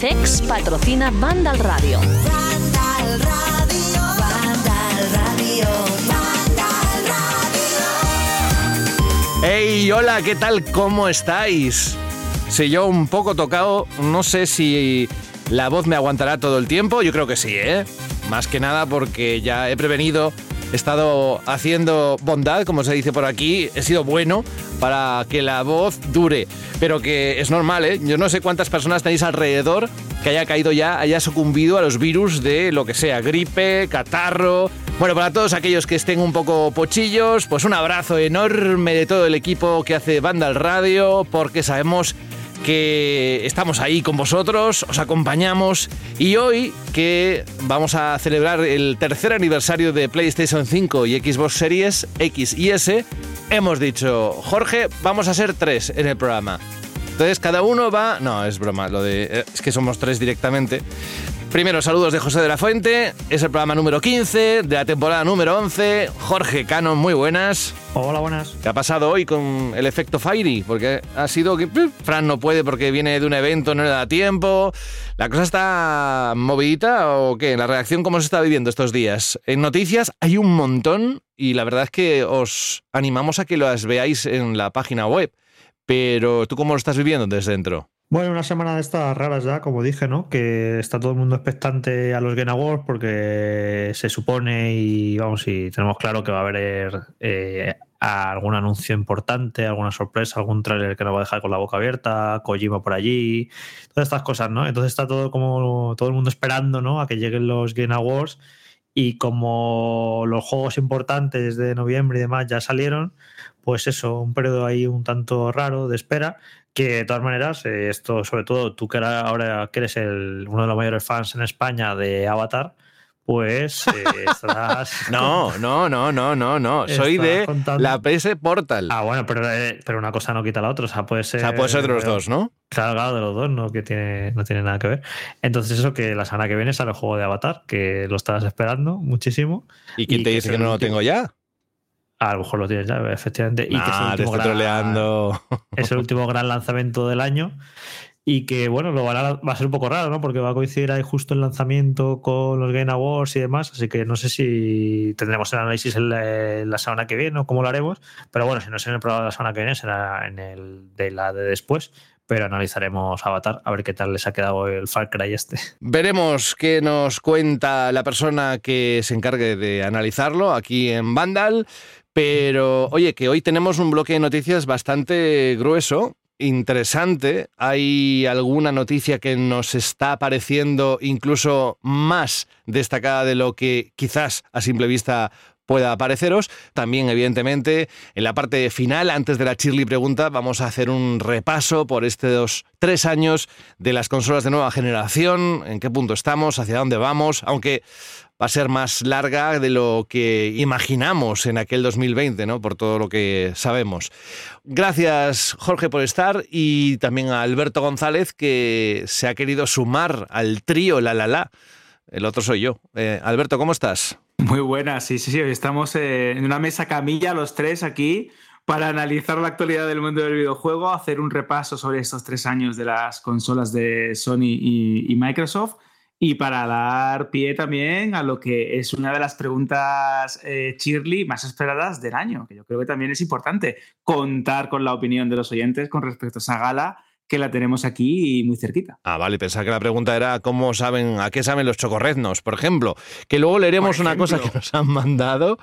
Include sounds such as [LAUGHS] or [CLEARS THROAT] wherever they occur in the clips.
CEX patrocina Vandal Radio. Vandal Radio, Vandal Radio, Vandal Radio. Hey, hola, ¿qué tal? ¿Cómo estáis? Si yo un poco tocado, no sé si la voz me aguantará todo el tiempo, yo creo que sí, ¿eh? Más que nada porque ya he prevenido, he estado haciendo bondad, como se dice por aquí, he sido bueno para que la voz dure, pero que es normal, ¿eh? Yo no sé cuántas personas tenéis alrededor que haya caído ya, haya sucumbido a los virus de lo que sea, gripe, catarro. Bueno, para todos aquellos que estén un poco pochillos, pues un abrazo enorme de todo el equipo que hace Vandal Radio, porque sabemos que estamos ahí con vosotros, os acompañamos y hoy que vamos a celebrar el tercer aniversario de PlayStation 5 y Xbox Series X y S, hemos dicho, Jorge, vamos a ser tres en el programa. Entonces cada uno va... No, es broma, lo de... eh, Es que somos tres directamente. Primero, saludos de José de la Fuente. Es el programa número 15 de la temporada número 11. Jorge Cano, muy buenas. Hola, buenas. ¿Qué ha pasado hoy con el efecto Fairy? Porque ha sido que. Fran no puede porque viene de un evento, no le da tiempo. ¿La cosa está movidita o qué? ¿La reacción cómo se está viviendo estos días? En noticias hay un montón y la verdad es que os animamos a que las veáis en la página web. Pero ¿tú cómo lo estás viviendo desde dentro? Bueno, una semana de estas raras ya, como dije, ¿no? Que está todo el mundo expectante a los Game Awards porque se supone y vamos, y tenemos claro que va a haber eh, algún anuncio importante, alguna sorpresa, algún tráiler que nos va a dejar con la boca abierta, Kojima por allí, todas estas cosas, ¿no? Entonces está todo como todo el mundo esperando, ¿no? A que lleguen los Game Awards y como los juegos importantes de noviembre y demás ya salieron, pues eso, un periodo ahí un tanto raro de espera, que de todas maneras, eh, esto sobre todo tú que ahora- ahora que eres el, uno de los mayores fans en España de Avatar, pues eh, [LAUGHS] estarás... No, no, no, no, no, no. Soy de contando- la PS Portal. Ah, bueno, pero, eh, pero una cosa no quita la otra, o sea, puede o ser... sea, puede ser de los dos, ¿no? Claro, claro, de los dos, no, que tiene, no tiene nada que ver. Entonces eso que la semana que viene sale el juego de Avatar, que lo estabas esperando muchísimo. ¿Y quién Y te que dice que no lo tengo ya? A lo mejor lo tienes ya, efectivamente. Y que es el Ah, te último estoy gran- troleando. [LAUGHS] es el último gran lanzamiento del año y que bueno, lo a- va a ser un poco raro, ¿no? Porque va a coincidir ahí justo el lanzamiento con los Game Awards y demás, así que no sé si tendremos el análisis en la, en la semana que viene o cómo lo haremos, pero bueno, si no es en el programa de la semana que viene, será en el de la de después, pero analizaremos Avatar, a ver qué tal les ha quedado el Far Cry este. Veremos qué nos cuenta la persona que se encargue de analizarlo aquí en Vandal. Pero, oye, que hoy tenemos un bloque de noticias bastante grueso, interesante. Hay alguna noticia que nos está pareciendo incluso más destacada de lo que quizás a simple vista pueda pareceros. También, evidentemente, en la parte final, antes de la Shirley pregunta, vamos a hacer un repaso por estos tres años de las consolas de nueva generación, en qué punto estamos, hacia dónde vamos, aunque va a ser más larga de lo que imaginamos en aquel 2020, ¿no? Por todo lo que sabemos. Gracias, Jorge, por estar y también a Alberto González, que se ha querido sumar al trío La La La. El otro soy yo. Eh, Alberto, ¿cómo estás? Muy buena, sí, sí, sí. Hoy estamos eh, en una mesa camilla los tres aquí para analizar la actualidad del mundo del videojuego, hacer un repaso sobre estos tres años de las consolas de Sony y, y Microsoft y para dar pie también a lo que es una de las preguntas eh, Shirley más esperadas del año, que yo creo que también es importante contar con la opinión de los oyentes con respecto a esa gala que la tenemos aquí muy cerquita. Ah, vale, pensaba que la pregunta era cómo saben, a qué saben los chocorreznos, por ejemplo. Que luego leeremos una cosa que nos han mandado,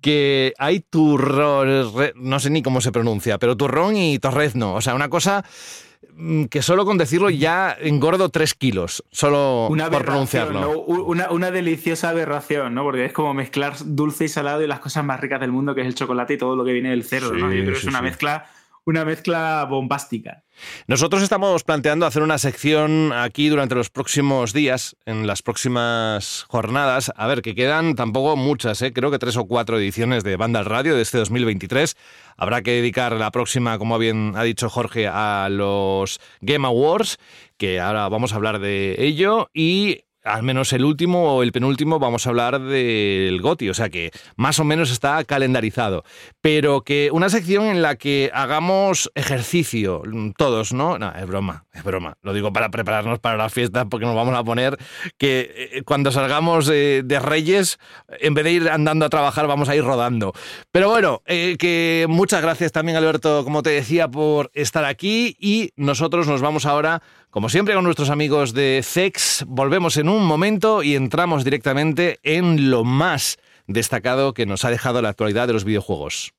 que hay turrón, no sé ni cómo se pronuncia, pero turrón y torrezno. O sea, una cosa mm, que solo con decirlo ya engordo tres kilos, solo Una por pronunciarlo. ¿no? Una, una deliciosa aberración, ¿no? Porque es como mezclar dulce y salado y las cosas más ricas del mundo, que es el chocolate y todo lo que viene del cerdo, ¿no? Sí, Yo creo que es una sí. mezcla una mezcla bombástica. Nosotros estamos planteando hacer una sección aquí durante los próximos días, en las próximas jornadas. A ver, que quedan tampoco muchas, ¿eh? creo que tres o cuatro ediciones de Banda al Radio de este 2023. Habrá que dedicar la próxima, como bien ha dicho Jorge, a los Game Awards, que ahora vamos a hablar de ello. Y al menos el último o el penúltimo vamos a hablar del GOTI, o sea que más o menos está calendarizado. Pero que una sección en la que hagamos ejercicio, todos, ¿no? No, es broma, es broma. Lo digo para prepararnos para la fiesta porque nos vamos a poner que eh, cuando salgamos de Reyes, en vez de ir andando a trabajar, vamos a ir rodando. Pero bueno, eh, que muchas gracias también, Alberto, como te decía, por estar aquí y nosotros nos vamos ahora como siempre con nuestros amigos de CEX, volvemos en un momento y entramos directamente en lo más destacado que nos ha dejado la actualidad de los videojuegos.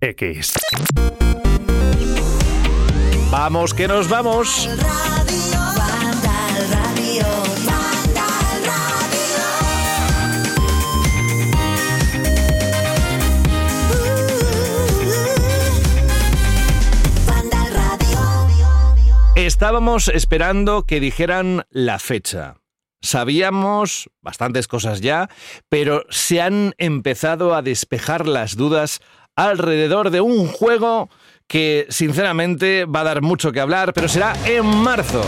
CEX. Vamos, que nos vamos. Estábamos esperando que dijeran la fecha. Sabíamos bastantes cosas ya, pero se han empezado a despejar las dudas alrededor de un juego que sinceramente va a dar mucho que hablar, pero será en marzo.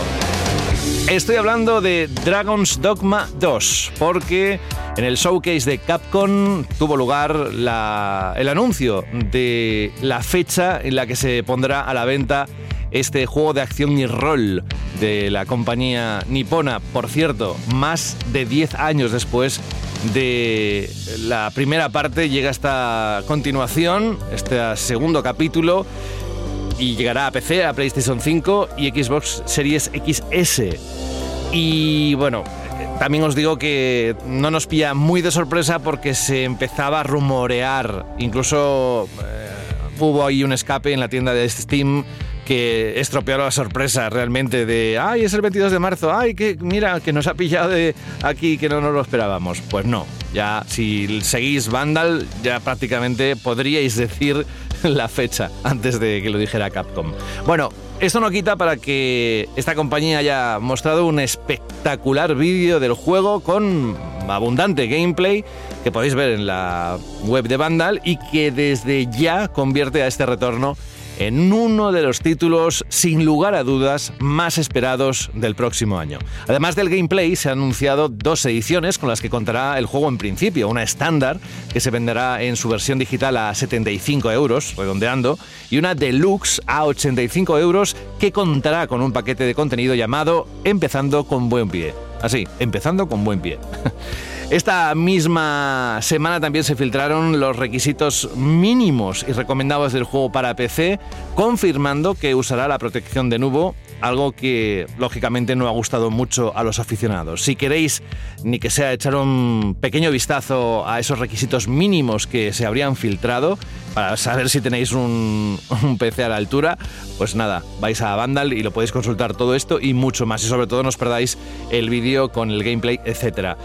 Estoy hablando de Dragon's Dogma 2, porque en el showcase de Capcom tuvo lugar la- el anuncio de la fecha en la que se pondrá a la venta este juego de acción y rol de la compañía nipona. Por cierto, más de 10 años después de la primera parte llega esta continuación, este segundo capítulo y llegará a PC, a PlayStation 5 y Xbox Series XS. Y bueno, también os digo que no nos pilla muy de sorpresa porque se empezaba a rumorear. Incluso eh, hubo ahí un escape en la tienda de Steam que estropeó la sorpresa realmente de, ay, es el 22 de marzo, ay, que mira, que nos ha pillado de aquí, que no nos lo esperábamos. Pues no, ya si seguís Vandal, ya prácticamente podríais decir [LAUGHS] la fecha antes de que lo dijera Capcom. Bueno, esto no quita para que esta compañía haya mostrado un espectacular vídeo del juego con abundante gameplay que podéis ver en la web de Vandal y que desde ya convierte a este retorno en uno de los títulos sin lugar a dudas más esperados del próximo año. Además del gameplay, se han anunciado dos ediciones con las que contará el juego en principio, una estándar que se venderá en su versión digital a 75 euros, redondeando, y una deluxe a 85 euros que contará con un paquete de contenido llamado Empezando con buen pie. Así, empezando con buen pie. [LAUGHS] Esta misma semana también se filtraron los requisitos mínimos y recomendados del juego para PC, confirmando que usará la protección de nubo, algo que lógicamente no ha gustado mucho a los aficionados. Si queréis ni que sea echar un pequeño vistazo a esos requisitos mínimos que se habrían filtrado para saber si tenéis un, PC a la altura, pues nada, vais a Vandal y lo podéis consultar todo esto y mucho más. Y sobre todo no os perdáis el vídeo con el gameplay, etcétera.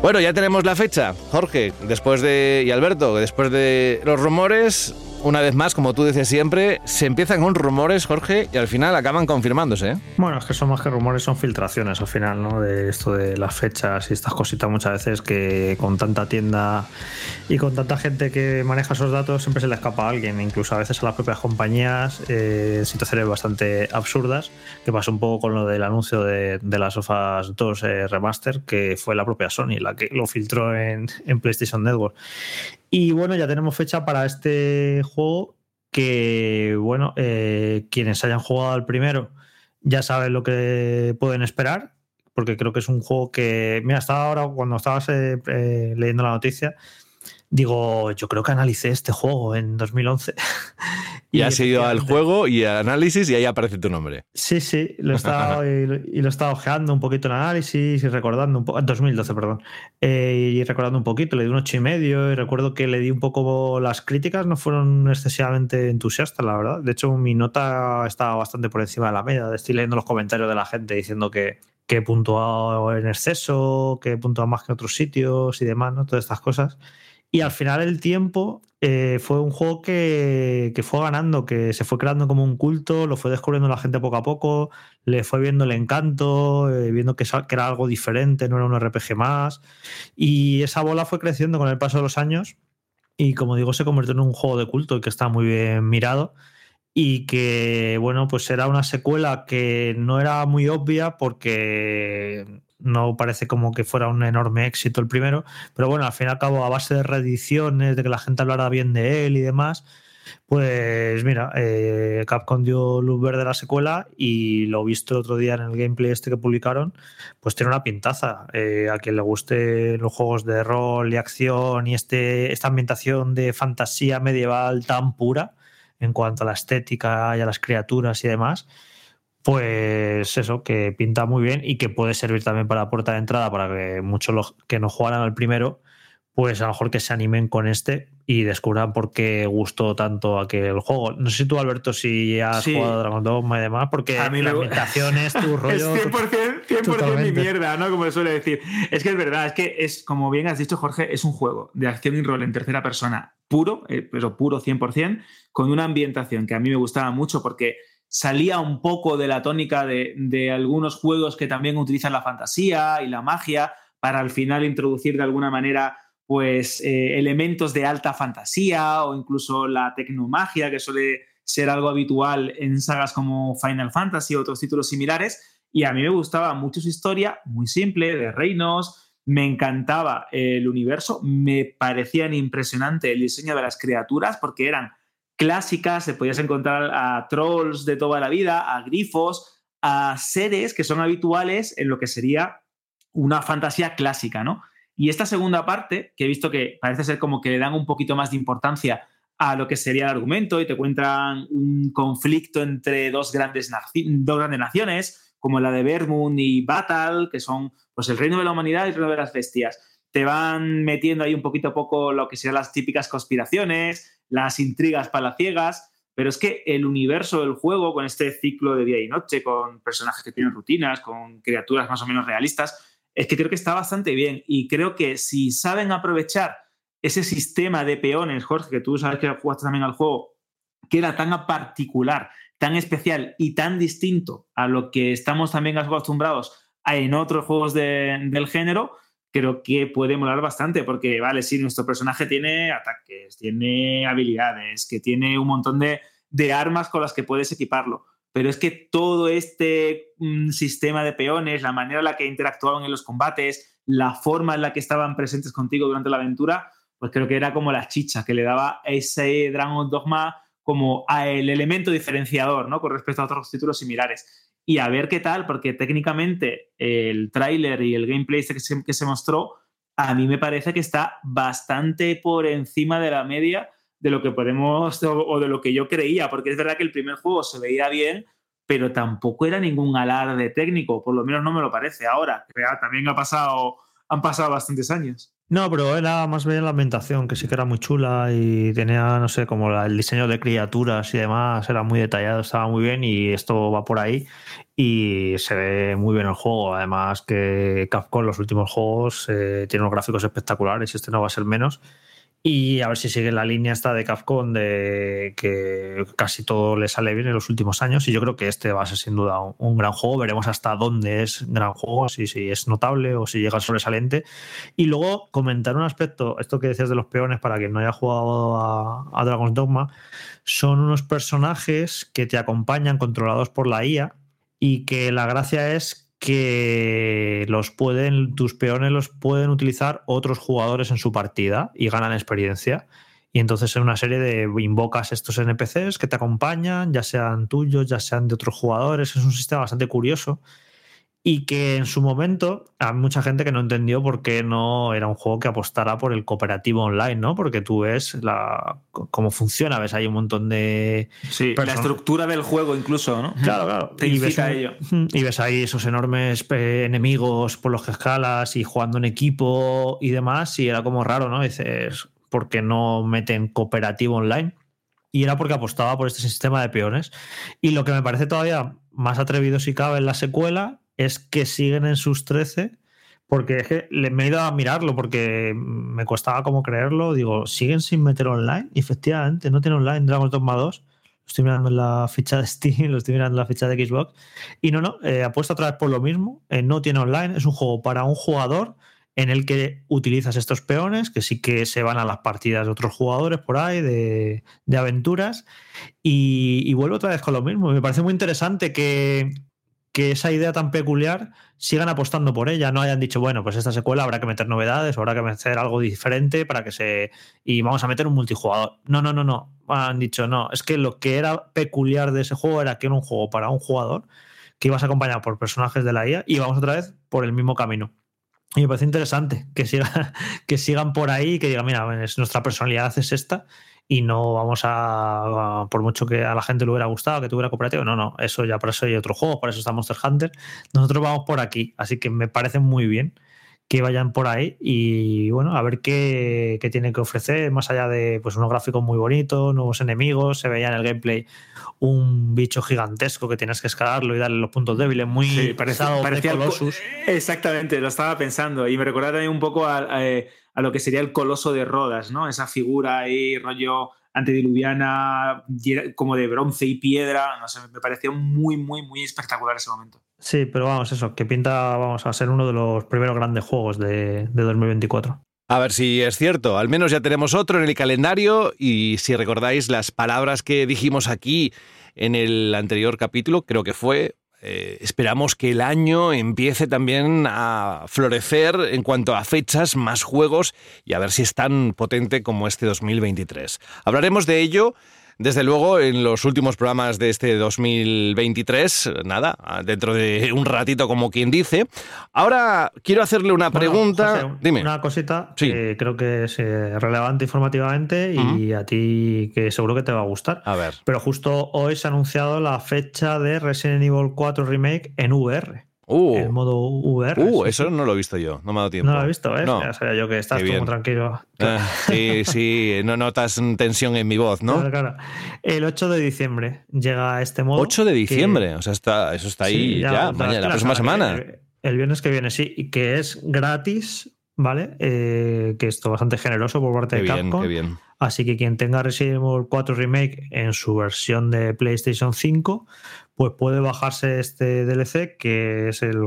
Bueno, ya tenemos la fecha, Jorge, después de. y Alberto, después de los rumores, una vez más, como tú dices siempre, se empiezan con rumores, Jorge, y al final acaban confirmándose. ¿eh? Bueno, es que son más que rumores, son filtraciones al final, ¿no? De esto de las fechas y estas cositas muchas veces que con tanta tienda y con tanta gente que maneja esos datos siempre se le escapa a alguien, incluso a veces a las propias compañías, eh, situaciones bastante absurdas, que pasó un poco con lo del anuncio de, las Sofas 2 eh, Remaster, que fue la propia Sony la que lo filtró en, en PlayStation Network. Y bueno, ya tenemos fecha para este juego que, bueno, eh, quienes hayan jugado al primero ya saben lo que pueden esperar, porque creo que es un juego que, mira, estaba ahora cuando estabas eh, eh, leyendo la noticia, digo, yo creo que analicé este juego en 2011. [LAUGHS] Y has ido al juego y a análisis y ahí aparece tu nombre. Sí, sí, lo he estado, [LAUGHS] y, lo- y lo he estado ojeando un poquito en análisis y recordando un poco, 2012, perdón, eh, y recordando un poquito, le di un ocho y medio y recuerdo que le di un poco las críticas, no fueron excesivamente entusiastas, la verdad. De hecho, mi nota estaba bastante por encima de la media. Estoy leyendo los comentarios de la gente diciendo que, que he puntuado en exceso, que he puntuado más que en otros sitios y demás, ¿no? Todas estas cosas. Y al final el tiempo eh, fue un juego que, que fue ganando, que se fue creando como un culto, lo fue descubriendo la gente poco a poco, le fue viendo el encanto, eh, viendo que, que era algo diferente, no era un RPG más. Y esa bola fue creciendo con el paso de los años y como digo, se convirtió en un juego de culto y que está muy bien mirado. Y que, bueno, pues era una secuela que no era muy obvia porque no parece como que fuera un enorme éxito el primero, pero bueno, al fin y al cabo, a base de reediciones, de que la gente hablara bien de él y demás, pues mira, eh, Capcom dio luz verde a la secuela y lo visto el otro día en el gameplay este que publicaron, pues tiene una pintaza. Eh, a quien le guste los juegos de rol y acción y este, esta ambientación de fantasía medieval tan pura en cuanto a la estética y a las criaturas y demás, pues eso, que pinta muy bien y que puede servir también para puerta de entrada para que muchos los que no jugaran al primero, pues a lo mejor que se animen con este y descubran por qué gustó tanto aquel juego. No sé si tú, Alberto, si has Sí. jugado a Dragon Dogma y demás, porque A mí la me ambientación es tu Es rollo. 100%, 100% mi mierda, ¿no? Como se suele decir. Es que es verdad, es que es, como bien has dicho, Jorge, es un juego de acción y rol en tercera persona puro, eh, pero puro 100%, con una ambientación que a mí me gustaba mucho porque salía un poco de la tónica de, de algunos juegos que también utilizan la fantasía y la magia para al final introducir de alguna manera pues eh, elementos de alta fantasía o incluso la tecnomagia que suele ser algo habitual en sagas como Final Fantasy o otros títulos similares. Y a mí me gustaba mucho su historia, muy simple, de reinos. Me encantaba el universo, me parecían impresionante el diseño de las criaturas porque eran clásicas, se podías encontrar a trolls de toda la vida, a grifos, a seres que son habituales en lo que sería una fantasía clásica, ¿no? Y esta segunda parte, que he visto que parece ser como que le dan un poquito más de importancia a lo que sería el argumento y te cuentan un conflicto entre dos grandes, dos grandes naciones, como la de Vermund y Batal, que son pues, el reino de la humanidad y el reino de las bestias. Te van metiendo ahí un poquito a poco lo que serían las típicas conspiraciones, las intrigas palaciegas, pero es que el universo del juego, con este ciclo de día y noche, con personajes que tienen rutinas, con criaturas más o menos realistas, es que creo que está bastante bien. Y creo que si saben aprovechar ese sistema de peones, Jorge, que tú sabes que jugaste también al juego, que era tan particular, tan especial y tan distinto a lo que estamos también acostumbrados en otros juegos de- del género, creo que puede molar bastante, porque vale, sí, nuestro personaje tiene ataques, tiene habilidades, que tiene un montón de, de armas con las que puedes equiparlo, pero es que todo este mm, sistema de peones, la manera en la que interactuaban en los combates, la forma en la que estaban presentes contigo durante la aventura, pues creo que era como la chicha que le daba ese Dragon Dogma como a el elemento diferenciador, ¿no? Con respecto a otros títulos similares. Y a ver qué tal, porque técnicamente el tráiler y el gameplay que se, que se mostró, a mí me parece que está bastante por encima de la media de lo que podemos o, de lo que yo creía, porque es verdad que el primer juego se veía bien, pero tampoco era ningún alarde técnico, por lo menos no me lo parece ahora. También ha pasado, han pasado bastantes años. No, pero era más bien la ambientación, que sí que era muy chula y tenía, no sé, como la- el diseño de criaturas y demás, era muy detallado, estaba muy bien y esto va por ahí y se ve muy bien el juego. Además que Capcom los últimos juegos eh, tiene unos gráficos espectaculares y este no va a ser menos. Y a ver si sigue la línea esta de Capcom de que casi todo le sale bien en los últimos años. Y yo creo que este va a ser sin duda un, gran juego. Veremos hasta dónde es gran juego, si, si es notable o si llega al sobresaliente. Y luego comentar un aspecto, esto que decías de los peones, para quien no haya jugado a, a Dragon's Dogma, son unos personajes que te acompañan controlados por la IA y que la gracia es que los pueden, tus peones los pueden utilizar otros jugadores en su partida y ganan experiencia. Y entonces en una serie de invocas estos NPCs que te acompañan, ya sean tuyos, ya sean de otros jugadores. Es un sistema bastante curioso y que en su momento hay mucha gente que no entendió por qué no era un juego que apostara por el cooperativo online, ¿no? Porque tú ves la, cómo funciona, ves hay un montón de... Sí, la Persona- estructura del juego incluso, ¿no? Claro, claro. [LAUGHS] Te y, ves a ello. y ves ahí esos enormes eh, enemigos por los que escalas y jugando en equipo y demás, y era como raro, ¿no? Dices, ¿por qué no meten cooperativo online? Y era porque apostaba por este sistema de peones. Y lo que me parece todavía más atrevido si cabe en la secuela es que siguen en sus 13, porque es que me he ido a mirarlo porque me costaba como creerlo. Digo, ¿siguen sin meter online? Y efectivamente, no tiene online Dragon's Dogma 2. Lo estoy mirando en la ficha de Steam, [LAUGHS] lo estoy mirando en la ficha de Xbox. Y no, no, eh, apuesta otra vez por lo mismo. eh, no tiene online, es un juego para un jugador en el que utilizas estos peones, que sí que se van a las partidas de otros jugadores por ahí, de, de aventuras, y vuelvo otra vez con lo mismo. Me parece muy interesante que, que esa idea tan peculiar sigan apostando por ella, no hayan dicho, bueno, pues esta secuela habrá que meter novedades, habrá que meter algo diferente para que se... y vamos a meter un multijugador. No, no, no, no. Han dicho, no, es que lo que era peculiar de ese juego era que era un juego para un jugador, que ibas acompañado por personajes de la IA, y vamos otra vez por el mismo camino. Y me parece interesante que, siga, [LAUGHS] que sigan por ahí y que digan, mira, es- nuestra personalidad es esta y no vamos a, a- por mucho que a la gente le hubiera gustado, que tuviera cooperativo, no, no, eso ya por eso hay otro juego, por eso está Monster Hunter. Nosotros vamos por aquí, así que me parece muy bien que vayan por ahí y bueno, a ver qué, qué tiene que ofrecer, más allá de pues unos gráficos muy bonitos, nuevos enemigos, se veía en el gameplay un bicho gigantesco que tienes que escalarlo y darle los puntos débiles, muy Sí, parecido parecía Colossus. Exactamente, lo estaba pensando. Y me recordaba también un poco a, a- a lo que sería el coloso de Rodas, ¿no? Esa figura ahí, rollo antediluviana, como de bronce y piedra. No sé, me pareció muy, muy, muy espectacular ese momento. Sí, pero vamos, eso, que pinta, vamos a ser uno de los primeros grandes juegos de, de 2024. A ver si es cierto. Al menos ya tenemos otro en el calendario y si recordáis las palabras que dijimos aquí en el anterior capítulo, creo que fue, eh, esperamos que el año empiece también a florecer en cuanto a fechas, más juegos y a ver si es tan potente como este 2023. Hablaremos de ello. Desde luego, en los últimos programas de este 2023, nada, dentro de un ratito como quien dice. Ahora quiero hacerle una Bueno, pregunta. José, Dime. Una cosita Sí. que creo que es eh, relevante informativamente y a ti que seguro que te va a gustar. A ver. Pero justo hoy se ha anunciado la fecha de Resident Evil 4 Remake en VR. Uh, En modo VR. uh, sí, eso no lo he visto yo, no me ha dado tiempo. No lo he visto, ¿eh? No. Ya sabía yo que estás muy tranquilo. [LAUGHS] Ah, sí, sí, no notas tensión en mi voz, ¿no? Claro, claro. El 8 de diciembre llega este modo. 8 de que- diciembre, o sea, está, eso está ahí Sí, ya, mañana, la próxima semana. El viernes que viene, sí, y que es gratis, ¿vale? Eh, que esto bastante generoso por parte Qué de bien, Capcom. qué bien. Así que quien tenga Resident Evil 4 Remake en su versión de PlayStation 5, pues puede bajarse este DLC que es el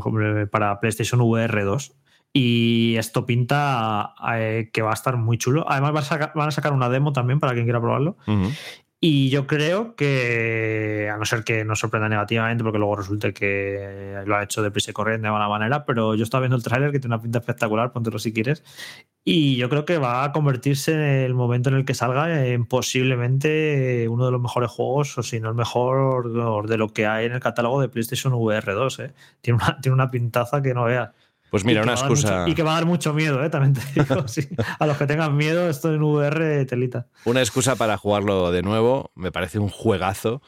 para PlayStation VR 2. Y esto pinta eh, que va a estar muy chulo. Además, van a, sacar, a sacar una demo también para quien quiera probarlo. Y yo creo que, a no ser que nos sorprenda negativamente, porque luego resulte que lo ha hecho deprisa y corriendo de mala manera, pero yo estaba viendo el tráiler que tiene una pinta espectacular, póntelo si quieres. Y yo creo que va a convertirse en el momento en el que salga en posiblemente uno de los mejores juegos, o si no el mejor de lo que hay en el catálogo de PlayStation VR 2. ¿eh? Tiene, una, tiene una pintaza que no veas. Pues mira, Y que una va a dar excusa, mucho- y que va a dar mucho miedo, ¿eh? también te digo. [LAUGHS] sí. A los que tengan miedo, esto en VR, telita. una excusa para jugarlo de nuevo. Me parece un juegazo.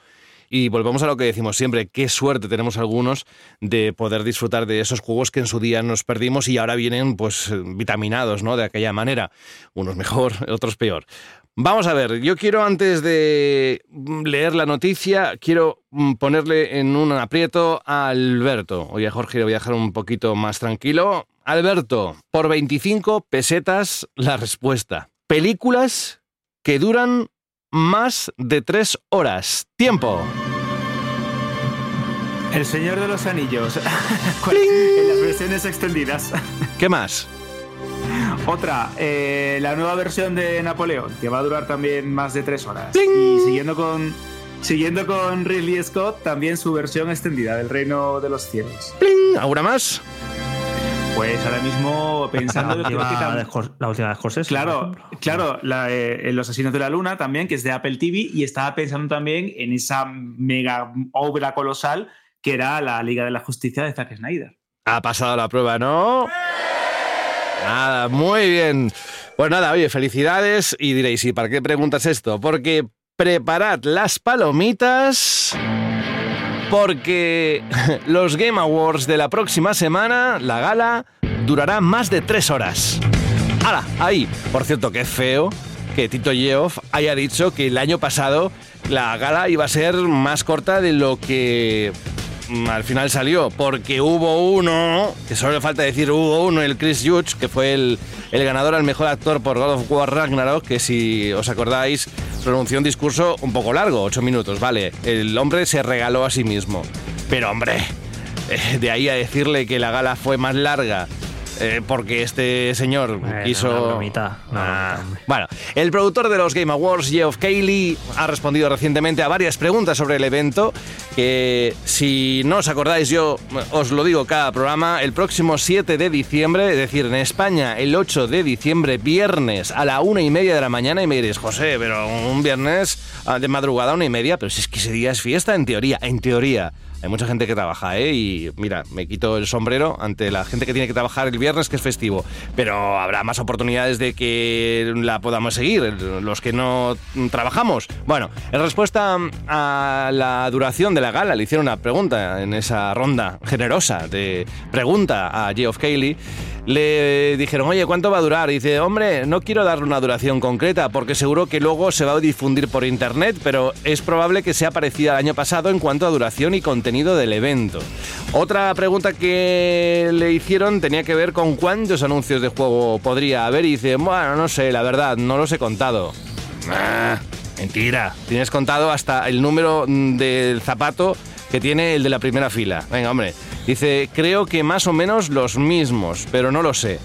Y volvemos a lo que decimos siempre, qué suerte tenemos algunos de poder disfrutar de esos juegos que en su día nos perdimos y ahora vienen pues vitaminados, ¿no? De aquella manera. Unos mejor, [LAUGHS] otros peor. Vamos a ver, yo quiero antes de leer la noticia, quiero mm, ponerle en un aprieto a Alberto. Oye, Jorge, lo voy a dejar un poquito más tranquilo. Alberto, por 25 pesetas la respuesta. Películas que duran más de tres horas. Tiempo. El Señor de los Anillos. [LAUGHS] ¿Cuál? en las versiones extendidas. ¿Qué más? [LAUGHS] Otra, eh, la nueva versión de Napoleón, que va a durar también más de tres horas. Y siguiendo con, siguiendo con Ridley Scott, también su versión extendida del Reino de los Cielos. ¡Pling! ¿Alguna más? Pues ahora mismo pensando [LAUGHS] La que última, tam- de la última de Scorsese. por Claro, claro, la, eh, Los Asesinos de la Luna también, que es de Apple TV, y estaba pensando también en esa mega obra colosal que era la Liga de la Justicia de Zack Snyder. Ha pasado la prueba, ¿no? Nada, muy bien. Pues nada, oye, felicidades. Y diréis, ¿y para qué preguntas esto? Porque preparad las palomitas. Porque [LAUGHS] los Game Awards de la próxima semana, la gala, durará más de tres horas. ¡Hala! Ahí. Por cierto, qué feo que Tito Yeoff haya dicho que el año pasado la gala iba a ser más corta de lo que al final salió, porque hubo uno, que solo le falta decir hubo uno, el Chris Hughes, que fue el, el ganador al mejor actor por God of War Ragnarok, que si os acordáis, pronunció un discurso un poco largo, ocho minutos, vale. El hombre se regaló a sí mismo. Pero hombre, eh, de ahí a decirle que la gala fue más larga. Eh, porque este señor Bueno, quiso. una bromita, una Ah, bromita, bueno, el productor de los Game Awards, Geoff Keighley, ha respondido recientemente a varias preguntas sobre el evento. Que si no os acordáis, yo os lo digo cada programa, el próximo 7 de diciembre, es decir, en España, el 8 de diciembre, viernes, a la una y media de la mañana, y me diréis, José, pero un viernes ah, de madrugada a una y media, pero si es que ese día es fiesta, en teoría, en teoría. Hay mucha gente que trabaja, ¿eh? Y mira, me quito el sombrero ante la gente que tiene que trabajar el viernes, que es festivo. Pero habrá más oportunidades de que la podamos seguir, los que no trabajamos. Bueno, en respuesta a la duración de la gala, le hicieron una pregunta en esa ronda generosa de pregunta a Geoff Keighley. Le dijeron, oye, ¿cuánto va a durar? Y dice, hombre, no quiero darle una duración concreta porque seguro que luego se va a difundir por internet, pero es probable que sea parecida al año pasado en cuanto a duración y contenido del evento. Otra pregunta que le hicieron tenía que ver con cuántos anuncios de juego podría haber y dice, bueno, no sé, la verdad, no los he contado. Ah, mentira, tienes contado hasta el número mm, del zapato que tiene el de la primera fila. Venga, hombre. Dice, creo que más o menos los mismos, pero no lo sé.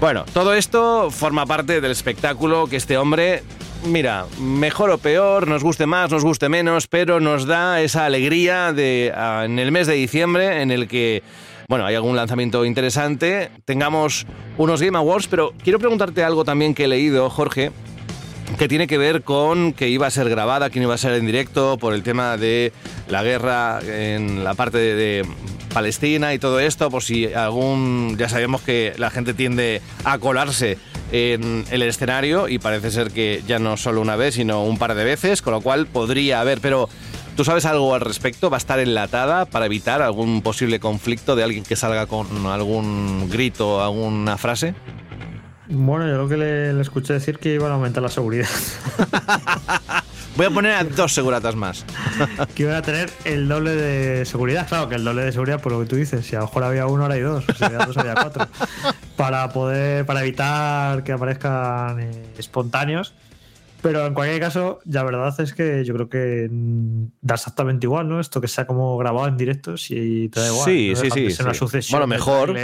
Bueno, todo esto forma parte del espectáculo que este hombre, mira, mejor o peor, nos guste más, nos guste menos, pero nos da esa alegría de ah, en el mes de diciembre en el que bueno, hay algún lanzamiento interesante, tengamos unos Game Awards, pero quiero preguntarte algo también que he leído, Jorge, que tiene que ver con que iba a ser grabada, que no iba a ser en directo por el tema de la guerra en la parte de, de Palestina y todo esto, por si algún, ya sabemos que la gente tiende a colarse en el escenario y parece ser que ya no solo una vez, sino un par de veces, con lo cual podría haber, pero ¿tú sabes algo al respecto? ¿Va a estar enlatada para evitar algún posible conflicto de alguien que salga con algún grito, alguna frase? Bueno, yo lo que le, le escuché decir que iban a aumentar la seguridad. [LAUGHS] Voy a poner a dos seguratas más. [LAUGHS] que iban a tener el doble de seguridad. Claro, que el doble de seguridad, por lo que tú dices, si a lo mejor había uno, ahora hay dos. Si había dos, había cuatro. [LAUGHS] Para poder, para evitar que aparezcan eh, espontáneos. Pero en cualquier caso, la verdad es que yo creo que da exactamente igual, ¿no? Esto que sea como grabado en directo, si te da igual. Sí, No sí, sí, ser una sí. sucesión Bueno, mejor.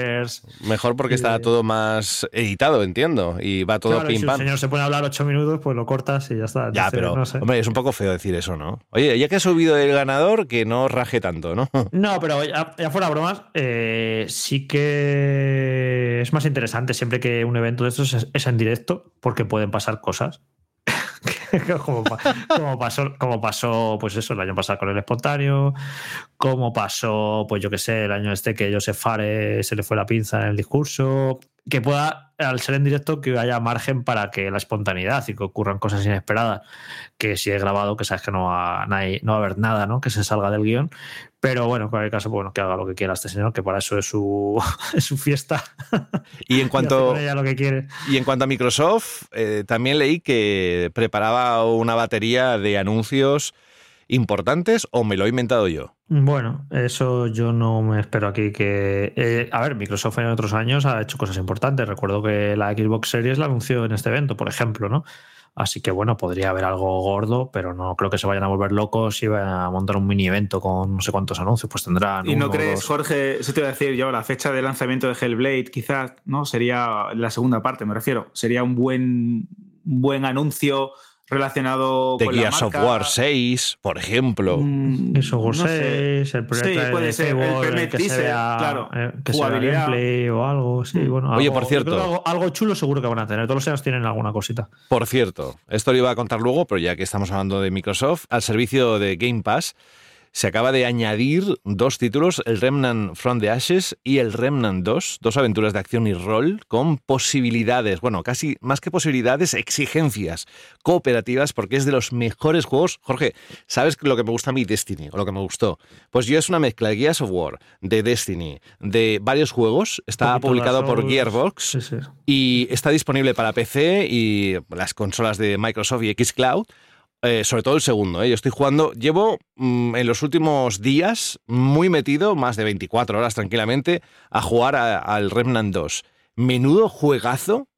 Mejor porque está todo más editado, entiendo. Y va todo Claro, pim si el pam. señor se pone a hablar ocho minutos, pues lo cortas y ya está. Ya, Entonces, pero, no sé. hombre, es un poco feo decir eso, ¿no? Oye, ya que ha subido el ganador, que no raje tanto, ¿no? [LAUGHS] No, pero ya, ya fuera bromas, eh, sí que es más interesante siempre que un evento de estos es, es en directo, porque pueden pasar cosas. [LAUGHS] como, pa- como pasó, como pasó, pues eso, el año pasado con el espontáneo, como pasó, pues yo que sé, el año este que Joseph Fare se le fue la pinza en el discurso, que pueda, al ser en directo, que haya margen para que la espontaneidad y que ocurran cosas inesperadas, que si es grabado, que sabes que no va, no va a haber nada, ¿no? Que se salga del guion. Pero bueno, en cualquier caso, bueno, que haga lo que quiera este señor, que para eso es su, [LAUGHS] es su fiesta. Y en cuanto, con ella lo que quiere. y en cuanto a Microsoft, eh, también leí que preparaba una batería de anuncios importantes o me lo he inventado yo. Bueno, eso yo no me espero aquí que... eh, a ver, Microsoft en otros años ha hecho cosas importantes. Recuerdo que la Xbox Series la anunció en este evento, por ejemplo, ¿no? Así que bueno, podría haber algo gordo, pero no creo que se vayan a volver locos y vayan a montar un mini evento con no sé cuántos anuncios. Pues tendrán. ¿Y no uno crees, dos. Jorge, eso te iba a decir yo, la fecha de lanzamiento de Hellblade quizás, ¿no? Sería la segunda parte, me refiero. Sería un buen, un buen anuncio relacionado De con Gears la marca. War 6, por ejemplo. Mm, Eso, no sé. 6, el primer Sí, puede de ser, el Fable, primer que se vea, claro. eh, que Jugabilidad. gameplay o algo. Sí, bueno, Oye, algo- por cierto. algo chulo seguro que van a tener. Todos los años tienen alguna cosita. Por cierto, esto lo iba a contar luego, pero ya que estamos hablando de Microsoft, al servicio de Game Pass se acaba de añadir dos títulos, el Remnant from the Ashes y el Remnant 2, dos aventuras de acción y rol con posibilidades, bueno, casi más que posibilidades, exigencias cooperativas, porque es de los mejores juegos. Jorge, ¿sabes lo que me gusta a mí Destiny? O lo que me gustó. Pues yo es una mezcla de Gears of War, de Destiny, de varios juegos. Está publicado por. Gearbox. Sí, sí. Y está disponible para PC y las consolas de Microsoft y Xcloud. Eh, sobre todo el segundo, ¿eh? yo estoy jugando, llevo mm, en los últimos días muy metido, más de 24 horas tranquilamente, a jugar al Remnant 2. Menudo juegazo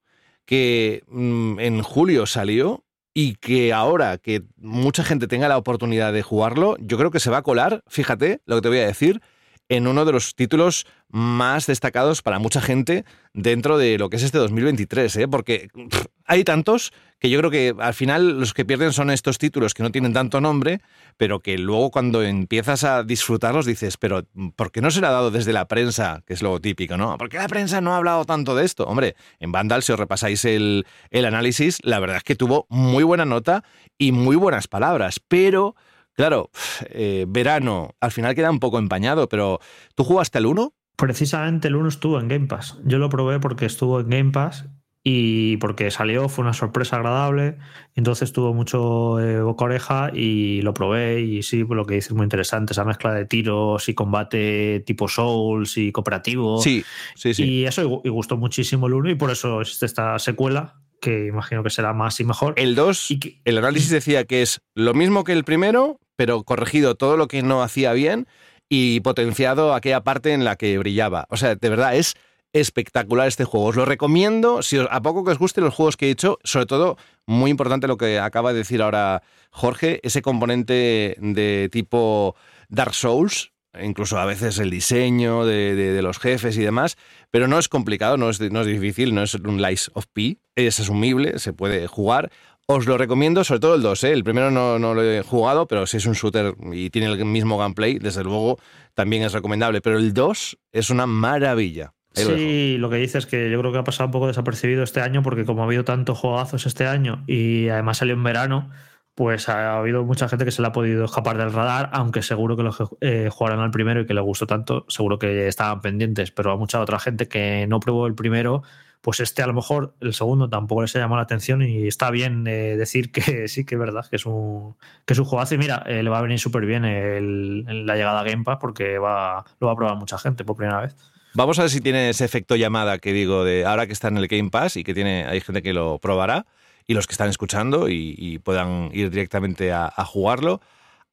que mm, en julio salió y que ahora que mucha gente tenga la oportunidad de jugarlo, yo creo que se va a colar, fíjate lo que te voy a decir, en uno de los títulos más destacados para mucha gente dentro de lo que es este 2023, ¿eh? porque hay tantos que yo creo que al final los que pierden son estos títulos que no tienen tanto nombre, pero que luego cuando empiezas a disfrutarlos dices, pero ¿por qué no se le ha dado desde la prensa? Que es lo típico, ¿no? ¿Por qué la prensa no ha hablado tanto de esto? Hombre, en Vandal, si os repasáis el, el análisis, la verdad es que tuvo muy buena nota y muy buenas palabras, pero... Claro, eh, verano, al final queda un poco empañado, pero ¿tú jugaste al 1? Precisamente el 1 estuvo en Game Pass. Yo lo probé porque estuvo en Game Pass y porque salió, fue una sorpresa agradable. Entonces tuvo mucho eh, boca oreja y lo probé. Y sí, lo que dices es muy interesante: esa mezcla de tiros y combate tipo Souls y cooperativo. Sí, sí, sí. Y eso, y gu- y gustó muchísimo el 1 y por eso existe esta secuela que imagino que será más y mejor. El 2, Y que- el análisis decía que es lo mismo que el primero, pero corregido todo lo que no hacía bien y potenciado aquella parte en la que brillaba. O sea, de verdad es espectacular este juego. Os lo recomiendo, si a poco que os gusten los juegos que he hecho, sobre todo, muy importante lo que acaba de decir ahora Jorge, ese componente de tipo Dark Souls, incluso a veces el diseño de los jefes y demás, pero no es complicado, no es, no es difícil, no es un Lies of P, es asumible, se puede jugar. Os lo recomiendo, sobre todo el 2, ¿eh? el primero no, no lo he jugado, pero si es un shooter y tiene el mismo gameplay, desde luego también es recomendable, pero el 2 es una maravilla. Ahí. Sí, lo que dices es que yo creo que ha pasado un poco desapercibido este año porque como ha habido tantos juegazos este año y además salió en verano, pues ha habido mucha gente que se le ha podido escapar del radar, aunque seguro que los que eh, jugaron al primero y que les gustó tanto, seguro que estaban pendientes, pero a mucha otra gente que no probó el primero, pues este a lo mejor el segundo tampoco les ha llamado la atención y está bien eh, decir que [LAUGHS] sí, que es verdad, que es un, que es un y mira, eh, le va a venir súper bien el- la llegada a Game Pass porque va, lo va a probar mucha gente por primera vez. Vamos a ver si tiene ese efecto llamada que digo de ahora que está en el Game Pass y que tiene, hay gente que lo probará y los que están escuchando y, y puedan ir directamente a, a jugarlo.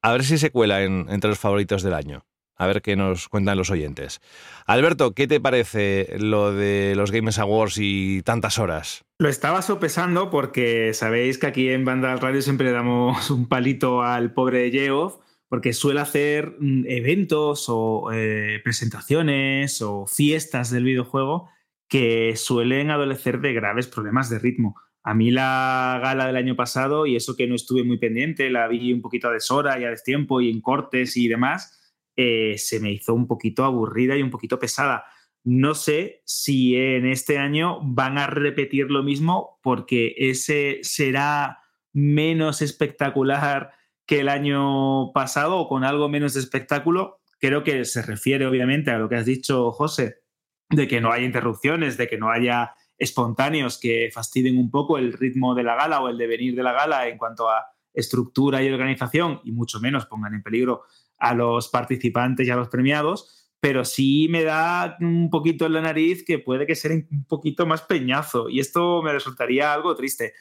A ver si se cuela en- entre los favoritos del año. A ver qué nos cuentan los oyentes. Alberto, ¿qué te parece lo de los Games Awards y tantas horas? Lo estaba sopesando porque sabéis que aquí en Banda Radio siempre le damos un palito al pobre Geoff porque suele hacer mm, eventos o eh, presentaciones o fiestas del videojuego que suelen adolecer de graves problemas de ritmo. A mí la gala del año pasado, y eso que no estuve muy pendiente, la vi un poquito a deshora y a destiempo y en cortes y demás, eh, se me hizo un poquito aburrida y un poquito pesada. No sé si en este año van a repetir lo mismo porque ese será menos espectacular que el año pasado o con algo menos de espectáculo. Creo que se refiere obviamente a lo que has dicho, José, de que no haya interrupciones, de que no haya espontáneos que fastidien un poco el ritmo de la gala o el devenir de la gala en cuanto a estructura y organización y mucho menos pongan en peligro a los participantes y a los premiados, pero sí me da un poquito en la nariz que puede que sea un poquito más peñazo y esto me resultaría algo triste.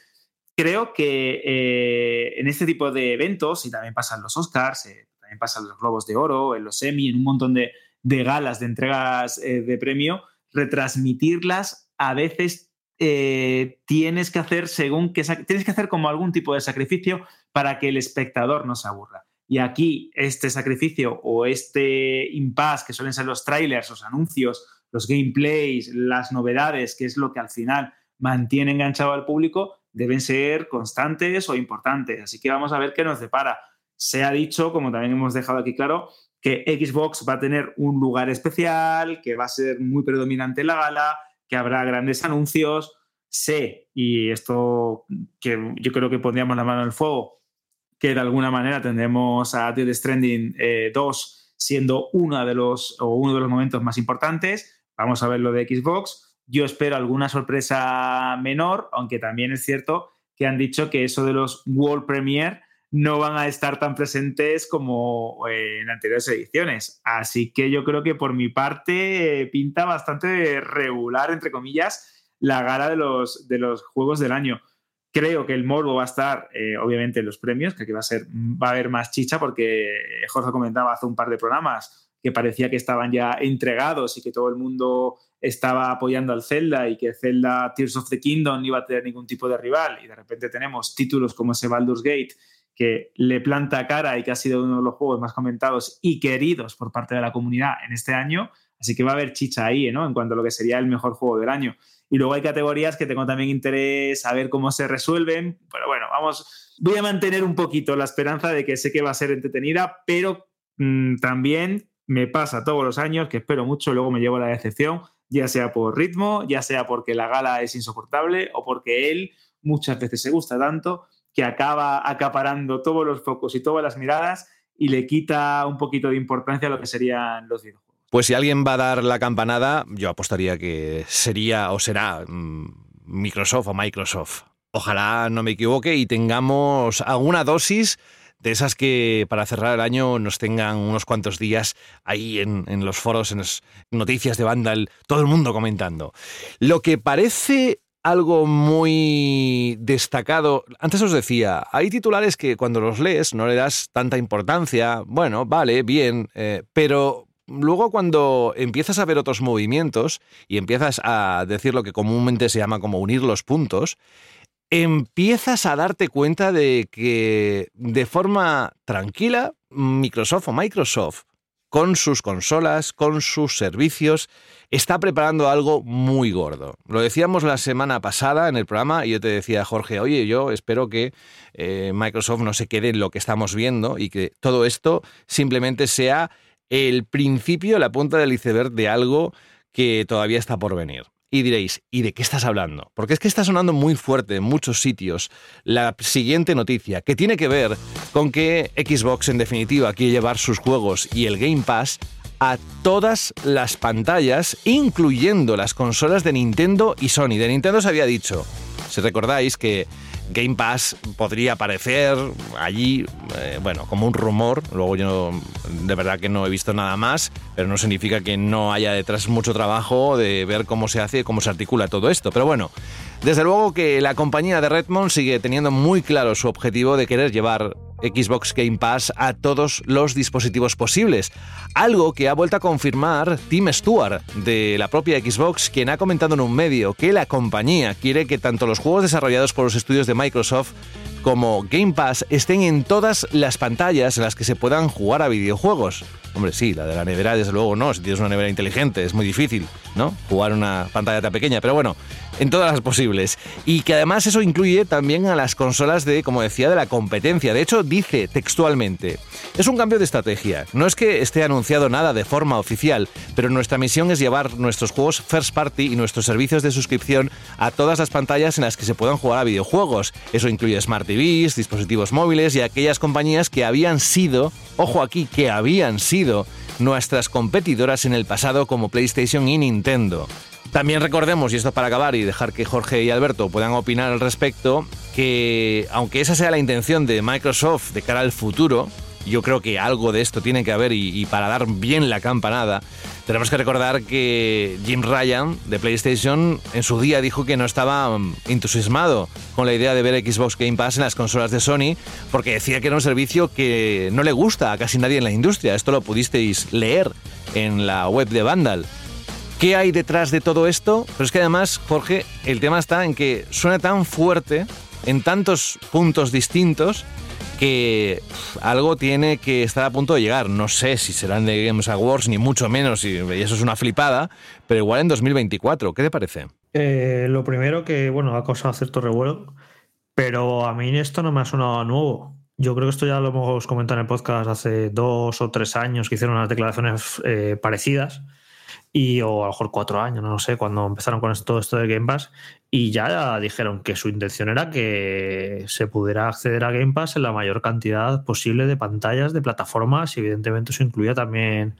Creo que eh, en este tipo de eventos, y también pasan los Oscars, eh, también pasan los Globos de Oro, en los Emmy, en un montón de, de galas, de entregas eh, de premio, retransmitirlas a veces eh, tienes que hacer según que tienes que hacer como algún tipo de sacrificio para que el espectador no se aburra. Y aquí este sacrificio o este impasse que suelen ser los trailers, los anuncios, los gameplays, las novedades, que es lo que al final mantiene enganchado al público, deben ser constantes o importantes. Así que vamos a ver qué nos depara. Se ha dicho, como también hemos dejado aquí claro, que Xbox va a tener un lugar especial, que va a ser muy predominante la gala, que habrá grandes anuncios. Sé, y esto que yo creo que pondríamos la mano en el fuego, que de alguna manera tendremos a Dead Stranding 2 siendo uno de, los, o uno de los momentos más importantes. Vamos a ver lo de Xbox. Yo espero alguna sorpresa menor, aunque también es cierto que han dicho que eso de los World Premiere no van a estar tan presentes como en anteriores ediciones. Así que yo creo que por mi parte eh, pinta bastante regular, entre comillas, la gala de los, de los juegos del año. Creo que el morbo va a estar, eh, obviamente, en los premios, que aquí va a, ser, va a haber más chicha, porque Jorge comentaba hace un par de programas que parecía que estaban ya entregados y que todo el mundo estaba apoyando al Zelda y que Zelda Tears of the Kingdom no iba a tener ningún tipo de rival. Y de repente tenemos títulos como ese Baldur's Gate que le planta cara y que ha sido uno de los juegos más comentados y queridos por parte de la comunidad en este año. Así que va a haber chicha ahí, ¿no? En cuanto a lo que sería el mejor juego del año. Y luego hay categorías que tengo también interés saber cómo se resuelven. Pero bueno, vamos, voy a mantener un poquito la esperanza de que sé que va a ser entretenida, pero mmm, también me pasa todos los años que espero mucho, luego me llevo la decepción, ya sea por ritmo, ya sea porque la gala es insoportable o porque él muchas veces se gusta tanto que acaba acaparando todos los focos y todas las miradas y le quita un poquito de importancia a lo que serían los videojuegos. Pues si alguien va a dar la campanada, yo apostaría que sería o será mmm, Microsoft o Microsoft. Ojalá no me equivoque y tengamos alguna dosis de esas que para cerrar el año nos tengan unos cuantos días ahí en, en los foros, en las noticias de Vandal, todo el mundo comentando. Lo que parece algo muy destacado. Antes os decía, hay titulares que cuando los lees no le das tanta importancia. Bueno, vale, bien, eh, pero luego cuando empiezas a ver otros movimientos y empiezas a decir lo que comúnmente se llama como unir los puntos, empiezas a darte cuenta de que de forma tranquila Microsoft o Microsoft con sus consolas, con sus servicios, está preparando algo muy gordo. Lo decíamos la semana pasada en el programa y yo te decía, Jorge, oye, yo espero que eh, Microsoft no se quede en lo que estamos viendo y que todo esto simplemente sea el principio, la punta del iceberg de algo que todavía está por venir. Y diréis, ¿y de qué estás hablando? Porque es que está sonando muy fuerte en muchos sitios la siguiente noticia, que tiene que ver con que Xbox en definitiva quiere llevar sus juegos y el Game Pass a todas las pantallas, incluyendo las consolas de Nintendo y Sony. De Nintendo se había dicho, si recordáis que Game Pass podría aparecer allí, eh, bueno, como un rumor. Luego yo de verdad que no he visto nada más, pero no significa que no haya detrás mucho trabajo de ver cómo se hace, cómo se articula todo esto. Pero bueno, desde luego que la compañía de Redmond sigue teniendo muy claro su objetivo de querer llevar Xbox Game Pass a todos los dispositivos posibles. Algo que ha vuelto a confirmar Tim Stewart de la propia Xbox, quien ha comentado en un medio que la compañía quiere que tanto los juegos desarrollados por los estudios de Microsoft como Game Pass estén en todas las pantallas en las que se puedan jugar a videojuegos. Hombre, sí, la de la nevera, desde luego no. Si tienes una nevera inteligente, es muy difícil, ¿no? Jugar una pantalla tan pequeña. Pero bueno, en todas las posibles. Y que además eso incluye también a las consolas de, como decía, de la competencia. De hecho, dice textualmente: es un cambio de estrategia. No es que esté anunciado nada de forma oficial, pero nuestra misión es llevar nuestros juegos first party y nuestros servicios de suscripción a todas las pantallas en las que se puedan jugar a videojuegos. Eso incluye Smart TVs, dispositivos móviles y aquellas compañías que habían sido, ojo aquí, que habían sido nuestras competidoras en el pasado como PlayStation y Nintendo. También recordemos, y esto para acabar y dejar que Jorge y Alberto puedan opinar al respecto, que aunque esa sea la intención de Microsoft de cara al futuro, yo creo que algo de esto tiene que haber y, y, para dar bien la campanada, tenemos que recordar que Jim Ryan de PlayStation en su día dijo que no estaba entusiasmado con la idea de ver Xbox Game Pass en las consolas de Sony porque decía que era un servicio que no le gusta a casi nadie en la industria. Esto lo pudisteis leer en la web de Vandal. ¿Qué hay detrás de todo esto? Pero es que además, Jorge, el tema está en que suena tan fuerte en tantos puntos distintos que algo tiene que estar a punto de llegar. No sé si serán de Games Awards, ni mucho menos, y eso es una flipada, pero igual en 2024. ¿Qué te parece? Eh, lo primero que, bueno, ha causado cierto revuelo, pero a mí esto no me ha sonado nuevo. Yo creo que esto ya lo hemos comentado en el podcast hace dos o tres años que hicieron unas declaraciones eh, parecidas. Y o a lo mejor cuatro años, no sé, cuando empezaron con todo esto de Game Pass, y ya dijeron que su intención era que se pudiera acceder a Game Pass en la mayor cantidad posible de pantallas, de plataformas, y evidentemente eso incluía también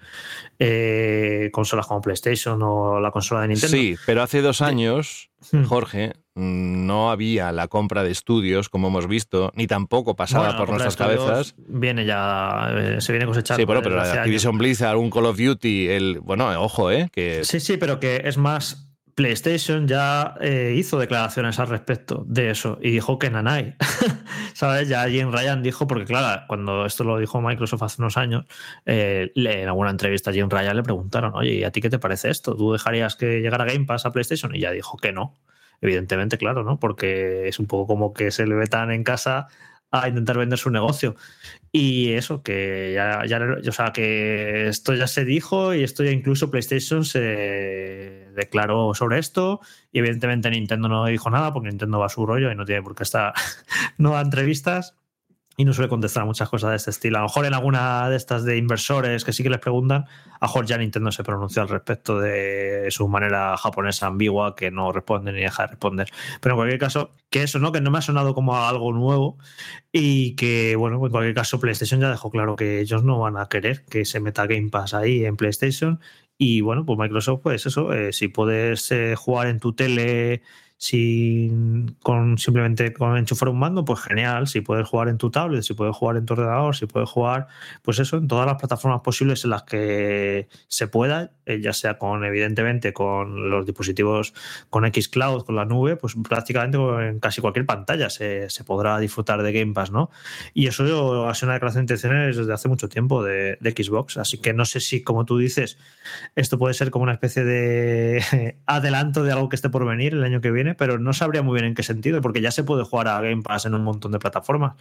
eh, consolas como PlayStation o la consola de Nintendo. Sí, pero hace dos años, Hmm. Jorge, no había la compra de estudios, como hemos visto, ni tampoco Bueno, por nuestras cabezas. Viene ya, eh, se viene cosechando. Sí, bueno, pero la. Activision Blizzard, un Call of Duty, el. Bueno, ojo, ¿eh? Que Sí, sí, pero que es más. PlayStation ya eh, hizo declaraciones al respecto de eso y dijo que nanay. [LAUGHS] ¿Sabes? Ya Jim Ryan dijo, porque claro, cuando esto lo dijo Microsoft hace unos años, eh, en alguna entrevista a Jim Ryan le preguntaron, oye, ¿y a ti qué te parece esto? ¿Tú dejarías que llegara Game Pass a PlayStation? Y ya dijo que no. Evidentemente, claro, ¿no? Porque es un poco como que se le ve tan en casa a intentar vender su negocio. Y eso, que ya, ya, o sea, que esto ya se dijo y esto ya incluso PlayStation se declaró sobre esto. Y evidentemente Nintendo no dijo nada porque Nintendo va a su rollo y no tiene por qué estar, [LAUGHS] no da entrevistas y no suele contestar muchas cosas de este estilo. A lo mejor en alguna de estas de inversores que sí que les preguntan, a lo mejor ya Nintendo se pronunció al respecto de su manera japonesa ambigua que no responde ni deja de responder. Pero en cualquier caso, que eso, ¿no? Que no me ha sonado como algo nuevo y que, bueno, en cualquier caso, PlayStation ya dejó claro que ellos no van a querer que se meta Game Pass ahí en PlayStation. Y bueno, pues Microsoft, pues eso, eh, si puedes eh, jugar en tu tele sin con simplemente con enchufar un mando, pues genial. Si puedes jugar en tu tablet, si puedes jugar en tu ordenador, si puedes jugar, pues eso, en todas las plataformas posibles en las que se pueda, eh, ya sea con, evidentemente, con los dispositivos con Xcloud, con la nube, pues prácticamente en casi cualquier pantalla se, podrá disfrutar de Game Pass, ¿no? Y eso ha sido una declaración de intenciones desde hace mucho tiempo de, de Xbox. Así que no sé si, como tú dices, esto puede ser como una especie de [LAUGHS] adelanto de algo que esté por venir el año que viene, pero no sabría muy bien en qué sentido, porque ya se puede jugar a Game Pass en un montón de plataformas.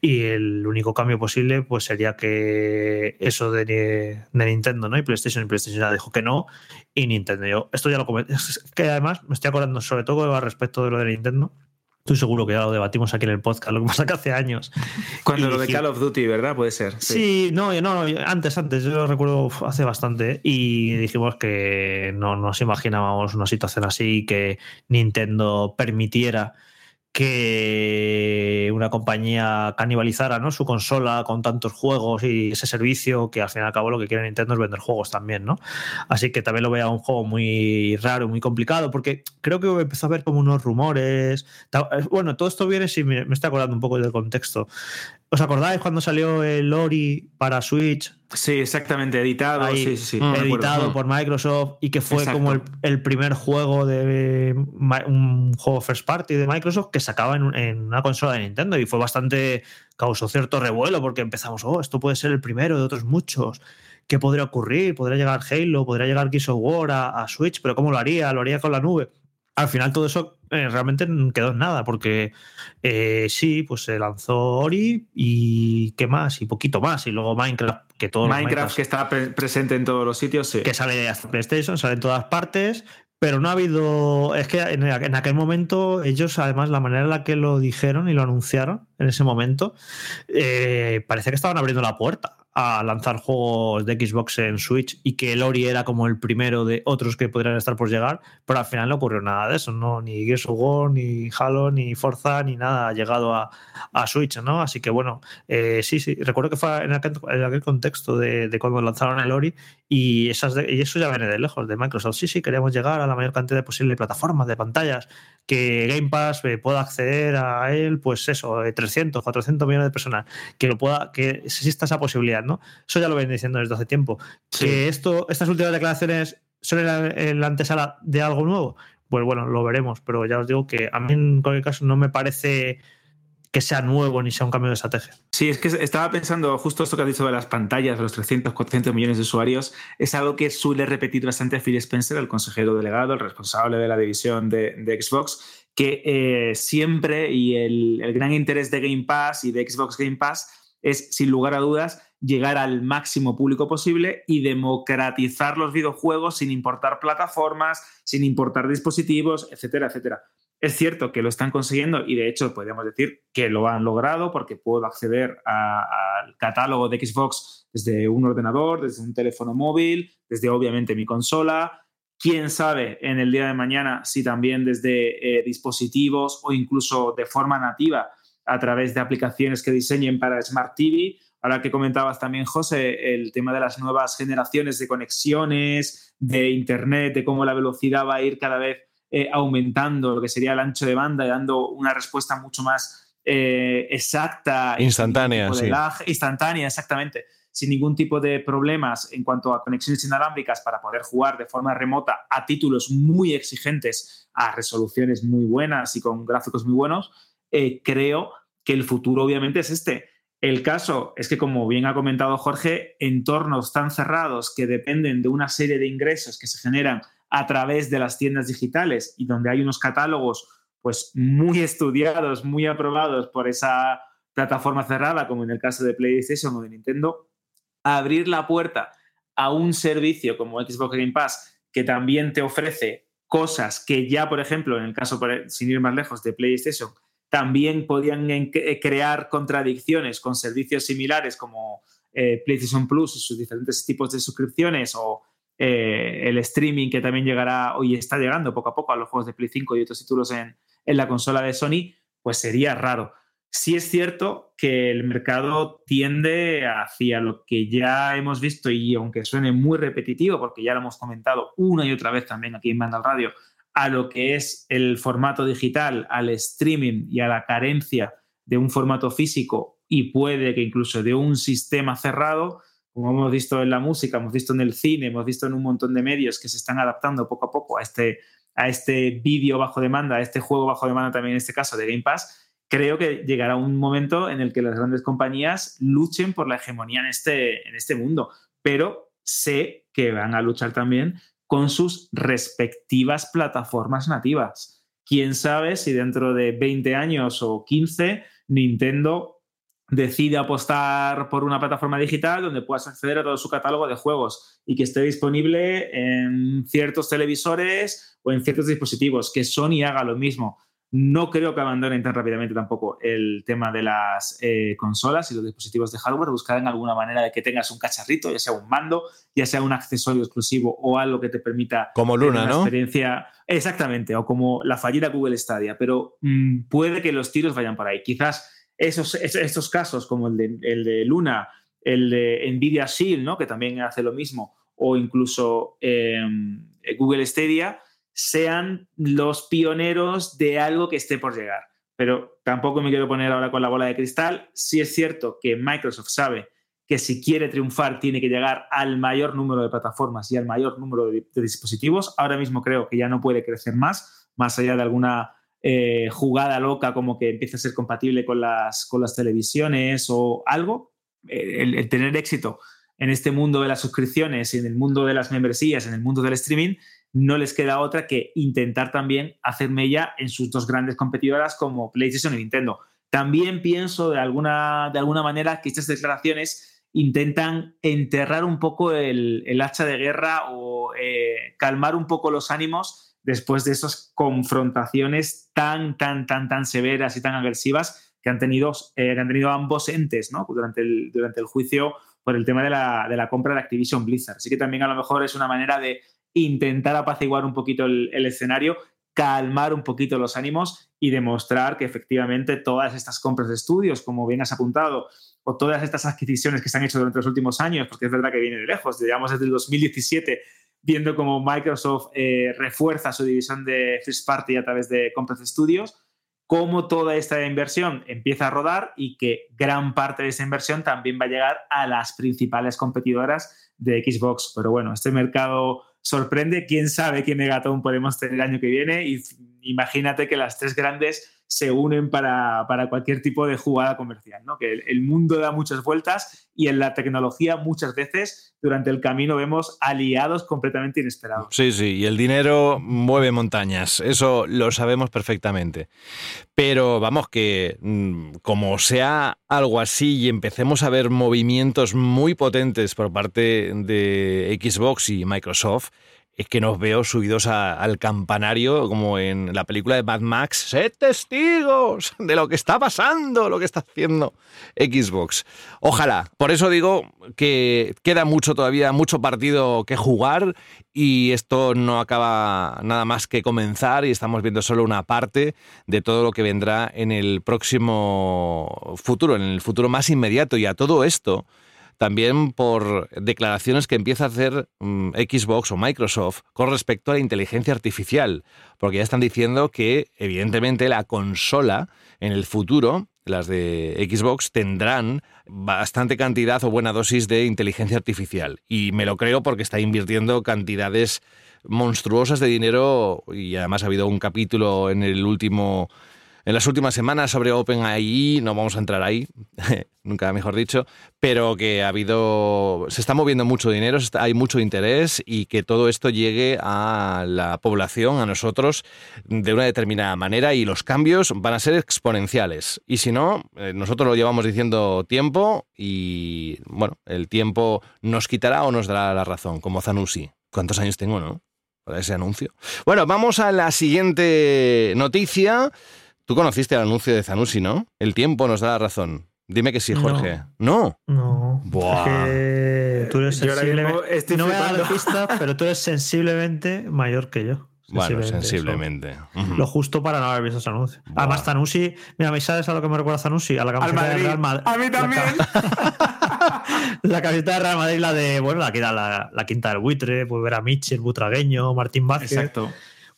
Y el único cambio posible pues sería que eso de, Nintendo ¿no? y PlayStation, y PlayStation ya dijo que no, y Nintendo. Yo, esto ya lo comenté, es que además me estoy acordando sobre todo respecto de lo de Nintendo. Estoy seguro que ya lo debatimos aquí en el podcast, lo que pasa que hace años. Cuando Y lo de Call of Duty, ¿verdad? Puede ser. Sí, no, no, antes, antes, yo lo recuerdo hace bastante y dijimos que no nos imaginábamos una situación así, que Nintendo permitiera que una compañía canibalizara ¿no? su consola con tantos juegos y ese servicio que al fin y al cabo lo que quiere Nintendo es vender juegos también, ¿no? Así que también lo veo un juego muy raro, muy complicado, porque creo que empezó a haber como unos rumores. Eh, Bueno, todo esto viene, si me, me estoy acordando un poco del contexto. ¿Os acordáis cuando salió el Ori para Switch? Sí, exactamente, editado. Ahí, sí, sí, sí, Mm. editado por Microsoft y que fue Exacto. como el, el primer juego de un juego first party de Microsoft que sacaba en, un- en una consola de Nintendo y fue bastante causó cierto revuelo porque empezamos, oh, esto puede ser el primero de otros muchos. ¿Qué podría ocurrir? ¿Podría llegar Halo? ¿Podría llegar Gears of War a, a Switch? ¿Pero cómo lo haría? ¿Lo haría con la nube? Al final todo eso eh, realmente quedó en nada porque eh, sí, pues se lanzó Ori y qué más y poquito más y luego Minecraft que todo Minecraft, que está pre- presente en todos los sitios, sí. que sale hasta PlayStation, sale en todas partes, pero no ha habido. Es que en, en aquel momento, ellos, además, la manera en la que lo dijeron y lo anunciaron en ese momento, eh, parece que estaban abriendo la puerta a lanzar juegos de Xbox en Switch y que el Ori era como el primero de otros que podrían estar por llegar, pero al final no ocurrió nada de eso, ¿no? Ni Gears of War, ni Halo, ni Forza, ni nada ha llegado a, a Switch, ¿no? Así que bueno, eh, sí, sí, recuerdo que fue en aquel, en aquel contexto de, cuando lanzaron el Ori y, esas de- y eso ya viene de lejos, de Microsoft. Sí, sí, queremos llegar a la mayor cantidad posible de plataformas, de pantallas, que Game Pass eh, pueda acceder a él, pues eso, eh, 300, 400 millones de personas, que lo pueda, que exista esa posibilidad, ¿no? Eso ya lo ven diciendo desde hace tiempo. Sí. Que esto, estas últimas declaraciones son el, el antesala de algo nuevo, pues bueno, lo veremos, pero ya os digo que a mí en cualquier caso no me parece que sea nuevo ni sea un cambio de estrategia. Sí, es que estaba pensando justo esto que has dicho de las pantallas, de los 300, 400 millones de usuarios, es algo que suele repetir bastante Phil Spencer, el consejero delegado, el responsable de la división de, de Xbox, que eh, siempre y el, el gran interés de Game Pass y de Xbox Game Pass es, sin lugar a dudas, llegar al máximo público posible y democratizar los videojuegos sin importar plataformas, sin importar dispositivos, etcétera, etcétera. Es cierto que lo están consiguiendo y de hecho podríamos decir que lo han logrado porque puedo acceder al catálogo de Xbox desde un ordenador, desde un teléfono móvil, desde obviamente mi consola. Quién sabe en el día de mañana si también desde eh, dispositivos o incluso de forma nativa a través de aplicaciones que diseñen para Smart TV. Ahora que comentabas también, José, el tema de las nuevas generaciones de conexiones, de Internet, de cómo la velocidad va a ir cada vez eh, aumentando lo que sería el ancho de banda y dando una respuesta mucho más eh, exacta. Instantánea, sí. lag, instantánea, exactamente. Sin ningún tipo de problemas en cuanto a conexiones inalámbricas para poder jugar de forma remota a títulos muy exigentes, a resoluciones muy buenas y con gráficos muy buenos, eh, creo que el futuro obviamente es este. El caso es que, como bien ha comentado Jorge, entornos tan cerrados que dependen de una serie de ingresos que se generan a través de las tiendas digitales y donde hay unos catálogos pues muy estudiados, muy aprobados por esa plataforma cerrada, como en el caso de PlayStation o de Nintendo, abrir la puerta a un servicio como Xbox Game Pass que también te ofrece cosas que ya, por ejemplo, en el caso, por- sin ir más lejos, de PlayStation, también podían eh, crear contradicciones con servicios similares como eh, PlayStation Plus y sus diferentes tipos de suscripciones o eh, el streaming que también llegará hoy está llegando poco a poco a los juegos de Play 5 y otros títulos en, en la consola de Sony, pues sería raro. Sí es cierto que el mercado tiende hacia lo que ya hemos visto y aunque suene muy repetitivo, porque ya lo hemos comentado una y otra vez también aquí en Mandal Radio, a lo que es el formato digital, al streaming y a la carencia de un formato físico y puede que incluso de un sistema cerrado, como hemos visto en la música, hemos visto en el cine, hemos visto en un montón de medios que se están adaptando poco a poco a este, a este vídeo bajo demanda, a este juego bajo demanda también en este caso de Game Pass, creo que llegará un momento en el que las grandes compañías luchen por la hegemonía en este, en este mundo, pero sé que van a luchar también con sus respectivas plataformas nativas. Quién sabe si dentro de 20 años o 15 Nintendo decide apostar por una plataforma digital donde puedas acceder a todo su catálogo de juegos y que esté disponible en ciertos televisores o en ciertos dispositivos, que Sony haga lo mismo. No creo que abandonen tan rápidamente tampoco el tema de las eh, consolas y los dispositivos de hardware. Buscarán alguna manera de que tengas un cacharrito, ya sea un mando, ya sea un accesorio exclusivo o algo que te permita Como Luna, una ¿no? experiencia exactamente o como la fallida Google Stadia pero mm, puede que los tiros vayan por ahí quizás esos, es- estos casos como el de, el de Luna el de Nvidia Shield ¿no? que también hace lo mismo o incluso eh, Google Stadia sean los pioneros de algo que esté por llegar pero tampoco me quiero poner ahora con la bola de cristal sí es cierto que Microsoft sabe que si quiere triunfar tiene que llegar al mayor número de plataformas y al mayor número de, dispositivos. Ahora mismo creo que ya no puede crecer más, más allá de alguna eh, jugada loca como que empiece a ser compatible con las, con las televisiones o algo. Eh, el tener éxito en este mundo de las suscripciones, en el mundo de las membresías, en el mundo del streaming, no les queda otra que intentar también hacer mella en sus dos grandes competidoras como PlayStation y Nintendo. También pienso de alguna, de alguna manera que estas declaraciones intentan enterrar un poco el, hacha de guerra o eh, calmar un poco los ánimos después de esas confrontaciones tan, tan, tan, tan severas y tan agresivas que han tenido, eh, han tenido ambos entes ¿no? durante, el, durante el juicio por el tema de la, de la compra de Activision Blizzard. Así que también a lo mejor es una manera de intentar apaciguar un poquito el, escenario, calmar un poquito los ánimos y demostrar que efectivamente todas estas compras de estudios, como bien has apuntado, o todas estas adquisiciones que se han hecho durante los últimos años, porque es verdad que viene de lejos, digamos desde el 2017, viendo cómo Microsoft eh, refuerza su división de First Party a través de compras de estudios, cómo toda esta inversión empieza a rodar y que gran parte de esa inversión también va a llegar a las principales competidoras de Xbox. Pero bueno, este mercado sorprende, quién sabe qué megatón podemos tener el año que viene y imagínate que las tres grandes se unen para, para cualquier tipo de jugada comercial, ¿no? que el, el, mundo da muchas vueltas y en la tecnología muchas veces durante el camino vemos aliados completamente inesperados. Sí, sí, y el dinero mueve montañas, eso lo sabemos perfectamente. Pero vamos que mm, como sea algo así y empecemos a ver movimientos muy potentes por parte de Xbox y Microsoft, es que nos veo subidos al campanario como en la película de Mad Max. ¡Sed testigos de lo que está pasando, lo que está haciendo Xbox! Ojalá. Por eso digo que queda mucho todavía, mucho partido que jugar y esto no acaba nada más que comenzar y estamos viendo solo una parte de todo lo que vendrá en el próximo futuro, en el futuro más inmediato. Y a todo esto, también por declaraciones que empieza a hacer mm, Xbox o Microsoft con respecto a la inteligencia artificial, porque ya están diciendo que evidentemente la consola en el futuro, las de Xbox, tendrán bastante cantidad o buena dosis de inteligencia artificial. Y me lo creo porque está invirtiendo cantidades monstruosas de dinero y además ha habido un capítulo en el último en las últimas semanas sobre OpenAI, no vamos a entrar ahí, [LAUGHS] nunca mejor dicho, pero que ha habido, se está moviendo mucho dinero, hay mucho interés y que todo esto llegue a la población, a nosotros, de una determinada manera y los cambios van a ser exponenciales. Y si no, eh, nosotros lo llevamos diciendo tiempo y, bueno, el tiempo nos quitará o nos dará la razón, como Zanussi. ¿Cuántos años tengo, no? Para ese anuncio. Bueno, vamos a la siguiente noticia. Tú conociste el anuncio de Zanussi, ¿no? El tiempo nos da la razón. Dime que sí, No. Jorge. No. No. Buah. Es que tú eres no voy a dar pistas, [LAUGHS] pero tú eres sensiblemente mayor que yo. Bueno, Sensiblemente. Lo justo para no haber visto ese anuncio. Además, Zanussi, mira, ¿me sabes a lo que me recuerda Zanussi? A la Al camiseta de Madrid. Real Madrid. A mí también. La, [LAUGHS] la camiseta de Real Madrid, la de, bueno, la que era la, la quinta del buitre, pues ver a Mitchell, Butragueño, Martín Vázquez. Exacto.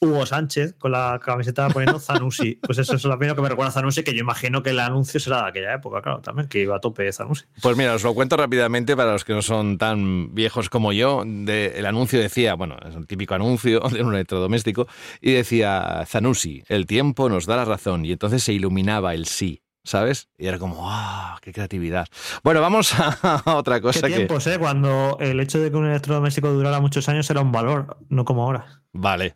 Hugo Sánchez con la camiseta poniendo Zanussi. Pues eso es lo primero que me recuerda a Zanussi, que yo imagino que el anuncio será de aquella época, claro, también, que iba a tope Zanussi. Pues mira, os lo cuento rápidamente para los que no son tan viejos como yo. De- el anuncio decía, bueno, es un típico anuncio de un electrodoméstico, y decía, Zanussi, el tiempo nos da la razón. Y entonces se iluminaba el sí. ¿Sabes? Y era como, ¡ah! ¡Qué creatividad! Bueno, vamos [LAUGHS] a otra Qué cosa que. tiempos, ¿eh? Cuando el hecho de que un electrodoméstico durara muchos años era un valor, no como ahora. Vale.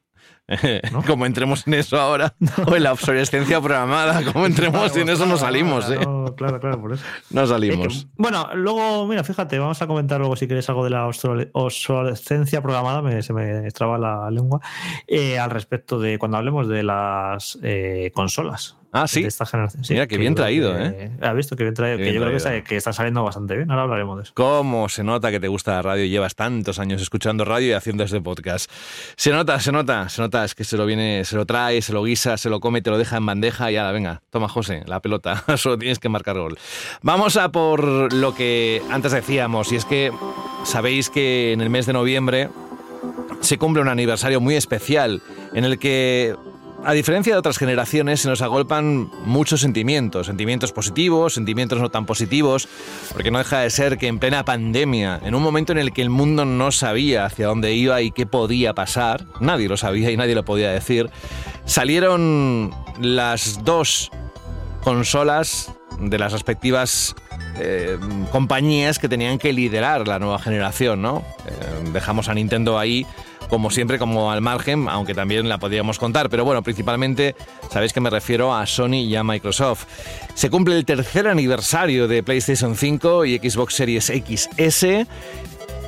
[LAUGHS] ¿No? Como entremos en eso ahora, o en la obsolescencia programada, como [LAUGHS] entremos y en eso no salimos, ¿eh? Claro, claro, por eso. [LAUGHS] No salimos. bueno, luego, mira, fíjate, vamos a comentar luego si queréis algo de la obsole- obsolescencia programada, me- se me traba la lengua, eh, al respecto de cuando hablemos de las eh, consolas. Ah, sí. De esta generación. Sí, Mira, qué que bien traído, que- ¿eh? ¿Has visto? Que bien traído. Qué que bien yo creo que, traído. está, que está saliendo bastante bien. Ahora hablaremos de eso. ¿Cómo se nota que te gusta la radio y llevas tantos años escuchando radio y haciendo este podcast? Se nota, se nota, se nota, es que se lo viene, se lo trae, se lo guisa, se lo come, te lo deja en bandeja y ahora, venga, toma José, la pelota, [LAUGHS] solo tienes que marcar gol. Vamos a por lo que antes decíamos, y es que sabéis que en el mes de noviembre se cumple un aniversario muy especial en el que a diferencia de otras generaciones, se nos agolpan muchos sentimientos, sentimientos positivos, sentimientos no tan positivos, porque no deja de ser que en plena pandemia, en un momento en el que el mundo no sabía hacia dónde iba y qué podía pasar, nadie lo sabía y nadie lo podía decir, salieron las dos consolas de las respectivas eh, compañías que tenían que liderar la nueva generación, ¿no? Eh, dejamos a Nintendo ahí como siempre, como al margen, aunque también la podríamos contar. Pero bueno, principalmente sabéis que me refiero a Sony y a Microsoft. Se cumple el tercer aniversario de PlayStation 5 y Xbox Series XS.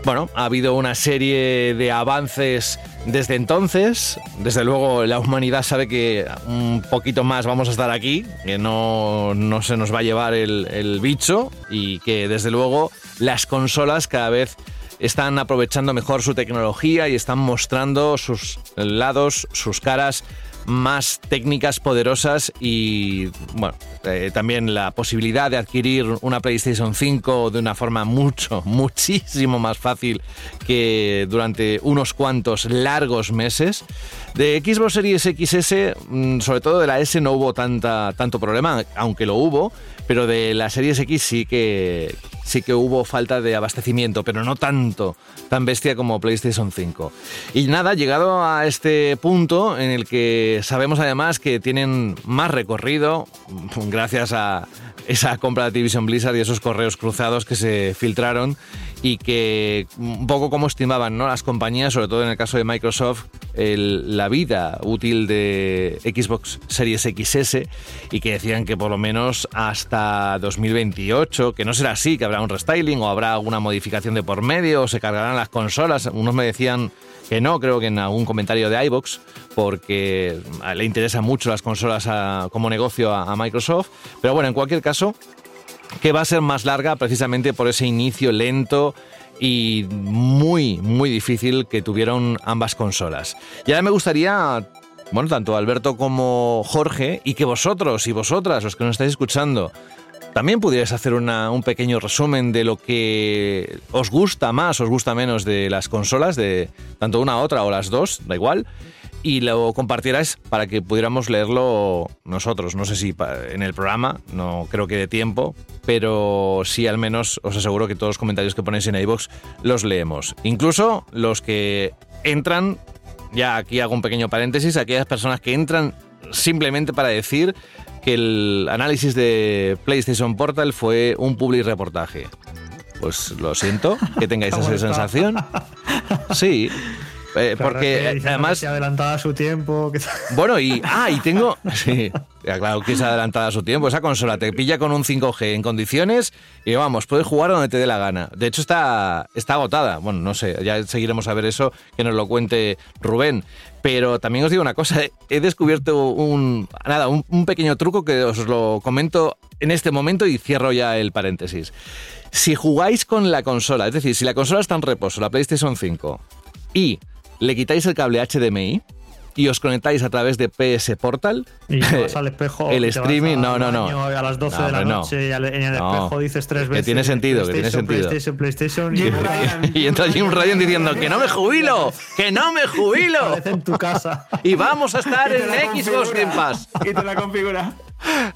Bueno, ha habido una serie de avances desde entonces. Desde luego, la humanidad sabe que un poquito más vamos a estar aquí, que no, no se nos va a llevar el, el bicho y que desde luego las consolas cada vez están aprovechando mejor su tecnología y están mostrando sus lados, sus caras más técnicas poderosas y bueno, eh, también la posibilidad de adquirir una PlayStation 5 de una forma mucho, [LAUGHS] muchísimo más fácil que durante unos cuantos largos meses. De Xbox Series XS, mm, sobre todo de la S no hubo tanta, tanto problema, aunque lo hubo, pero de la Series X sí que, sí que hubo falta de abastecimiento, pero no tanto, tan bestia como PlayStation 5. Y nada, llegado a este punto en el que sabemos además que tienen más recorrido, [LAUGHS] gracias a esa compra de Activision Blizzard y esos correos cruzados que se filtraron y que un poco como estimaban ¿no? las compañías, sobre todo en el caso de Microsoft, la vida útil de Xbox Series XS y que decían que por lo menos hasta 2028, que no será así, que habrá un restyling o habrá alguna modificación de por medio o se cargarán las consolas. Unos me decían que no, creo que en algún comentario de iBox, porque le interesan mucho las consolas a- como negocio a, a Microsoft. Pero bueno, en cualquier caso, que va a ser más larga precisamente por ese inicio lento y muy, muy difícil que tuvieron ambas consolas. Y ahora me gustaría, bueno, tanto Alberto como Jorge, y que vosotros y vosotras, los que nos estáis escuchando, también pudierais hacer un pequeño resumen de lo que os gusta más, os gusta menos de las consolas, de tanto una otra o las dos, da igual, y lo compartierais para que pudiéramos leerlo nosotros. No sé si en el programa, no creo que de tiempo, pero sí al menos os aseguro que todos los comentarios que ponéis en iVoox los leemos. Incluso los que entran, ya aquí hago un pequeño paréntesis, aquellas personas que entran simplemente para decir que el análisis de PlayStation Portal fue un public reportaje. Pues lo siento que tengáis [LAUGHS] ¿Cómo esa sensación. Sí, eh, Claro, porque es que diciendo además se adelantaba a su tiempo. que- [LAUGHS] bueno, y. Ah, y tengo. [LAUGHS] Sí, claro que es adelantada a su tiempo. Esa consola te pilla con un 5G en condiciones y vamos, puedes jugar donde te dé la gana. De hecho, está, está agotada. Bueno, no sé, ya seguiremos a ver eso, que nos lo cuente Rubén. Pero también os digo una cosa, he- he descubierto un. Nada, un, un pequeño truco que os lo comento en este momento y cierro ya el paréntesis. Si jugáis con la consola, es decir, si la consola está en reposo, la PlayStation 5, y le quitáis el cable HDMI y os conectáis a través de PS Portal, Y te vas al [LAUGHS] espejo. el streaming, no, no, no. A las 12 No, de la hombre, no. noche y en el No. espejo dices tres Que veces. tiene sentido, que tiene sentido. PlayStation, PlayStation. Jim y Ryan. y entra Jim Ryan diciendo que no me jubilo, que no me jubilo. en tu casa. Y vamos a estar en Xbox. Game Pass. Y te la configura.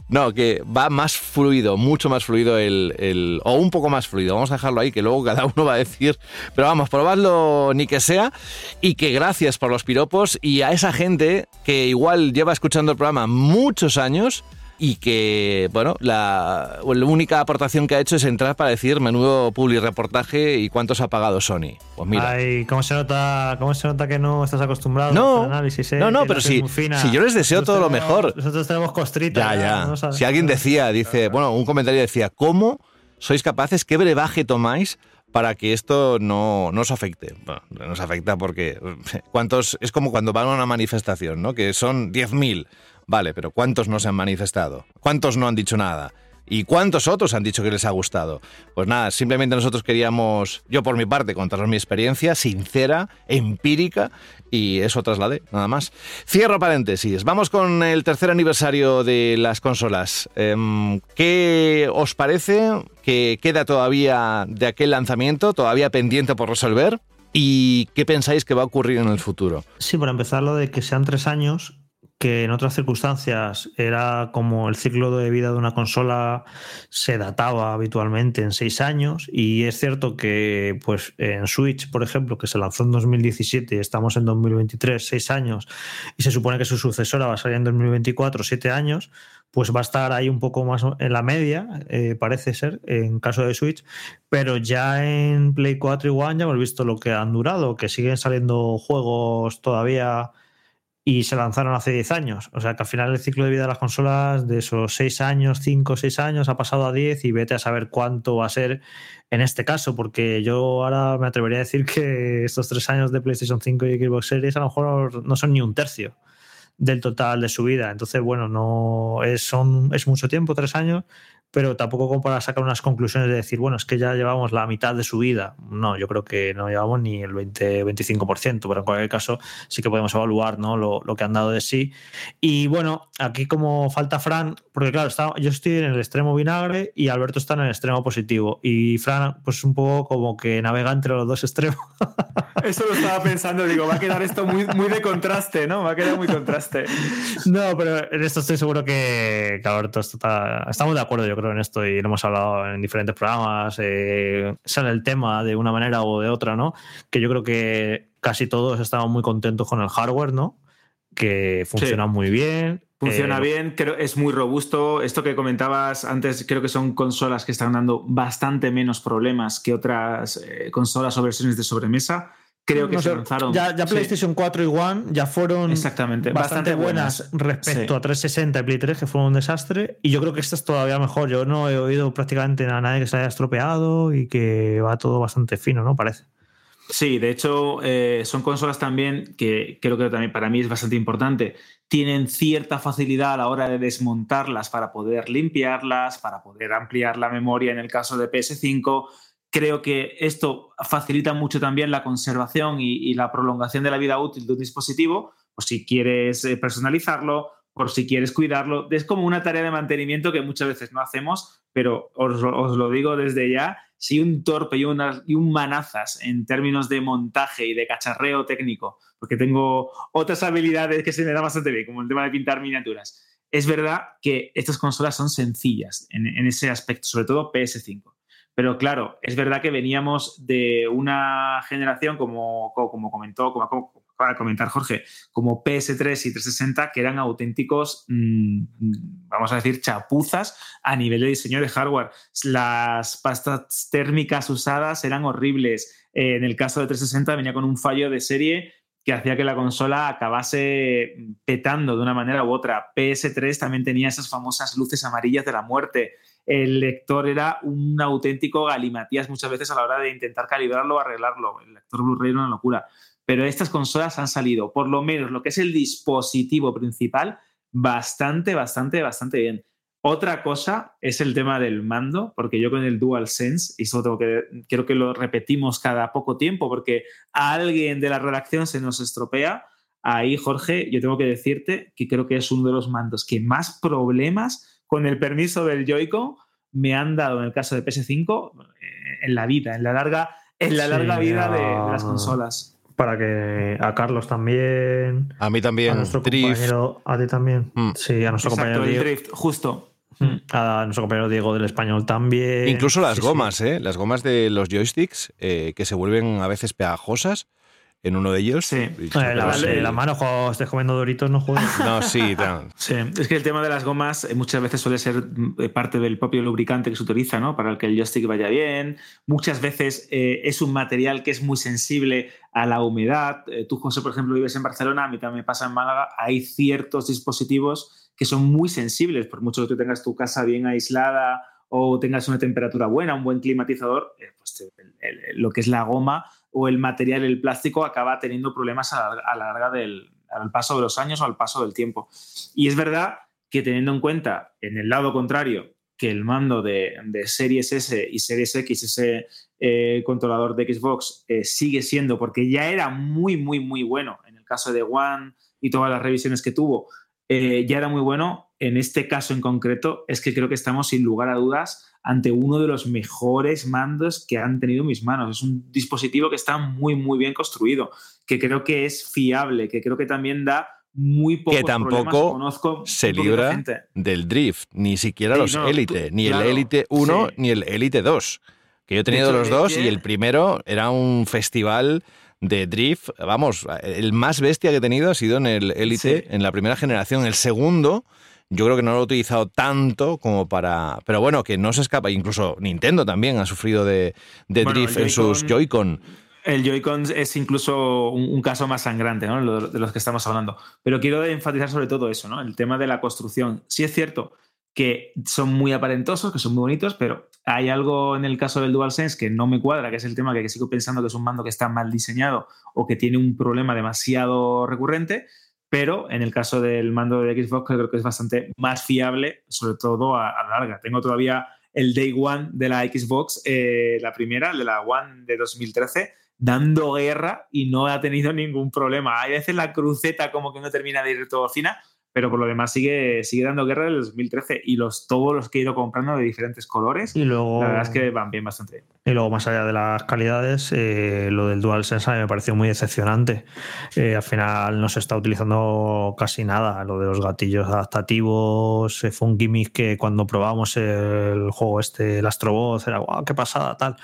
No, que va más fluido, mucho más fluido el, el- O un poco más fluido. Vamos a dejarlo ahí, que luego [LAUGHS] cada uno va a decir. Pero vamos, probadlo ni que sea. Y que gracias por los piropos y a esa gente que igual lleva escuchando el programa muchos años. Y que, bueno, la, la única aportación que ha hecho es entrar para decir menudo public reportaje y cuántos ha pagado Sony. Pues mira. Ay, ¿cómo se nota, cómo se nota que no estás acostumbrado No, a hacer análisis? eh? no, no, pero si- si yo les deseo Nosotros todo lo tenemos- mejor. Nosotros tenemos costrita. Ya, ya. ¿no? Si alguien decía, dice, bueno, un comentario decía, ¿cómo sois capaces, qué brebaje tomáis para que esto no, no os afecte? Bueno, no nos afecta porque [LAUGHS] cuántos es como cuando van a una manifestación, ¿no? Que son 10.000. Vale, pero ¿cuántos no se han manifestado? ¿Cuántos no han dicho nada? ¿Y cuántos otros han dicho que les ha gustado? Pues nada, simplemente nosotros queríamos, yo por mi parte, contaros mi experiencia sincera, empírica, y eso trasladé, nada más. Cierro paréntesis. Vamos con el tercer aniversario de las consolas. Em, ¿Qué os parece que queda todavía de aquel lanzamiento, todavía pendiente por resolver? ¿Y qué pensáis que va a ocurrir en el futuro? Sí, para empezar, lo de que sean tres años, que en otras circunstancias era como el ciclo de vida de una consola se databa habitualmente en seis años. Y es cierto que, pues, en Switch, por ejemplo, que se lanzó en 2017 y estamos en 2023, seis años, y se supone que su sucesora va a salir en 2024, siete años, pues va a estar ahí un poco más en la media, eh, parece ser, en caso de Switch. Pero ya en Play 4 y One ya hemos visto lo que han durado, que siguen saliendo juegos todavía y se lanzaron hace 10 años. O sea que al final el ciclo de vida de las consolas de esos 6 años, 5 o 6 años ha pasado a 10 y vete a saber cuánto va a ser en este caso, porque yo ahora me atrevería a decir que estos 3 años de PlayStation 5 y Xbox Series a lo mejor no son ni un tercio del total de su vida. Entonces, bueno, no es, es mucho tiempo, 3 años, pero tampoco como para sacar unas conclusiones de decir, bueno, es que ya llevamos la mitad de su vida. No, yo creo que no llevamos ni el 20-25%, pero en cualquier caso sí que podemos evaluar ¿no? lo, lo que han dado de sí. Y bueno, aquí como falta Fran, porque claro, está, yo estoy en el extremo vinagre y Alberto está en el extremo positivo. Y Fran, pues un poco como que navega entre los dos extremos. [LAUGHS] Eso lo estaba pensando, digo, va a quedar esto muy, muy de contraste, ¿no? Va a quedar muy contraste. No, pero en esto estoy seguro que, que Alberto está- estamos de acuerdo, yo creo, en esto y lo hemos hablado en diferentes programas. eh, sale el tema de una manera o de otra, ¿no? Que yo creo que casi todos estamos muy contentos con el hardware, ¿no? Que funciona Sí. muy bien. Funciona eh, bien, creo es muy robusto. Esto que comentabas antes, creo que son consolas que están dando bastante menos problemas que otras eh, consolas o versiones de sobremesa. Creo que no se sé, lanzaron. Ya, ya Sí, PlayStation 4 y One ya fueron Exactamente, bastante, bastante buenas, buenas. respecto Sí. a 360 y Play 3, que fueron un desastre. Y yo creo que esta es todavía mejor. Yo no he oído prácticamente a nadie que se haya estropeado y que va todo bastante fino, ¿no? Parece. Sí, de hecho, eh, son consolas también que creo que también para mí es bastante importante. Tienen cierta facilidad a la hora de desmontarlas para poder limpiarlas, para poder ampliar la memoria en el caso de PS5. Creo que esto facilita mucho también la conservación y, la prolongación de la vida útil de un dispositivo, o si quieres eh, personalizarlo, por si quieres cuidarlo. Es como una tarea de mantenimiento que muchas veces no hacemos, pero os, os lo digo desde ya, si un torpe y, una- y un manazas en términos de montaje y de cacharreo técnico, porque tengo otras habilidades que se me da bastante bien, como el tema de pintar miniaturas. Es verdad que estas consolas son sencillas en, en ese aspecto, sobre todo PS5. Pero claro, es verdad que veníamos de una generación, como, como comentó, como como de comentar Jorge, como PS3 y 360, que eran auténticos, mm, vamos a decir, chapuzas a nivel de diseño de hardware. Las pastas térmicas usadas eran horribles. Eh, en el caso de 360 venía con un fallo de serie que hacía que la consola acabase petando de una manera u otra. PS3 también tenía esas famosas luces amarillas de la muerte. El lector era un auténtico galimatías muchas veces a la hora de intentar calibrarlo o arreglarlo. El lector Blu-ray era una locura. Pero estas consolas han salido, por lo menos lo que es el dispositivo principal, bastante, bastante, bastante bien. Otra cosa es el tema del mando, porque yo con el DualSense, y eso tengo que, quiero que lo repetimos cada poco tiempo, porque a alguien de la redacción se nos estropea. Ahí, Jorge, yo tengo que decirte que creo que es uno de los mandos que más problemas con el permiso del Joy-Con me han dado en el caso de PS5 eh, en la vida, en la larga, en la Sí, larga vida de, de ah. las consolas. Para que a Carlos también, A mí a también. nuestro Drift. compañero, a ti también. Mm. Sí, a nuestro Exacto, compañero el Diego. drift, justo. Mm. A nuestro compañero Diego del español también. Incluso las Sí, sí. gomas, ¿eh? Las gomas de los joysticks eh, que se vuelven a veces pegajosas en uno de ellos. Sí. Y- Eh, la, la mano, cuando estés comiendo doritos, no juegues. [LAUGHS] No, [LAUGHS] sí, es que el tema de las gomas eh, muchas veces suele ser eh, parte del propio lubricante que se utiliza, ¿no? Para que el joystick vaya bien. Muchas veces eh, es un material que es muy sensible a la humedad. Tú, José, por ejemplo, vives en Barcelona, a mí también me pasa en Málaga. Hay ciertos dispositivos que son muy sensibles, por mucho que tú tengas tu casa bien aislada o tengas una temperatura buena, un buen climatizador, eh, pues te- el- el- lo que es la goma o el material, el plástico, acaba teniendo problemas a la, a la larga del al paso de los años o al paso del tiempo. Y es verdad que teniendo en cuenta, en el lado contrario, que el mando de, de Series S y Series X, ese eh, controlador de Xbox, eh, sigue siendo, porque ya era muy, muy, muy bueno en el caso de One y todas las revisiones que tuvo, eh, ya era muy bueno. En este caso en concreto, es que creo que estamos sin lugar a dudas ante uno de los mejores mandos que han tenido en mis manos. Es un dispositivo que está muy, muy bien construido, que creo que es fiable, que creo que también da muy pocos Que tampoco. Conozco se libra gente. del drift, ni siquiera Sí, los no, Elite, tú- ni claro, el Elite 1 sí. ni el Elite 2. Que yo he tenido hecho, los dos que- y el primero era un festival de drift, vamos, el más bestia que he tenido ha sido en el Elite, Sí. en la primera generación. El segundo, yo creo que no lo he utilizado tanto como para... Pero bueno, que no se escapa. Incluso Nintendo también ha sufrido de, de Bueno, drift en sus Joy-Con- Joy-Con. El Joy-Con es incluso un, un caso más sangrante, ¿no? Lo- De los que estamos hablando. Pero quiero enfatizar sobre todo eso, ¿no? El tema de la construcción. Sí es cierto que son muy aparentosos, que son muy bonitos, pero hay algo en el caso del DualSense que no me cuadra, que es el tema que sigo pensando que es un mando que está mal diseñado o que tiene un problema demasiado recurrente. Pero en el caso del mando de Xbox creo que es bastante más fiable, sobre todo a, la larga. Tengo todavía el Day One de la Xbox, eh, la primera, de la One de 2013, dando guerra y no ha tenido ningún problema. Hay veces la cruceta como que no termina de ir todo fina, pero por lo demás sigue, sigue dando guerra del 2013 y los, todos los que he ido comprando de diferentes colores, Y luego, la verdad es que van bien bastante bien. y luego más allá de las calidades, eh, lo del DualSense a mí me pareció muy decepcionante. Eh, al final no se está utilizando casi nada. Lo de los gatillos adaptativos eh, fue un gimmick que cuando probamos el juego este, el Astrobot, era guau, qué pasada, tal.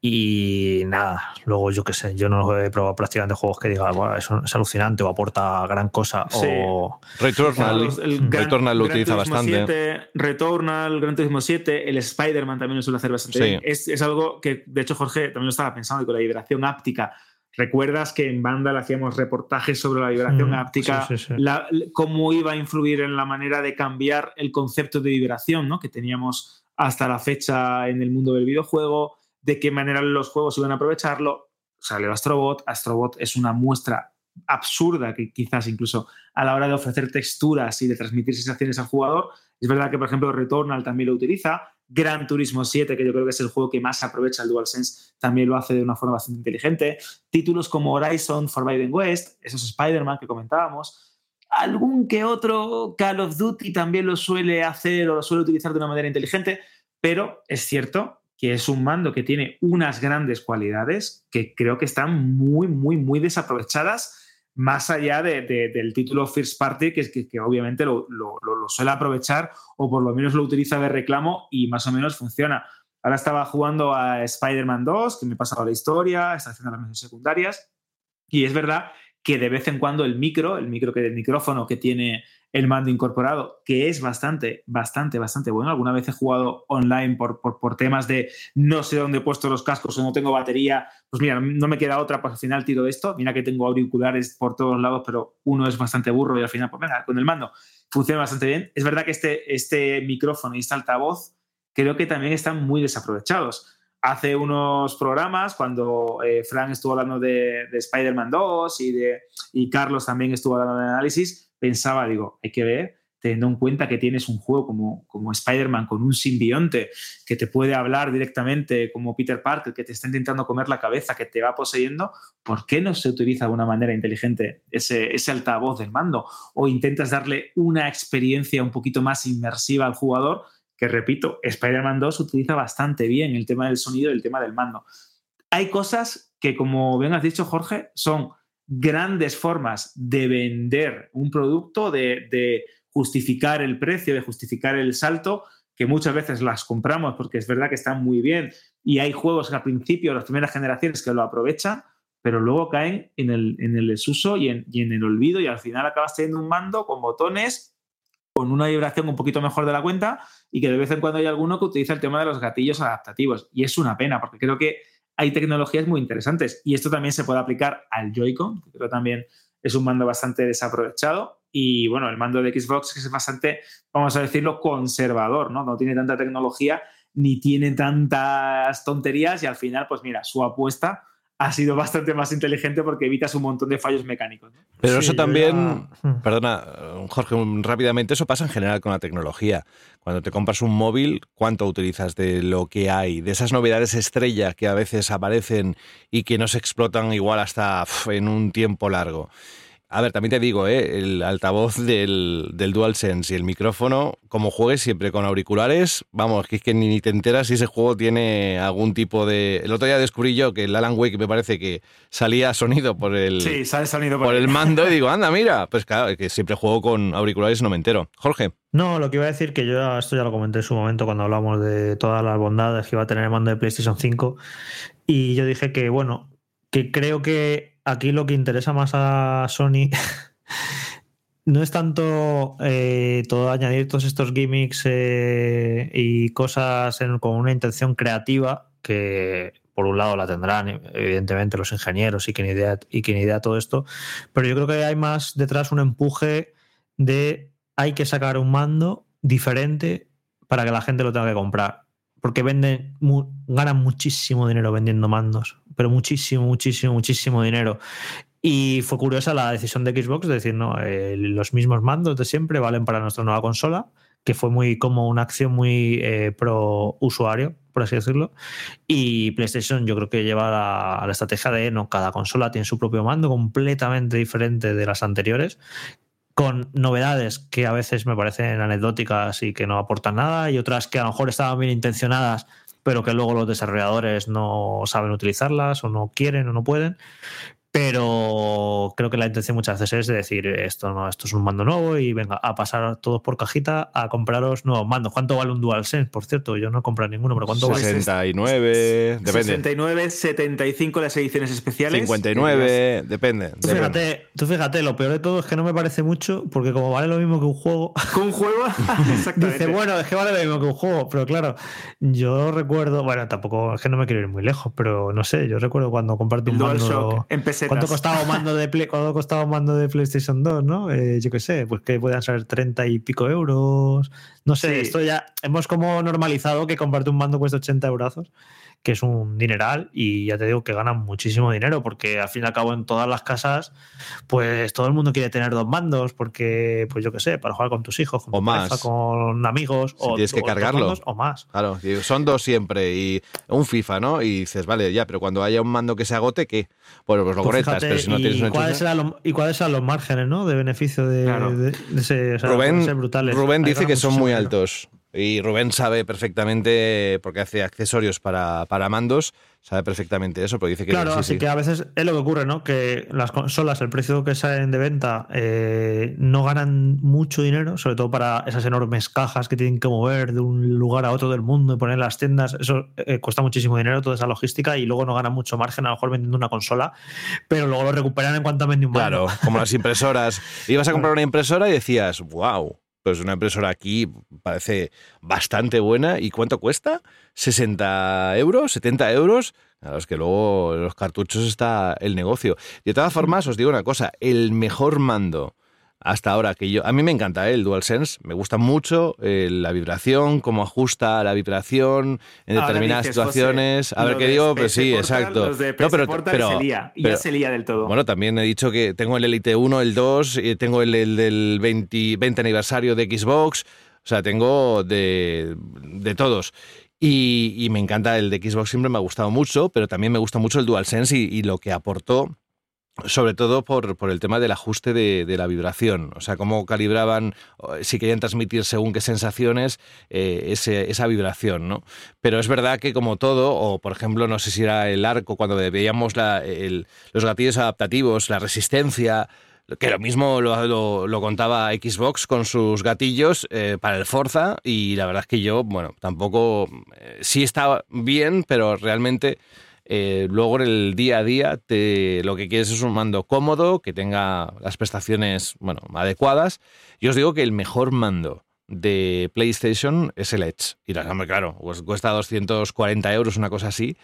Y nada, luego yo qué sé, yo no he probado prácticamente juegos que diga, "Buah, eso es alucinante o aporta gran cosa. Sí. O, Returnal, el Gran- Returnal lo Gran utiliza Turismo bastante. 7, Returnal, Gran Turismo 7, el Spider-Man también lo suele hacer bastante Sí. bien. Es, es algo que, de hecho, Jorge también lo estaba pensando, con la vibración áptica. ¿Recuerdas que en Vandal hacíamos reportajes sobre la vibración Mm, áptica? sí, sí, sí. la- cómo iba a influir en la manera de cambiar el concepto de vibración ¿no? que teníamos hasta la fecha en el mundo del videojuego, de qué manera los juegos iban a aprovecharlo. salió Astrobot. Astrobot es una muestra absurda que quizás incluso a la hora de ofrecer texturas y de transmitir sensaciones al jugador. Es verdad que, por ejemplo, Returnal también lo utiliza. Gran Turismo 7, que yo creo que es el juego que más aprovecha el DualSense, también lo hace de una forma bastante inteligente. Títulos como Horizon, Forbidden West, esos Spider-Man que comentábamos. Algún que otro Call of Duty también lo suele hacer o lo suele utilizar de una manera inteligente, pero es cierto que es un mando que tiene unas grandes cualidades que creo que están muy, muy, muy desaprovechadas más allá de- de- del título First Party, que, que, que obviamente lo- lo suele aprovechar o por lo menos lo utiliza de reclamo y más o menos funciona. Ahora estaba jugando a Spider-Man 2, que me he pasado la historia, está haciendo las misiones secundarias y es verdad que de vez en cuando el micro, el micro que el micrófono que tiene el mando incorporado, que es bastante, bastante, bastante bueno. Alguna vez he jugado online por, por, por temas de no sé dónde he puesto los cascos o no tengo batería. Pues mira, no me queda otra, pues al final tiro esto. Mira que tengo auriculares por todos lados, pero uno es bastante burro y al final, pues venga, con el mando funciona bastante bien. Es verdad que este, este micrófono y este altavoz creo que también están muy desaprovechados. Hace unos programas, cuando eh, Frank estuvo hablando de, de Spider-Man 2 y, de, y Carlos también estuvo hablando de análisis, pensaba, digo, hay que ver, teniendo en cuenta que tienes un juego como, como Spider-Man con un simbionte que te puede hablar directamente como Peter Parker, que te está intentando comer la cabeza, que te va poseyendo, ¿por qué no se utiliza de una manera inteligente ese, ese altavoz del mando? O intentas darle una experiencia un poquito más inmersiva al jugador, que repito, Spider-Man 2 utiliza bastante bien el tema del sonido y el tema del mando. Hay cosas que, como bien has dicho, Jorge, son grandes formas de vender un producto, de, justificar el precio, de justificar el salto, que muchas veces las compramos porque es verdad que están muy bien y hay juegos que al principio, las primeras generaciones que lo aprovechan, pero luego caen en el, en el desuso y en, y en el olvido y al final acabas teniendo un mando con botones, con una vibración un poquito mejor de la cuenta y que de vez en cuando hay alguno que utiliza el tema de los gatillos adaptativos. Y es una pena porque creo que hay tecnologías muy interesantes y esto también se puede aplicar al Joy-Con, que creo también es un mando bastante desaprovechado. Y bueno, el mando de Xbox es bastante, vamos a decirlo, conservador, ¿no? No tiene tanta tecnología ni tiene tantas tonterías y al final, pues mira, su apuesta ha sido bastante más inteligente porque evitas un montón de fallos mecánicos. ¿no? Pero Sí, eso también, ya- perdona, Jorge, un- rápidamente, eso pasa en general con la tecnología. Cuando te compras un móvil, ¿cuánto utilizas de lo que hay? De esas novedades estrella que a veces aparecen y que no se explotan igual hasta en un tiempo largo. A ver, también te digo, ¿eh? el altavoz del, del DualSense y el micrófono, como juegues siempre con auriculares, vamos, que es que ni te enteras si ese juego tiene algún tipo de... El otro día descubrí yo que el Alan Wake me parece que salía sonido por el, Sí, sale sonido por el mando y [LAUGHS] digo, anda, mira. Pues claro, que siempre juego con auriculares y no me entero. Jorge, No, lo que iba a decir, que yo ya- esto ya lo comenté en su momento cuando hablamos de todas las bondades que iba a tener el mando de PlayStation 5. Y yo dije que, bueno, que creo que aquí lo que interesa más a Sony [LAUGHS] no es tanto eh, todo añadir todos estos gimmicks eh, y cosas con una intención creativa, que por un lado la tendrán, evidentemente, los ingenieros y quien idea, y quien idea todo esto, pero yo creo que hay más detrás un empuje de hay que sacar un mando diferente para que la gente lo tenga que comprar. Porque venden, ganan muchísimo dinero vendiendo mandos, pero muchísimo, muchísimo, muchísimo dinero. Y fue curiosa la decisión de Xbox de decir, no, los mismos mandos de siempre valen para nuestra nueva consola, que fue muy como una acción muy eh, pro usuario, por así decirlo. Y PlayStation yo creo que lleva la, la estrategia de, no, cada consola tiene su propio mando completamente diferente de las anteriores con novedades que a veces me parecen anecdóticas y que no aportan nada, y otras que a lo mejor estaban bien intencionadas, pero que luego los desarrolladores no saben utilizarlas o no quieren o no pueden. Pero creo que la intención muchas veces es de decir esto no, esto es un mando nuevo y venga, a pasar todos por cajita a compraros nuevos mandos. ¿Cuánto vale un DualSense? Por cierto, yo no he comprado ninguno, pero ¿cuánto vale? 69, depende. 69, 75 las ediciones especiales. 59, depende. Tú depende. fíjate, tú fíjate, lo peor de todo es que no me parece mucho, porque como vale lo mismo que un juego, [LAUGHS] Con un juego. [LAUGHS] Exactamente. Dice, bueno, es que vale lo mismo que un juego, pero claro, yo recuerdo, bueno, tampoco, es que no me quiero ir muy lejos, pero no sé, yo recuerdo cuando comparto un mando. DualShock en pesetas. ¿Cuánto costaba un mando de Play, cuánto costaba un mando de PlayStation 2, no? Eh, yo qué sé, pues que puedan ser 30 y pico euros. No sé, Sí. esto ya hemos como normalizado que comparte un mando cuesta 80 euros. Que es un dineral y ya te digo que ganan muchísimo dinero porque al fin y al cabo en todas las casas pues todo el mundo quiere tener dos mandos porque pues yo qué sé, para jugar con tus hijos, con O tu más. pareja, con amigos Si o tienes que o dos cargarlo. mandos o más. Claro, son dos siempre y un FIFA, ¿no? Y dices, vale, ya, pero cuando haya un mando que se agote, ¿qué? Bueno, pues lo Pues fíjate, pero si no tienes ¿y, un cuáles ¿Y cuáles serán los márgenes ¿no? de beneficio de, Claro. de- de ese? o sea, Rubén, pueden ser brutales. Rubén dice que son muy dinero. altos. Y Rubén sabe perfectamente, porque hace accesorios para, para mandos, sabe perfectamente eso, pero dice que Claro, sí, así sí. que a veces es lo que ocurre, ¿no? Que las consolas, el precio que salen de venta, eh, no ganan mucho dinero, sobre todo para esas enormes cajas que tienen que mover de un lugar a otro del mundo y poner en las tiendas. Eso eh, cuesta muchísimo dinero, toda esa logística, y luego no ganan mucho margen, a lo mejor vendiendo una consola, pero luego lo recuperan en cuanto venden un mando. Claro, como las impresoras. [LAUGHS] Ibas a comprar una impresora y decías, wow, una impresora aquí parece bastante buena. ¿Y cuánto cuesta? ¿60 euros? ¿70 euros? Claro, es que luego en los cartuchos está el negocio. De todas formas, os digo una cosa, el mejor mando hasta ahora que yo... A mí me encanta ¿eh? el DualSense, me gusta mucho eh, la vibración, cómo ajusta la vibración en Ahora determinadas dices, José, situaciones. a ver qué digo, pues sí, Portal, exacto. Los de No, pero- Portal pero- se lía, y pero- ya se lía del todo. bueno, también he dicho que tengo el Elite 1, el 2, y tengo el, el del 20, 20 aniversario de Xbox, o sea, tengo de, de todos. Y, y me encanta el de Xbox, siempre me ha gustado mucho, pero también me gusta mucho el DualSense y, y lo que aportó, sobre todo por, por el tema del ajuste de, de la vibración, o sea, cómo calibraban, si querían transmitir según qué sensaciones, eh, esa vibración, ¿no? Pero es verdad que como todo, o por ejemplo, no sé si era el arco, cuando veíamos la- el- los gatillos adaptativos, la resistencia, que lo mismo lo, lo- lo contaba Xbox con sus gatillos eh, para el Forza, y la verdad es que yo, bueno, tampoco, eh, sí estaba bien, pero realmente... eh, luego en el día a día lo que quieres es un mando cómodo, que tenga las prestaciones bueno, adecuadas. Y os digo que el mejor mando de PlayStation es el Edge. Y la hombre, claro, pues cuesta 240 euros, una cosa así.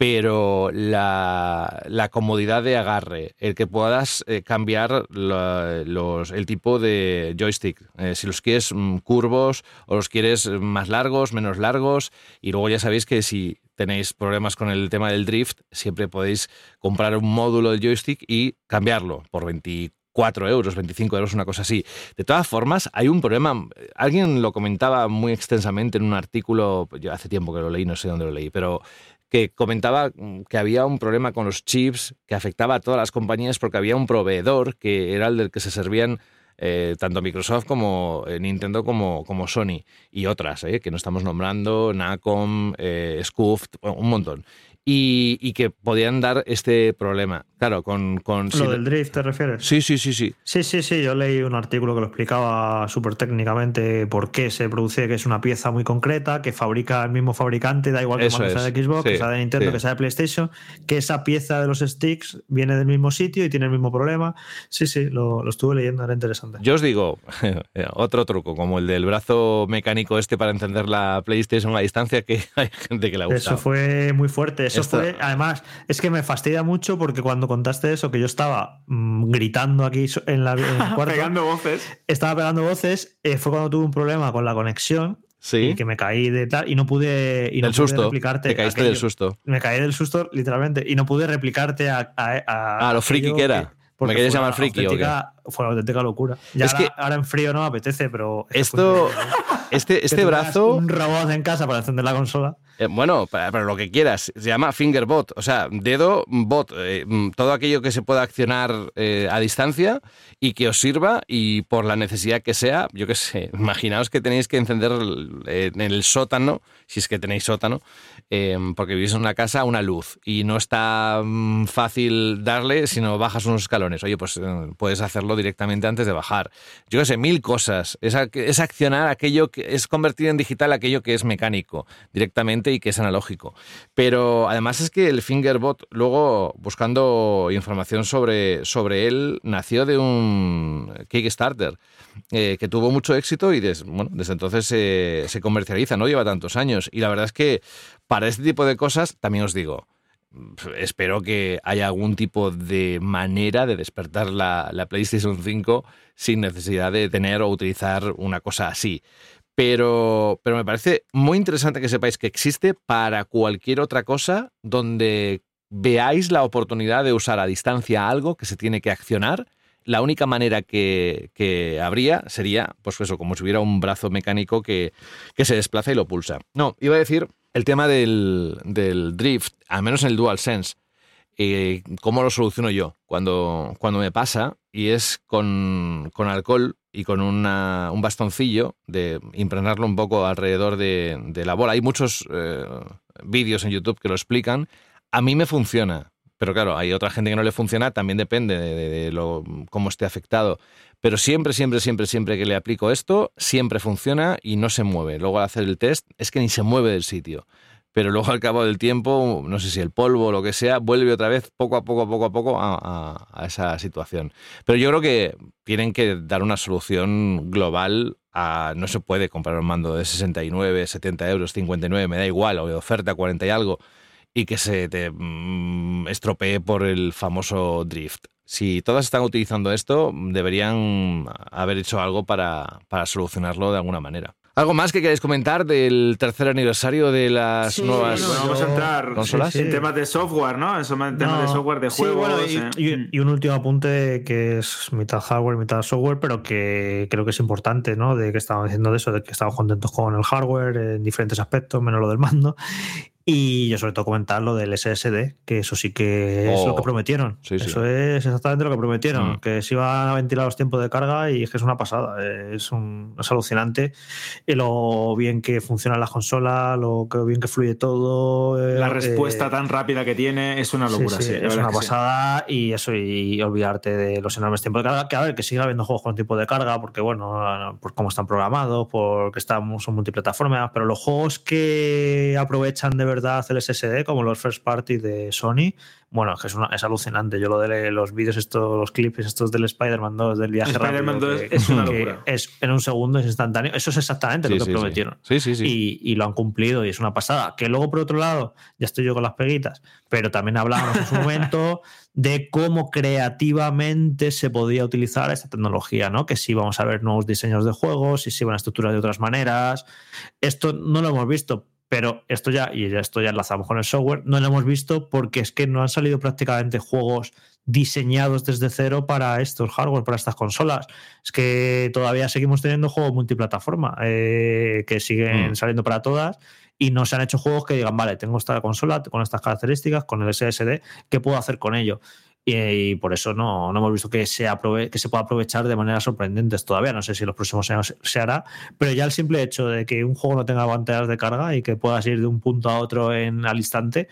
Pero la, comodidad de agarre, el que puedas eh, cambiar los, el tipo de joystick, eh, si los quieres mm, curvos o los quieres más largos, menos largos, y luego ya sabéis que si tenéis problemas con el tema del drift, siempre podéis comprar un módulo de joystick y cambiarlo por 24 euros, 25 euros, una cosa así. De todas formas, hay un problema. Alguien lo comentaba muy extensamente en un artículo, yo hace tiempo que lo leí, no sé dónde lo leí, pero que comentaba mm, que había un problema con los chips que afectaba a todas las compañías porque había un proveedor que era el del que se servían eh, tanto Microsoft como eh, Nintendo como, Sony y otras, eh, que no estamos nombrando, Nacom, eh, Scuf, bueno, un montón. Y, y que podían dar este problema. Claro, con... con si- ¿Lo del drift te refieres? Sí, sí, sí, sí. Sí, sí, sí. Yo leí un artículo que lo explicaba súper técnicamente por qué se produce, que es una pieza muy concreta, que fabrica el mismo fabricante, da igual que cuando sea de Xbox, Sí, que sea de Nintendo, sí. que sea de PlayStation, que esa pieza de los sticks viene del mismo sitio y tiene el mismo problema. Sí, sí, lo, lo estuve leyendo, era interesante. Yo os digo, [LAUGHS] otro truco, como el del brazo mecánico este para encender la PlayStation a distancia, que [LAUGHS] hay gente que ha gustado. Eso fue muy fuerte. Eso Esto- fue, además, es que me fastidia mucho porque cuando contaste eso, que yo estaba mm, gritando aquí en, la, en el [LAUGHS] cuarto, Pegando voces. estaba pegando voces, eh, fue cuando tuve un problema con la conexión Sí, y que me caí de tal y no pude y no del pude susto. replicarte Te caíste aquello. del susto. Me caí del susto literalmente y no pude replicarte a, a, a- Ah, lo friki que era. porque ¿Me querías llamar friki o qué? Fue una auténtica locura. Ya Es ahora, que- ahora en frío no me apetece, pero Esto, este, este brazo, un robot en casa para encender la consola. eh, bueno, para, para lo que quieras, se llama fingerbot, o sea, dedo bot, eh, mm, todo aquello que se pueda accionar eh, a distancia y que os sirva y por la necesidad que sea, yo qué sé, [LAUGHS] imaginaos que tenéis que encender eh, en el sótano, si es que tenéis sótano, eh, porque vivís en una casa, una luz y no está mm, fácil darle si no bajas unos escalones. Oye, pues puedes hacerlo directamente antes de bajar. Yo qué sé, mil cosas. Es, es accionar aquello que es convertir en digital aquello que es mecánico directamente y que es analógico. Pero además es que el Fingerbot, luego buscando información sobre, sobre él, nació de un Kickstarter eh, que tuvo mucho éxito y bueno, desde entonces se comercializa, no lleva tantos años. Y la verdad es que para este tipo de cosas, también os digo, espero que haya algún tipo de manera de despertar la, la PlayStation 5 sin necesidad de tener o utilizar una cosa así. Pero, pero me parece muy interesante que sepáis que existe para cualquier otra cosa donde veáis la oportunidad de usar a distancia algo que se tiene que accionar. La única manera que, que habría sería, pues eso, como si hubiera un brazo mecánico que, que se desplaza y lo pulsa. No, iba a decir el tema del, del drift, al menos en el DualSense. Eh, ¿Cómo lo soluciono yo cuando, cuando me pasa? Y es con, con alcohol y con una- un bastoncillo de impregnarlo un poco alrededor de, la bola. Hay muchos eh, vídeos en YouTube que lo explican. A mí me funciona, pero claro, hay otra gente que no le funciona, también depende de, de- de lo, cómo esté afectado. Pero siempre, siempre, siempre, siempre que le aplico esto, siempre funciona y no se mueve. Luego al hacer el test es que ni se mueve del sitio. Pero luego al cabo del tiempo, no sé si el polvo o lo que sea, vuelve otra vez poco a poco, poco a poco a, esa situación. Pero yo creo que tienen que dar una solución global a... No se puede comprar un mando de 69, 70 euros, 59, me da igual, o de oferta 40 y algo, y que se te mm, estropee por el famoso drift. Si todas están utilizando esto, deberían haber hecho algo para, para solucionarlo de alguna manera. ¿Algo más que queréis comentar del tercer aniversario de las Sí, nuevas Bueno, vamos a entrar consolas? en temas de software, ¿no? En temas No, de software de sí, juegos. bueno, y, eh. y- y un último apunte que es mitad hardware, mitad software, pero que creo que es importante, ¿no? De que estamos diciendo de eso, de que estamos contentos con el hardware en diferentes aspectos, menos lo del mando. Y yo sobre todo comentar lo del SSD, que eso sí que es Oh. lo que prometieron. Sí, sí. Eso es exactamente lo que prometieron, Mm. que se iban a ventilar los tiempos de carga y es que es una pasada, es, un, es alucinante y lo bien que funcionan las consolas, lo que bien que fluye todo. La eh, respuesta tan rápida que tiene es una locura, Sí, es una pasada y eso, y olvidarte de los enormes tiempos de carga. Que a ver, que siga habiendo juegos con tiempo de carga, porque bueno, por cómo están programados, porque estamos, son multiplataformas, pero los juegos que aprovechan de verdad el SSD, como los first party de Sony, bueno, es que es, una- es alucinante. Yo lo de los vídeos, estos, los clips estos del Spider-Man 2, del viaje Spider-Man rápido, 2 que- es una que locura. es en un segundo, es instantáneo. Eso es exactamente Sí, lo que sí, sí. prometieron Sí, sí, sí. y, y lo han cumplido y es una pasada. Que luego, por otro lado, ya estoy yo con las peguitas, pero también hablábamos en su [LAUGHS] momento de cómo creativamente se podía utilizar esta tecnología, ¿no? Que si vamos a ver nuevos diseños de juegos, si se iban a estructurar de otras maneras. Esto no lo hemos visto, pero esto ya, y esto ya enlazamos con el software, no lo hemos visto porque es que no han salido prácticamente juegos diseñados desde cero para estos hardware, para estas consolas. Es que todavía seguimos teniendo juegos multiplataforma eh, que siguen Mm. saliendo para todas y no se han hecho juegos que digan, vale, tengo esta consola con estas características, con el SSD, ¿qué puedo hacer con ello? Y, por eso no, no hemos visto que se, aprove- que se pueda aprovechar de maneras sorprendentes todavía. No sé si en los próximos años se hará, pero ya el simple hecho de que un juego no tenga pantallas de carga y que puedas ir de un punto a otro en, al instante,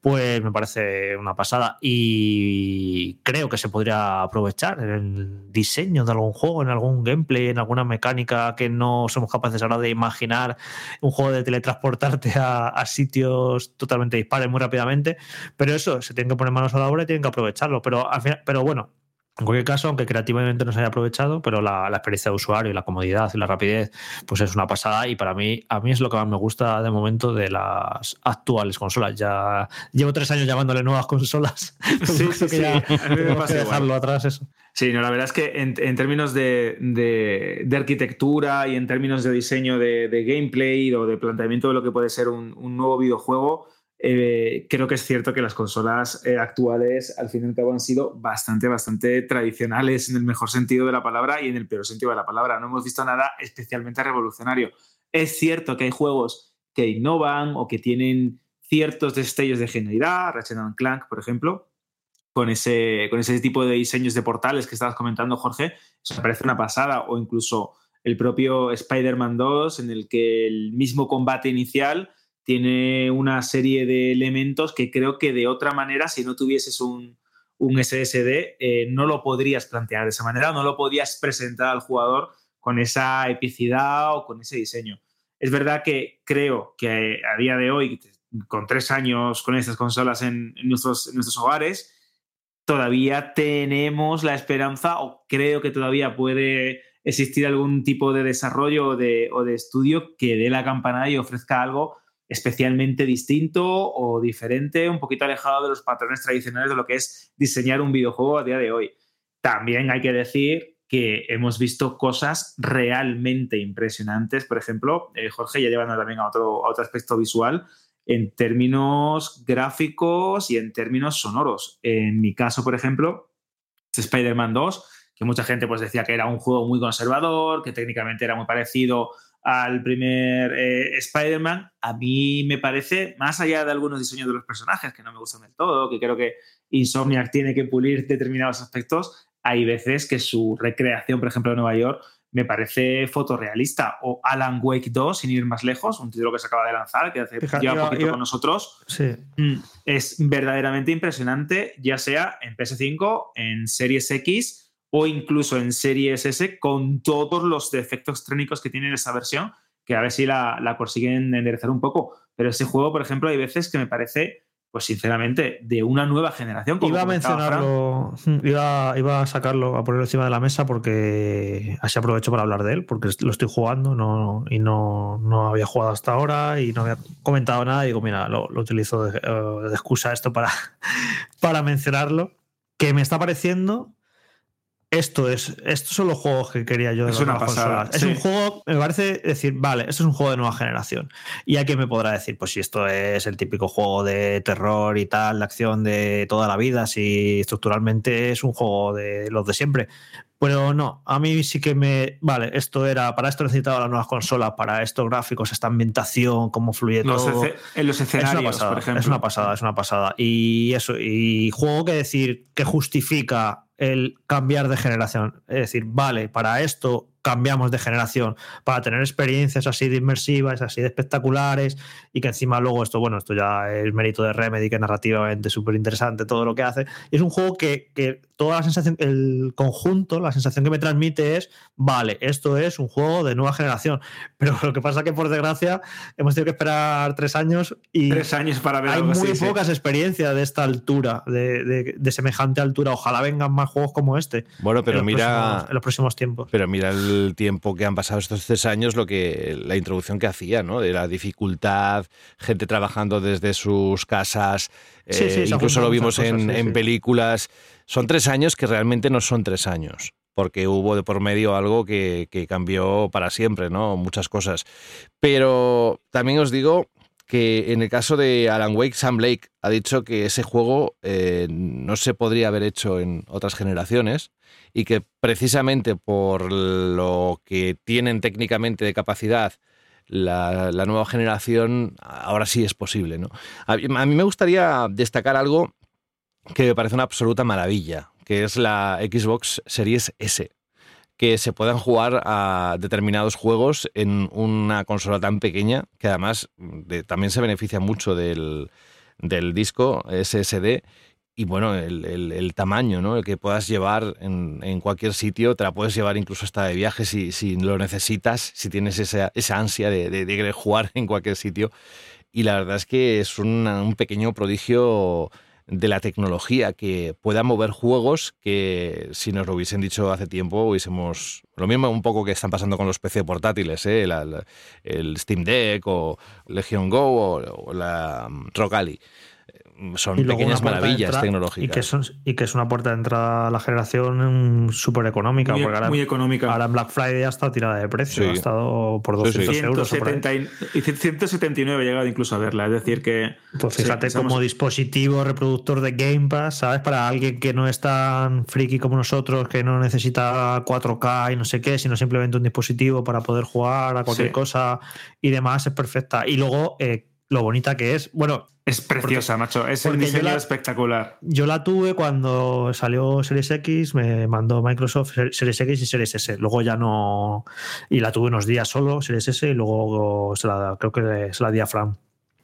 pues me parece una pasada. Y creo que se podría aprovechar en el diseño de algún juego, en algún gameplay, en alguna mecánica que no somos capaces ahora de imaginar. Un juego de teletransportarte a, a sitios totalmente dispares muy rápidamente. Pero eso, se tienen que poner manos a la obra y tienen que Pero, al final, pero bueno, en cualquier caso, aunque creativamente no se haya aprovechado, pero la, la experiencia de usuario y la comodidad y la rapidez, pues es una pasada. Y para mí, a mí es lo que más me gusta de momento de las actuales consolas. Ya llevo tres años llamándole nuevas consolas. [LAUGHS] Sí, sí, que sí. ya que dejarlo atrás eso. Sí, no, la verdad es que en, en términos de, de- de arquitectura y en términos de diseño de, de gameplay o de planteamiento de lo que puede ser un, un nuevo videojuego, eh, creo que es cierto que las consolas eh, actuales al fin y al cabo han sido bastante, bastante tradicionales en el mejor sentido de la palabra y en el peor sentido de la palabra. No hemos visto nada especialmente revolucionario. Es cierto que hay juegos que innovan o que tienen ciertos destellos de genialidad, Ratchet Clank, por ejemplo, con ese, con ese tipo de diseños de portales que estabas comentando, Jorge, eso me parece una pasada, o incluso el propio Spider-Man 2, en el que el mismo combate inicial tiene una serie de elementos que creo que de otra manera, si no tuvieses un, un SSD, eh, no lo podrías plantear de esa manera, no lo podías presentar al jugador con esa epicidad o con ese diseño. Es verdad que creo que a día de hoy, con tres años con estas consolas en, en nuestros, en nuestros hogares, todavía tenemos la esperanza, o creo que todavía puede existir algún tipo de desarrollo o de, o de estudio que dé la campanada y ofrezca algo especialmente distinto o diferente, un poquito alejado de los patrones tradicionales de lo que es diseñar un videojuego a día de hoy. También hay que decir que hemos visto cosas realmente impresionantes. Por ejemplo, eh, Jorge, ya llevando también a otro, a otro aspecto visual, en términos gráficos y en términos sonoros. En mi caso, por ejemplo, Spider-Man 2, que mucha gente pues, decía que era un juego muy conservador, que técnicamente era muy parecido al primer eh, Spider-Man, a mí me parece, más allá de algunos diseños de los personajes que no me gustan del todo, que creo que Insomniac tiene que pulir determinados aspectos, hay veces que su recreación, por ejemplo, de Nueva York, me parece fotorrealista. O Alan Wake 2, sin ir más lejos, un título que se acaba de lanzar, que hace Fija- lleva poquito con nosotros. Sí. Mm, Es verdaderamente impresionante, ya sea en PS5, en Series X o incluso en Series S, con todos los defectos técnicos que tiene esa versión, que a ver si la, la consiguen enderezar un poco. Pero ese juego, por ejemplo, hay veces que me parece, pues sinceramente, de una nueva generación. como Iba a mencionarlo, mm, iba, iba a sacarlo, a ponerlo encima de la mesa porque así aprovecho para hablar de él, porque lo estoy jugando no, y no, no había jugado hasta ahora y no había comentado nada. Y digo, mira, lo, lo utilizo de, eh, de excusa esto para, [LAUGHS] para mencionarlo. Que me está pareciendo. Esto es, estos son los juegos que quería yo de Es una pasada. Es un juego, me parece decir, vale, esto es un juego de nueva generación. Y aquí me podrá decir, pues si esto es el típico juego de terror y tal, de acción de toda la vida, si estructuralmente es un juego de los de siempre. Pero no, a mí sí que me. Vale, esto era. Para esto necesitaba las nuevas consolas, para estos gráficos, esta ambientación, cómo fluye Los todo. en los Es una, escenarios, pasada, por ejemplo. es una pasada, es una pasada. Y eso, y juego que decir que justifica el cambiar de generación. Es decir, vale, para esto cambiamos de generación, para tener experiencias así de inmersivas, así de espectaculares, y que encima luego esto, bueno, esto ya es mérito de Remedy, que narrativamente es súper interesante todo lo que hace. Y es un juego que, que toda la sensación, el conjunto, la sensación que me transmite es, vale, esto es un juego de nueva generación. Pero [LAUGHS] lo que pasa que por desgracia hemos tenido que esperar tres años y Tres años para ver hay algo muy sí. pocas experiencias de esta altura, de, de- de semejante altura. Ojalá vengan más juegos como este Bueno, pero en, mira, próximos, en los próximos tiempos. Pero mira el tiempo que han pasado estos tres años, lo que la introducción que hacía, ¿no? De la dificultad, gente trabajando desde sus casas, Sí, eh, sí, han incluso lo vimos en, sí, películas. Son tres años que realmente no son tres años, porque hubo de por medio algo que, que cambió para siempre, ¿no? Muchas cosas. Pero también os digo que en el caso de Alan Wake, Sam Blake ha dicho que ese juego eh, no se podría haber hecho en otras generaciones y que precisamente por lo que tienen técnicamente de capacidad la, nueva generación, ahora sí es posible. ¿no? A, mí- me gustaría destacar algo que me parece una absoluta maravilla, que es la Xbox Series S que se puedan jugar a determinados juegos en una consola tan pequeña, que además de- también se beneficia mucho del, del disco SSD y bueno, el, el- el tamaño, ¿no? El que puedas llevar en, en cualquier sitio, te la puedes llevar incluso hasta de viaje si, si lo necesitas, si tienes esa, esa ansia de, de- de querer jugar [LAUGHS] en cualquier sitio. Y la verdad es que es una- un pequeño prodigio de la tecnología que pueda mover juegos que si nos lo hubiesen dicho hace tiempo hubiésemos lo mismo un poco que están pasando con los PC portátiles ¿eh? La- la- el Steam Deck o Legion Go o, o la mm, Rock Ally. Eh, son Y pequeñas maravillas entrada- tecnológicas Y que, son, y que es una puerta de entrada a la generación mm, súper económica. Muy, porque ahora, muy económica. ahora en Black Friday ha estado tirada de precio. Sí. Ha estado por Sí, sí. 200 euros. o por ahí. 170 y- y 179 he llegado incluso a verla. Es decir, que. Pues sí, fíjate, estamos- como dispositivo reproductor de Game Pass, ¿sabes? Para alguien que no es tan friki como nosotros, que no necesita 4K y no sé qué, sino simplemente un dispositivo para poder jugar a cualquier Sí. cosa y demás, es perfecta. Y luego, eh, lo bonita que es. Bueno, Es preciosa, macho. Es un yo diseño la- espectacular. yo la tuve cuando salió Series X, me mandó Microsoft Ser- Series X y Series S. Luego ya no. Y la tuve unos días solo, Series S, y luego se la, creo que se la di a Fran.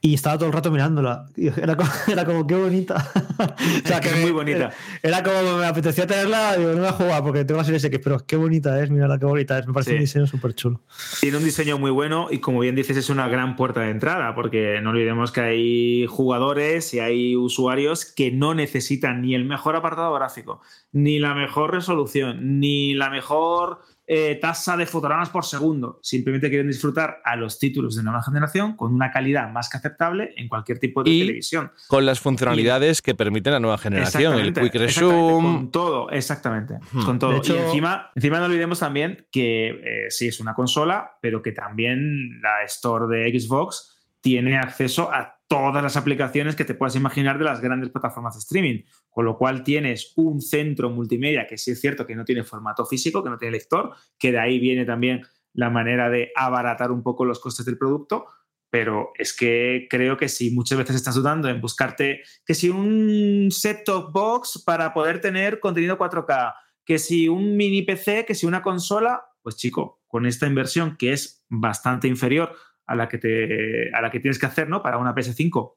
Y estaba todo el rato mirándola. Era como, [LAUGHS] era como qué bonita. [LAUGHS] o sea, Es que es muy bonita. Era como me apetecía tenerla, digo, no voy a jugar porque tengo la Series X, pero qué bonita es, mira qué bonita es. Me parece Sí. un diseño súper chulo. Tiene un diseño muy bueno y como bien dices es una gran puerta de entrada porque no olvidemos que hay jugadores y hay usuarios que no necesitan ni el mejor apartado gráfico, ni la mejor resolución, ni la mejor eh, tasa de fotogramas por segundo. Simplemente quieren disfrutar a los títulos de nueva generación con una calidad más que aceptable en cualquier tipo de Y televisión. Con las funcionalidades que permiten la nueva generación, el Quick Resume. Con todo, exactamente. Hmm. Con todo. Hecho- y encima, encima no olvidemos también que eh, sí es una consola, pero que también la Store de Xbox tiene acceso a todas las aplicaciones que te puedas imaginar de las grandes plataformas de streaming. Con lo cual tienes un centro multimedia que sí es cierto que no tiene formato físico, que no tiene lector, que de ahí viene también la manera de abaratar un poco los costes del producto. Pero es que creo que si muchas veces estás dudando en buscarte que si un set-top box para poder tener contenido 4K, que si un mini PC, que si una consola, pues chico, con esta inversión que es bastante inferior a la que, te, a la que tienes que hacer ¿no? para una PS5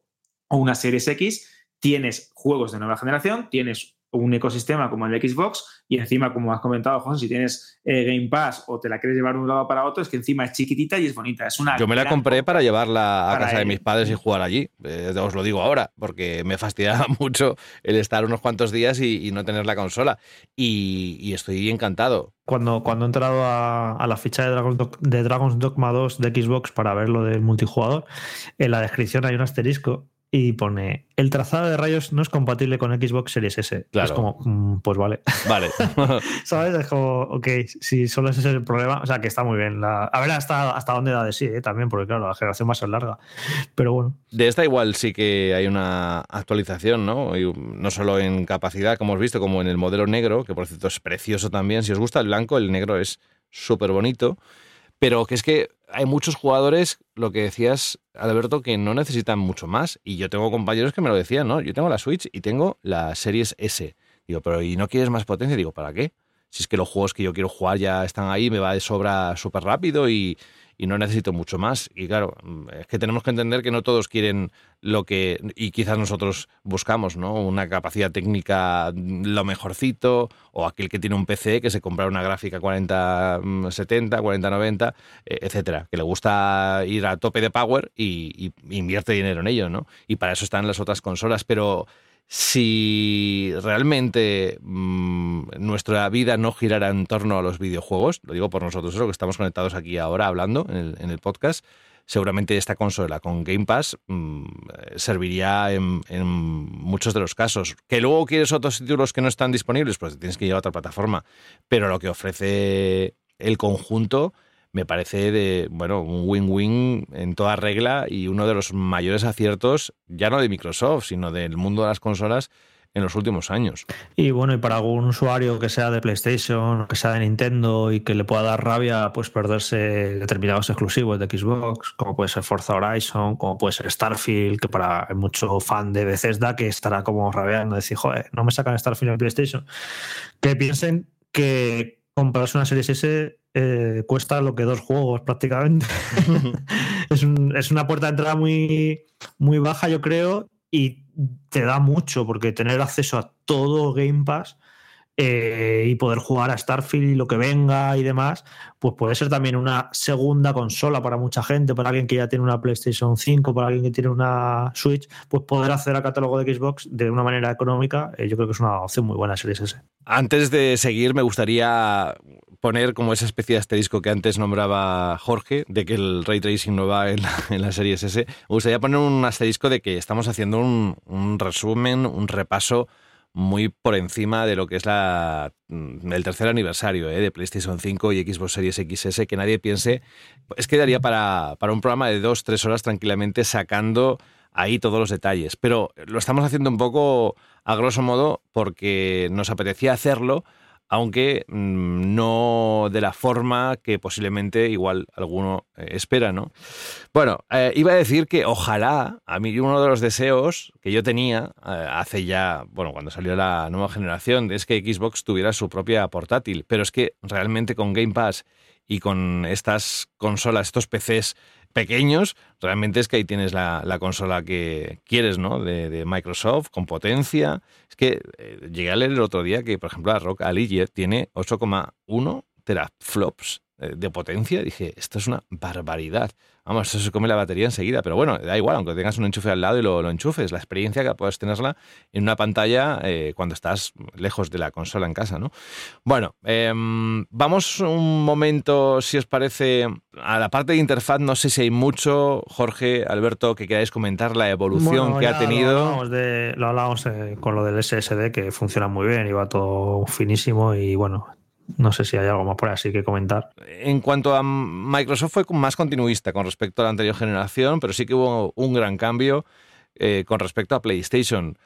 o una Series X, tienes juegos de nueva generación, tienes un ecosistema como el de Xbox y encima, como has comentado, José, si tienes eh, Game Pass o te la quieres llevar de un lado para otro, es que encima es chiquitita y es bonita. Es una Yo me la compré para llevarla a para casa de mis padres y jugar allí. Eh, os lo digo ahora, porque me fastidiaba [LAUGHS] mucho el estar unos cuantos días y, y no tener la consola. Y, y estoy encantado. Cuando, cuando he entrado a, a la ficha de, Dragon Dog- de Dragon's Dogma 2 de Xbox para ver lo del multijugador, en la descripción hay un asterisco y pone el trazado de rayos no es compatible con Xbox Series S. Claro. Es como, mm, pues vale. Vale. [LAUGHS] ¿Sabes? Es como, ok, si solo ese es el problema, o sea que está muy bien. La, a ver hasta, hasta dónde da de sí, ¿eh? también, porque claro, la generación va a ser larga. Pero bueno, De esta igual sí que hay una actualización, ¿no? Y no solo en capacidad, como hemos visto, como en el modelo negro, que por cierto es precioso también. Si os gusta el blanco, el negro es súper bonito. Pero que es que hay muchos jugadores, lo que decías, Alberto, que no necesitan mucho más. Y yo tengo compañeros que me lo decían, ¿no? Yo tengo la Switch y tengo la Series S. Digo, pero ¿y no quieres más potencia? Digo, ¿para qué? Si es que los juegos que yo quiero jugar ya están ahí, me va de sobra súper rápido y, y no necesito mucho más. Y claro, mm, es que tenemos que entender que no todos quieren lo que, y quizás nosotros buscamos, ¿no? Una capacidad técnica mm, lo mejorcito, o aquel que tiene un PC que se compra una gráfica 4070, 4090, eh, etcétera, que le gusta ir a tope de power y, y invierte dinero en ello, ¿no? Y para eso están las otras consolas, pero si realmente mm, nuestra vida no girara en torno a los videojuegos, lo digo por nosotros, eso que estamos conectados aquí ahora hablando en el, podcast, seguramente esta consola con Game Pass mm, serviría en, en muchos de los casos. Que luego quieres otros títulos que no están disponibles, pues tienes que ir a otra plataforma. Pero lo que ofrece el conjunto me parece de, bueno, un win-win en toda regla y uno de los mayores aciertos, ya no de Microsoft, sino del mundo de las consolas en los últimos años. Y bueno, y para algún usuario que sea de PlayStation, que sea de Nintendo y que le pueda dar rabia, pues perderse determinados exclusivos de Xbox, como puede ser Forza Horizon, como puede ser Starfield, que para mucho fan de Bethesda que estará como rabiando, decir, joder, no me sacan Starfield en PlayStation. Que piensen que comprarse una Series S eh, cuesta lo que dos juegos prácticamente. [LAUGHS] [LAUGHS] es, un- es una puerta de entrada muy, muy baja, yo creo, y te da mucho, porque tener acceso a todo Game Pass eh, y poder jugar a Starfield y lo que venga y demás, pues puede ser también una segunda consola para mucha gente, para alguien que ya tiene una PlayStation 5, para alguien que tiene una Switch, pues poder acceder al catálogo de Xbox de una manera económica, eh, yo creo que es una opción muy buena Series S. Antes de seguir, me gustaría poner como esa especie de asterisco que antes nombraba Jorge, de que el ray tracing no va en la, [LAUGHS] en la serie S. Me gustaría poner un asterisco de que estamos haciendo un, resumen, un repaso muy por encima de lo que es la, mm, el tercer aniversario ¿eh? de PlayStation 5 y Xbox Series XS, que nadie piense, es que daría para, para un programa de dos, tres horas tranquilamente sacando ahí todos los detalles. Pero lo estamos haciendo un poco a grosso modo porque nos apetecía hacerlo, aunque mm, no de la forma que posiblemente igual alguno eh, espera, ¿no? Bueno, eh, iba a decir que ojalá, a mí uno de los deseos que yo tenía eh, hace ya, bueno, cuando salió la nueva generación, es que Xbox tuviera su propia portátil, pero es que realmente con Game Pass y con estas consolas, estos PCs pequeños, realmente es que ahí tienes la, la consola que quieres, ¿no? De, Microsoft, con potencia. Es que eh, llegué a leer el otro día que, por ejemplo, la Rock Ally tiene 8,1 teraflops eh, de potencia. Dije, esto es una barbaridad. Vamos, eso se come la batería enseguida. Pero bueno, da igual, aunque tengas un enchufe al lado y lo, lo enchufes. La experiencia que puedes tenerla en una pantalla eh, cuando estás lejos de la consola en casa, ¿no? Bueno, em, vamos un momento, si os parece, a la parte de interfaz. No sé si hay mucho, Jorge, Alberto, que queráis comentar la evolución Bueno, que ha tenido. Lo hablamos, de- lo hablamos, eh, con lo del SSD, que funciona muy bien y va todo finísimo. Y bueno, no sé si hay algo más por así que comentar. En cuanto a Microsoft fue más continuista con respecto a la anterior generación, pero sí que hubo un gran cambio eh, con respecto a PlayStation.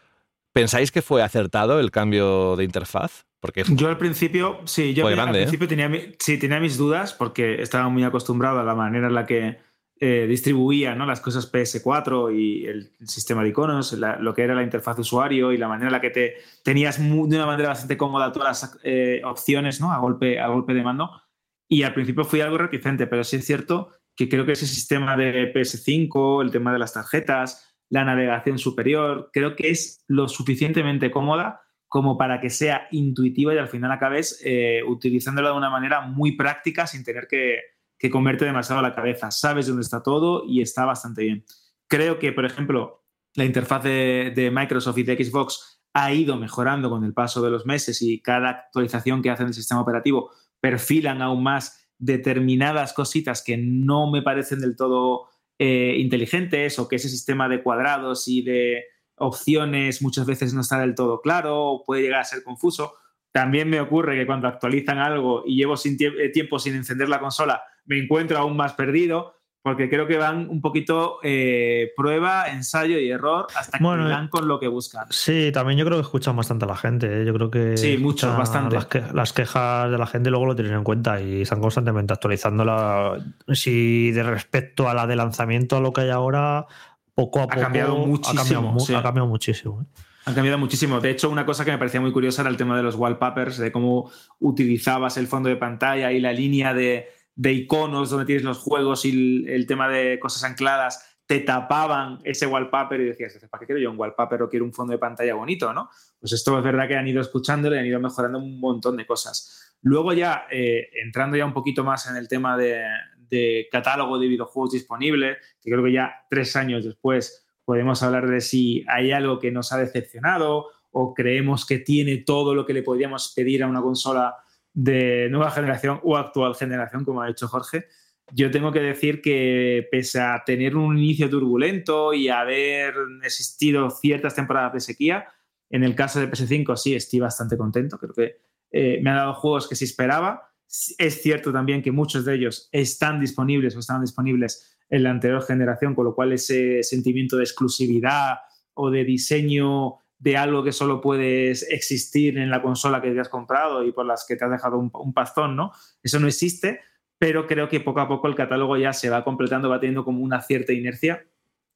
¿Pensáis que fue acertado el cambio de interfaz? Porque Yo al principio, sí, yo al grande, ¿eh? principio tenía, sí, tenía mis dudas porque estaba muy acostumbrado a la manera en la que eh, distribuía ¿no? las cosas PS4 y el sistema de iconos, lo que era la interfaz de usuario y la manera en la que te tenías de una manera bastante cómoda todas las eh, opciones ¿no? a, golpe, a golpe de mando. Y al principio fui algo reticente, pero sí es cierto que creo que ese sistema de PS5, el tema de las tarjetas, la navegación superior, creo que es lo suficientemente cómoda como para que sea intuitiva y al final acabes eh, utilizándola de una manera muy práctica sin tener que, que comerte demasiado la cabeza. Sabes dónde está todo y está bastante bien. Creo que, por ejemplo, la interfaz de, de Microsoft y de Xbox ha ido mejorando con el paso de los meses y cada actualización que hacen del sistema operativo perfilan aún más determinadas cositas que no me parecen del todo eh, inteligentes o que ese sistema de cuadrados y de opciones muchas veces no está del todo claro o puede llegar a ser confuso. También me ocurre que cuando actualizan algo y llevo sin tie- eh, tiempo sin encender la consola, me encuentro aún más perdido porque creo que van un poquito eh, prueba, ensayo y error hasta que Bueno, dan con lo que buscan. Sí, también yo creo que escuchan bastante a la gente. ¿eh? Yo creo que Sí, bastante. Las, que- las quejas de la gente luego lo tienen en cuenta y están constantemente actualizando la. Si de respecto a la de lanzamiento a lo que hay ahora, poco a poco cambiado Ha cambiado, muchísimo, sí. ha cambiado muchísimo. ¿eh? Han cambiado muchísimo. De hecho, una cosa que me parecía muy curiosa era el tema de los wallpapers, de cómo utilizabas el fondo de pantalla y la línea de, iconos donde tienes los juegos y el, el tema de cosas ancladas te tapaban ese wallpaper y decías, ¿para qué quiero yo un wallpaper o quiero un fondo de pantalla bonito? ¿no? Pues esto es verdad que han ido escuchándolo y han ido mejorando un montón de cosas. Luego ya, eh, entrando ya un poquito más en el tema de, de catálogo de videojuegos disponible, que creo que ya tres años después podemos hablar de si hay algo que nos ha decepcionado o creemos que tiene todo lo que le podríamos pedir a una consola de nueva generación o actual generación, como ha dicho Jorge. Yo tengo que decir que pese a tener un inicio turbulento y haber existido ciertas temporadas de sequía, en el caso de PS5 sí estoy bastante contento. Creo que eh, me ha dado juegos que sí esperaba. Es cierto también que muchos de ellos están disponibles o estaban disponibles en la anterior generación, con lo cual ese sentimiento de exclusividad o de diseño de algo que solo puedes existir en la consola que te has comprado y por las que te has dejado un, un pastón, ¿no? Eso no existe, pero creo que poco a poco el catálogo ya se va completando, va teniendo como una cierta inercia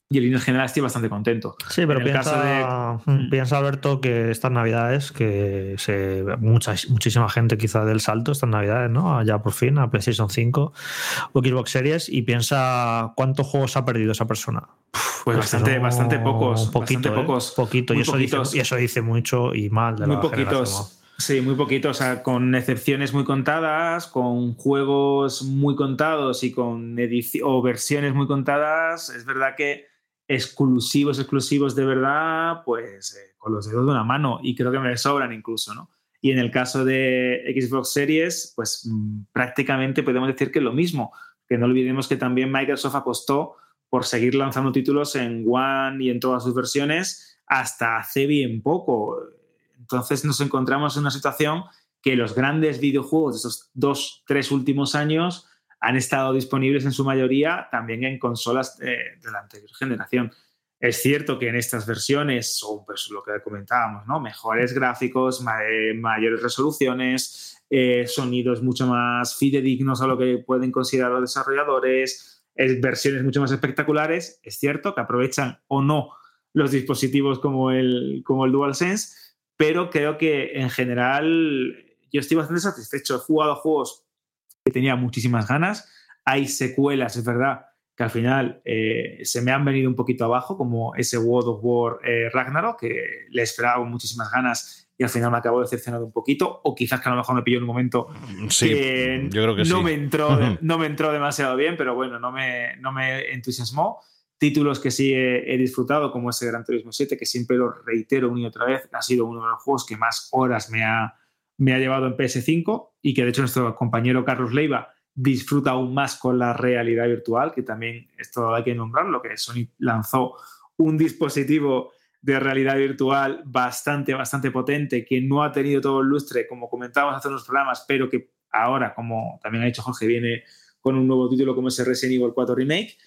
y en línea general estoy bastante contento. Sí, pero piensa, de- mm, piensa, Alberto, que estas navidades, que se, mucha, muchísima gente quizá del salto estas navidades, ¿no? Ya por fin a PlayStation 5 o Xbox Series y piensa cuántos juegos ha perdido esa persona. Pues bastante, bastante pocos. Poquito, bastante ¿eh? pocos. Y eso, dice, poquitos. y eso dice mucho y mal de muy la poquitos. generación. Sí, muy poquitos, o sea, con excepciones muy contadas, con juegos muy contados y con o versiones muy contadas. Es verdad que exclusivos, exclusivos de verdad, pues eh, con los dedos de una mano y creo que me sobran incluso, ¿no? Y en el caso de Xbox Series, pues mm, prácticamente podemos decir que es lo mismo, que no olvidemos que también Microsoft apostó por seguir lanzando títulos en One y en todas sus versiones hasta hace bien poco. Entonces nos encontramos en una situación que los grandes videojuegos de estos dos, tres últimos años han estado disponibles en su mayoría también en consolas eh, de la anterior generación. Es cierto que en estas versiones son pues, lo que comentábamos, ¿no? mejores gráficos, ma- eh, mayores resoluciones, eh, sonidos mucho más fidedignos a lo que pueden considerar los desarrolladores, es- versiones mucho más espectaculares. Es cierto que aprovechan o no los dispositivos como el, como el DualSense, pero creo que en general yo estoy bastante satisfecho. He jugado juegos que tenía muchísimas ganas. Hay secuelas, es verdad, que al final eh, se me han venido un poquito abajo, como ese World of War eh, Ragnarok, que le esperaba con muchísimas ganas y al final me acabó decepcionando un poquito, o quizás que a lo mejor me pilló en un momento Sí, que yo creo que no, sí. me entró, no me entró demasiado bien, pero bueno, no me, no me entusiasmó. Títulos que sí he, he disfrutado, como ese Gran Turismo 7, que siempre lo reitero una y otra vez, ha sido uno de los juegos que más horas me ha, me ha llevado en PS5 y que de hecho nuestro compañero Carlos Leiva disfruta aún más con la realidad virtual, que también esto hay que nombrarlo, que Sony lanzó un dispositivo de realidad virtual bastante, bastante potente, que no ha tenido todo el lustre, como comentábamos hace unos programas, pero que ahora, como también ha dicho Jorge, viene con un nuevo título como ese Resident Evil 4 Remake.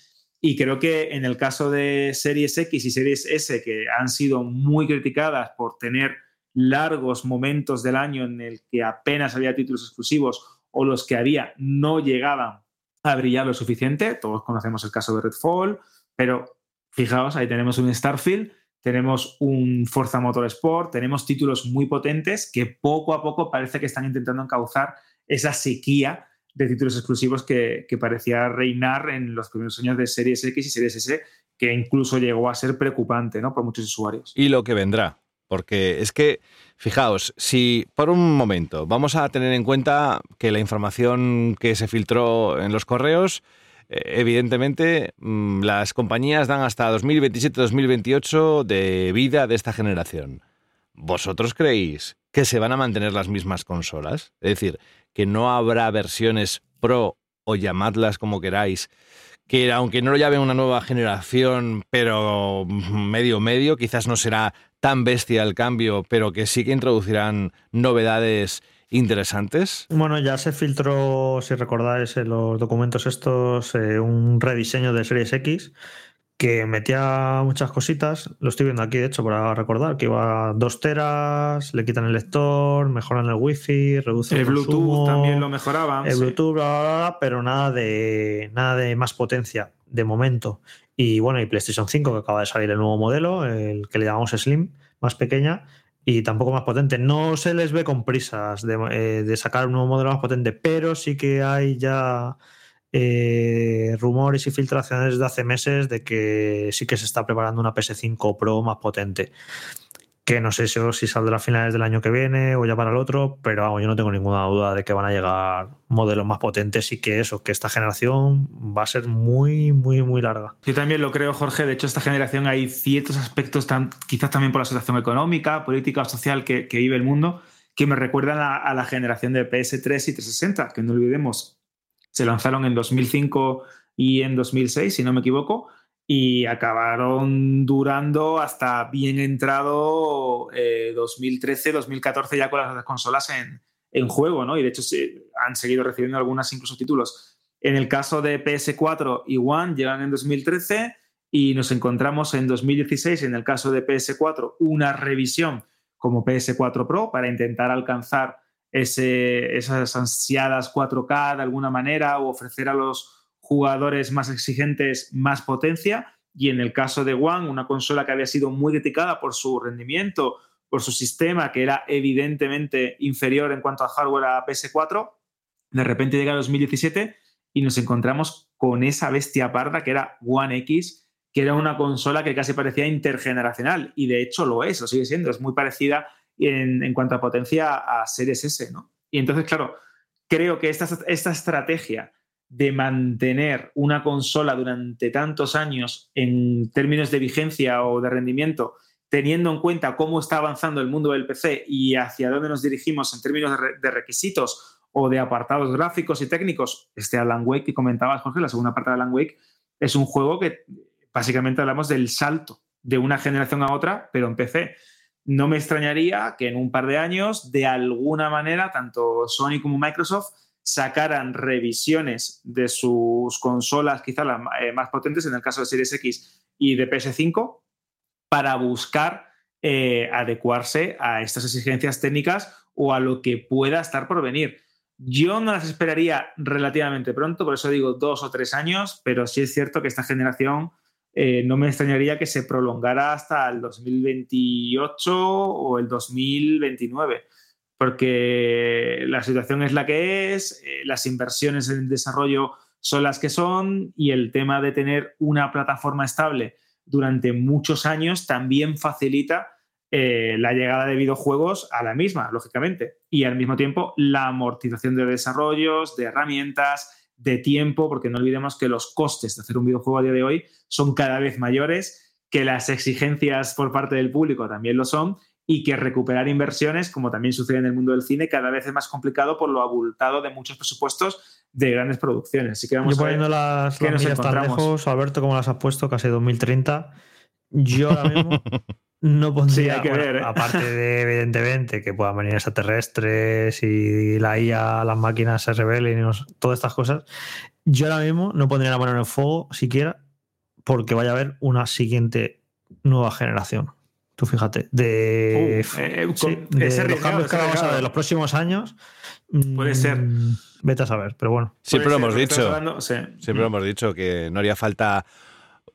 Y creo que en el caso de Series X y Series S, que han sido muy criticadas por tener largos momentos del año en el que apenas había títulos exclusivos o los que había no llegaban a brillar lo suficiente. Todos conocemos el caso de Redfall, pero fijaos, ahí tenemos un Starfield, tenemos un Forza Motorsport, tenemos títulos muy potentes que poco a poco parece que están intentando encauzar esa sequía de títulos exclusivos que, que parecía reinar en los primeros años de Series X y Series S, que incluso llegó a ser preocupante ¿no? por muchos usuarios. y lo que vendrá. Porque es que, fijaos, si por un momento vamos a tener en cuenta que la información que se filtró en los correos, eh, evidentemente mm, las compañías dan hasta 2027-2028 de vida de esta generación. ¿Vosotros creéis que se van a mantener las mismas consolas? Es decir, que no habrá versiones Pro o llamadlas como queráis, que aunque no lo llamen una nueva generación, pero medio medio, quizás no será tan bestia el cambio, pero que sí que introducirán novedades interesantes. Bueno, ya se filtró, si recordáis, en los documentos estos, eh, un rediseño de Series X que metía muchas cositas. Lo estoy viendo aquí, de hecho, para recordar, que iba a 2 teras, le quitan el lector, mejoran el wifi, reducen El el Bluetooth consumo, también lo mejoraban. el sí. Bluetooth, bla, bla, bla, pero nada de, nada de más potencia de momento. Y bueno, y PlayStation 5, que acaba de salir el nuevo modelo, el que le llamamos Slim, más pequeña, y tampoco más potente. No se les ve con prisas de, eh, de sacar un nuevo modelo más potente, pero sí que hay ya eh, rumores y filtraciones de hace meses de que sí que se está preparando una PS5 Pro más potente. Que no sé si, saldrá a finales del año que viene o ya para el otro, pero vamos, yo no tengo ninguna duda de que van a llegar modelos más potentes y que eso, que esta generación va a ser muy, muy, muy larga. Yo también lo creo, Jorge. De hecho, esta generación hay ciertos aspectos, tan, quizás también por la situación económica, política o social que, vive el mundo, que me recuerdan a, a la generación de PS3 y 360, que no olvidemos, se lanzaron en 2005 y en 2006, si no me equivoco, y acabaron durando hasta bien entrado eh, 2013-2014 ya con las consolas en, en juego, ¿no? Y de hecho se, han seguido recibiendo algunas incluso títulos. En el caso de PS4 y One llegan en 2013 y nos encontramos en 2016, en el caso de PS4, una revisión como PS4 Pro para intentar alcanzar esas ansiadas 4K de alguna manera o ofrecer a los jugadores más exigentes más potencia. Y en el caso de One, una consola que había sido muy criticada por su rendimiento, por su sistema, que era evidentemente inferior en cuanto a hardware a PS4, de repente llega 2017 y nos encontramos con esa bestia parda que era One X, que era una consola que casi parecía intergeneracional, y de hecho lo es, lo sigue siendo, es muy parecida en, cuanto a potencia a Series S, ¿no? Y entonces, claro, creo que esta, esta estrategia de mantener una consola durante tantos años en términos de vigencia o de rendimiento, teniendo en cuenta cómo está avanzando el mundo del PC y hacia dónde nos dirigimos en términos de requisitos o de apartados gráficos y técnicos, este Alan Wake que comentabas, Jorge, la segunda parte de Alan Wake, es un juego que básicamente hablamos del salto de una generación a otra, pero en PC. No me extrañaría que en un par de años, de alguna manera, tanto Sony como Microsoft sacaran revisiones de sus consolas, quizás las eh, más potentes, en el caso de Series X y de PS5, para buscar eh, adecuarse a estas exigencias técnicas o a lo que pueda estar por venir. Yo no las esperaría relativamente pronto, por eso digo dos o tres años, pero sí es cierto que esta generación eh, no me extrañaría que se prolongara hasta el 2028 o el 2029 porque la situación es la que es, eh, las inversiones en desarrollo son las que son y el tema de tener una plataforma estable durante muchos años también facilita eh, la llegada de videojuegos a la misma, lógicamente, y al mismo tiempo la amortización de desarrollos, de herramientas, de tiempo, porque no olvidemos que los costes de hacer un videojuego a día de hoy son cada vez mayores, que las exigencias por parte del público también lo son y que recuperar inversiones, como también sucede en el mundo del cine, cada vez es más complicado por lo abultado de muchos presupuestos de grandes producciones. Así que vamos Yo a ver poniendo las, qué las nos tan lejos, Alberto, como las has puesto, casi 2030. Yo ahora mismo [LAUGHS] no pondría, Sí, que bueno, ver, ¿eh? aparte de, [LAUGHS] evidentemente, que puedan venir extraterrestres y la IA, las máquinas se rebelen y nos- todas estas cosas, yo ahora mismo no pondría la mano en el fuego siquiera porque vaya a haber una siguiente nueva generación. Tú fíjate, de, Uh, eh, sí, con- de es los cambios que vamos a ver en los próximos años. Puede ser. mm, Vete a saber, pero bueno. Siempre lo ser, hemos dicho. hablando- sí. Siempre lo hemos dicho que no haría falta.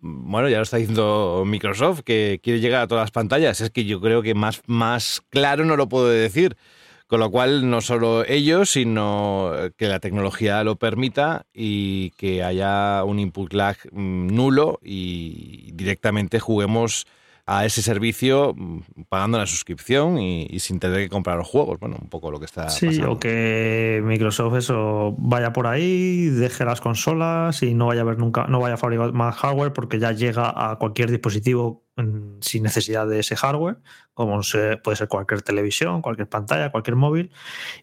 Bueno, ya lo está diciendo Microsoft, que quiere llegar a todas las pantallas. Es que yo creo que más, más claro no lo puedo decir. Con lo cual, no solo ellos, sino que la tecnología lo permita y que haya un input lag mm, nulo y directamente juguemos a ese servicio mm, pagando la suscripción y, y sin tener que comprar los juegos. Bueno, un poco lo que está Sí, pasando. o que Microsoft eso vaya por ahí, deje las consolas y no vaya a haber nunca, no vaya a fabricar más hardware porque ya llega a cualquier dispositivo sin necesidad de ese hardware, como puede ser cualquier televisión, cualquier pantalla, cualquier móvil.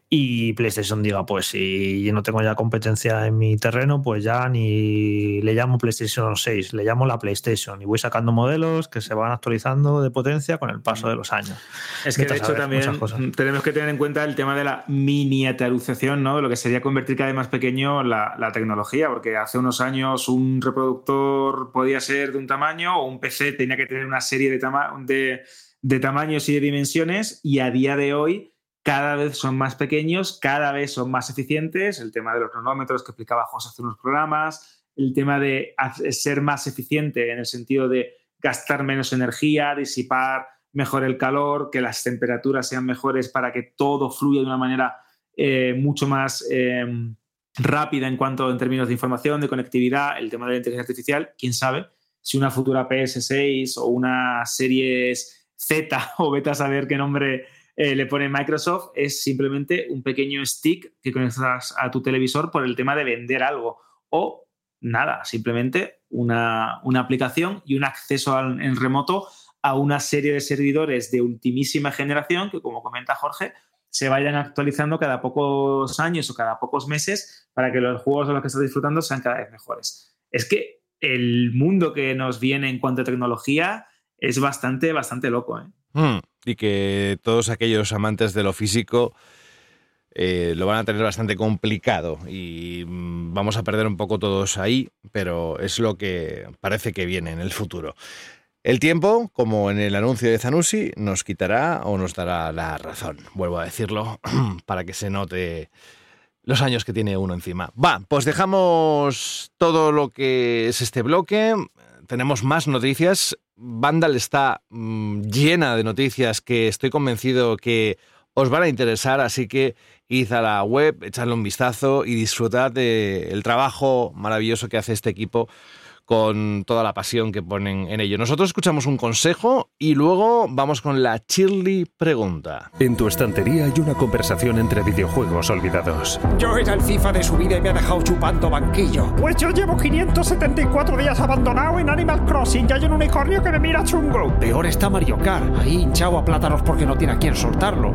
Y PlayStation diga, pues si yo no tengo ya competencia en mi terreno, pues ya ni le llamo PlayStation 6, le llamo la PlayStation y voy sacando modelos que se van actualizando de potencia con el paso de los años. Es que de hecho también mm, tenemos que tener en cuenta el tema de la miniaturización, ¿no? De lo que sería convertir cada vez más pequeño la, la tecnología, porque hace unos años un reproductor podía ser de un tamaño o un PC tenía que tener una serie de, tama- de, de tamaños y de dimensiones y a día de hoy cada vez son más pequeños, cada vez son más eficientes, el tema de los cronómetros que explicaba José hace unos programas, el tema de hacer- ser más eficiente en el sentido de gastar menos energía, disipar mejor el calor, que las temperaturas sean mejores para que todo fluya de una manera eh, mucho más eh, rápida en cuanto en términos de información, de conectividad, el tema de la inteligencia artificial, quién sabe si una futura PS6 o una Series Z [LAUGHS] o vete a saber qué nombre eh, le pone Microsoft, es simplemente un pequeño stick que conectas a tu televisor por el tema de vender algo. O nada, simplemente una, una aplicación y un acceso en remoto a una serie de servidores de ultimísima generación que, como comenta Jorge, se vayan actualizando cada pocos años o cada pocos meses para que los juegos de los que estás disfrutando sean cada vez mejores. Es que el mundo que nos viene en cuanto a tecnología es bastante, bastante loco. ¿eh? Hmm, Y que todos aquellos amantes de lo físico eh, lo van a tener bastante complicado y mm, vamos a perder un poco todos ahí, pero es lo que parece que viene en el futuro. El tiempo, como en el anuncio de Zanussi, nos quitará o nos dará la razón. Vuelvo a decirlo [CLEARS THROAT] para que se note los años que tiene uno encima. Va, pues dejamos todo lo que es este bloque. Tenemos más noticias. Vandal está mm, llena de noticias que estoy convencido que os van a interesar, así que id a la web, echadle un vistazo y disfrutad del trabajo maravilloso que hace este equipo con toda la pasión que ponen en ello. Nosotros escuchamos un consejo y luego vamos con la Shirley pregunta. En tu estantería hay una conversación entre videojuegos olvidados. Yo era el FIFA de su vida y me ha dejado chupando banquillo. Pues yo llevo 574 días abandonado en Animal Crossing y hay un unicornio que me mira chungo. Peor está Mario Kart, ahí hinchado a plátanos porque no tiene a quién soltarlo.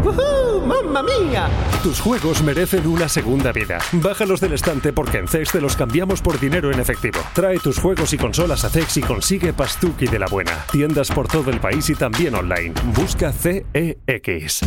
¡Mamma mía! Tus juegos merecen una segunda vida. Bájalos del estante porque en CEX te los cambiamos por dinero en efectivo. Trae tus juegos y consolas a CEX y consigue Pastuki de la buena. Tiendas por todo el país y también online. Busca CEX.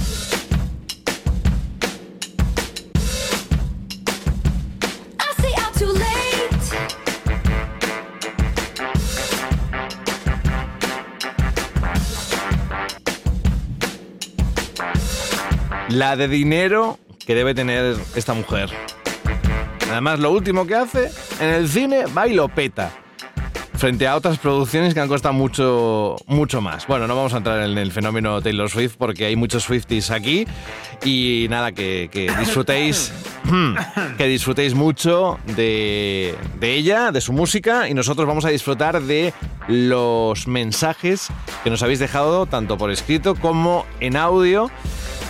La de dinero que debe tener esta mujer. Además, lo último que hace en el cine va y lo peta. Frente a otras producciones que han costado mucho, mucho más. Bueno, no vamos a entrar en el fenómeno Taylor Swift porque hay muchos Swifties aquí y nada, que, que [COUGHS] disfrutéis, que disfrutéis mucho de, de ella, de su música y nosotros vamos a disfrutar de los mensajes que nos habéis dejado tanto por escrito como en audio.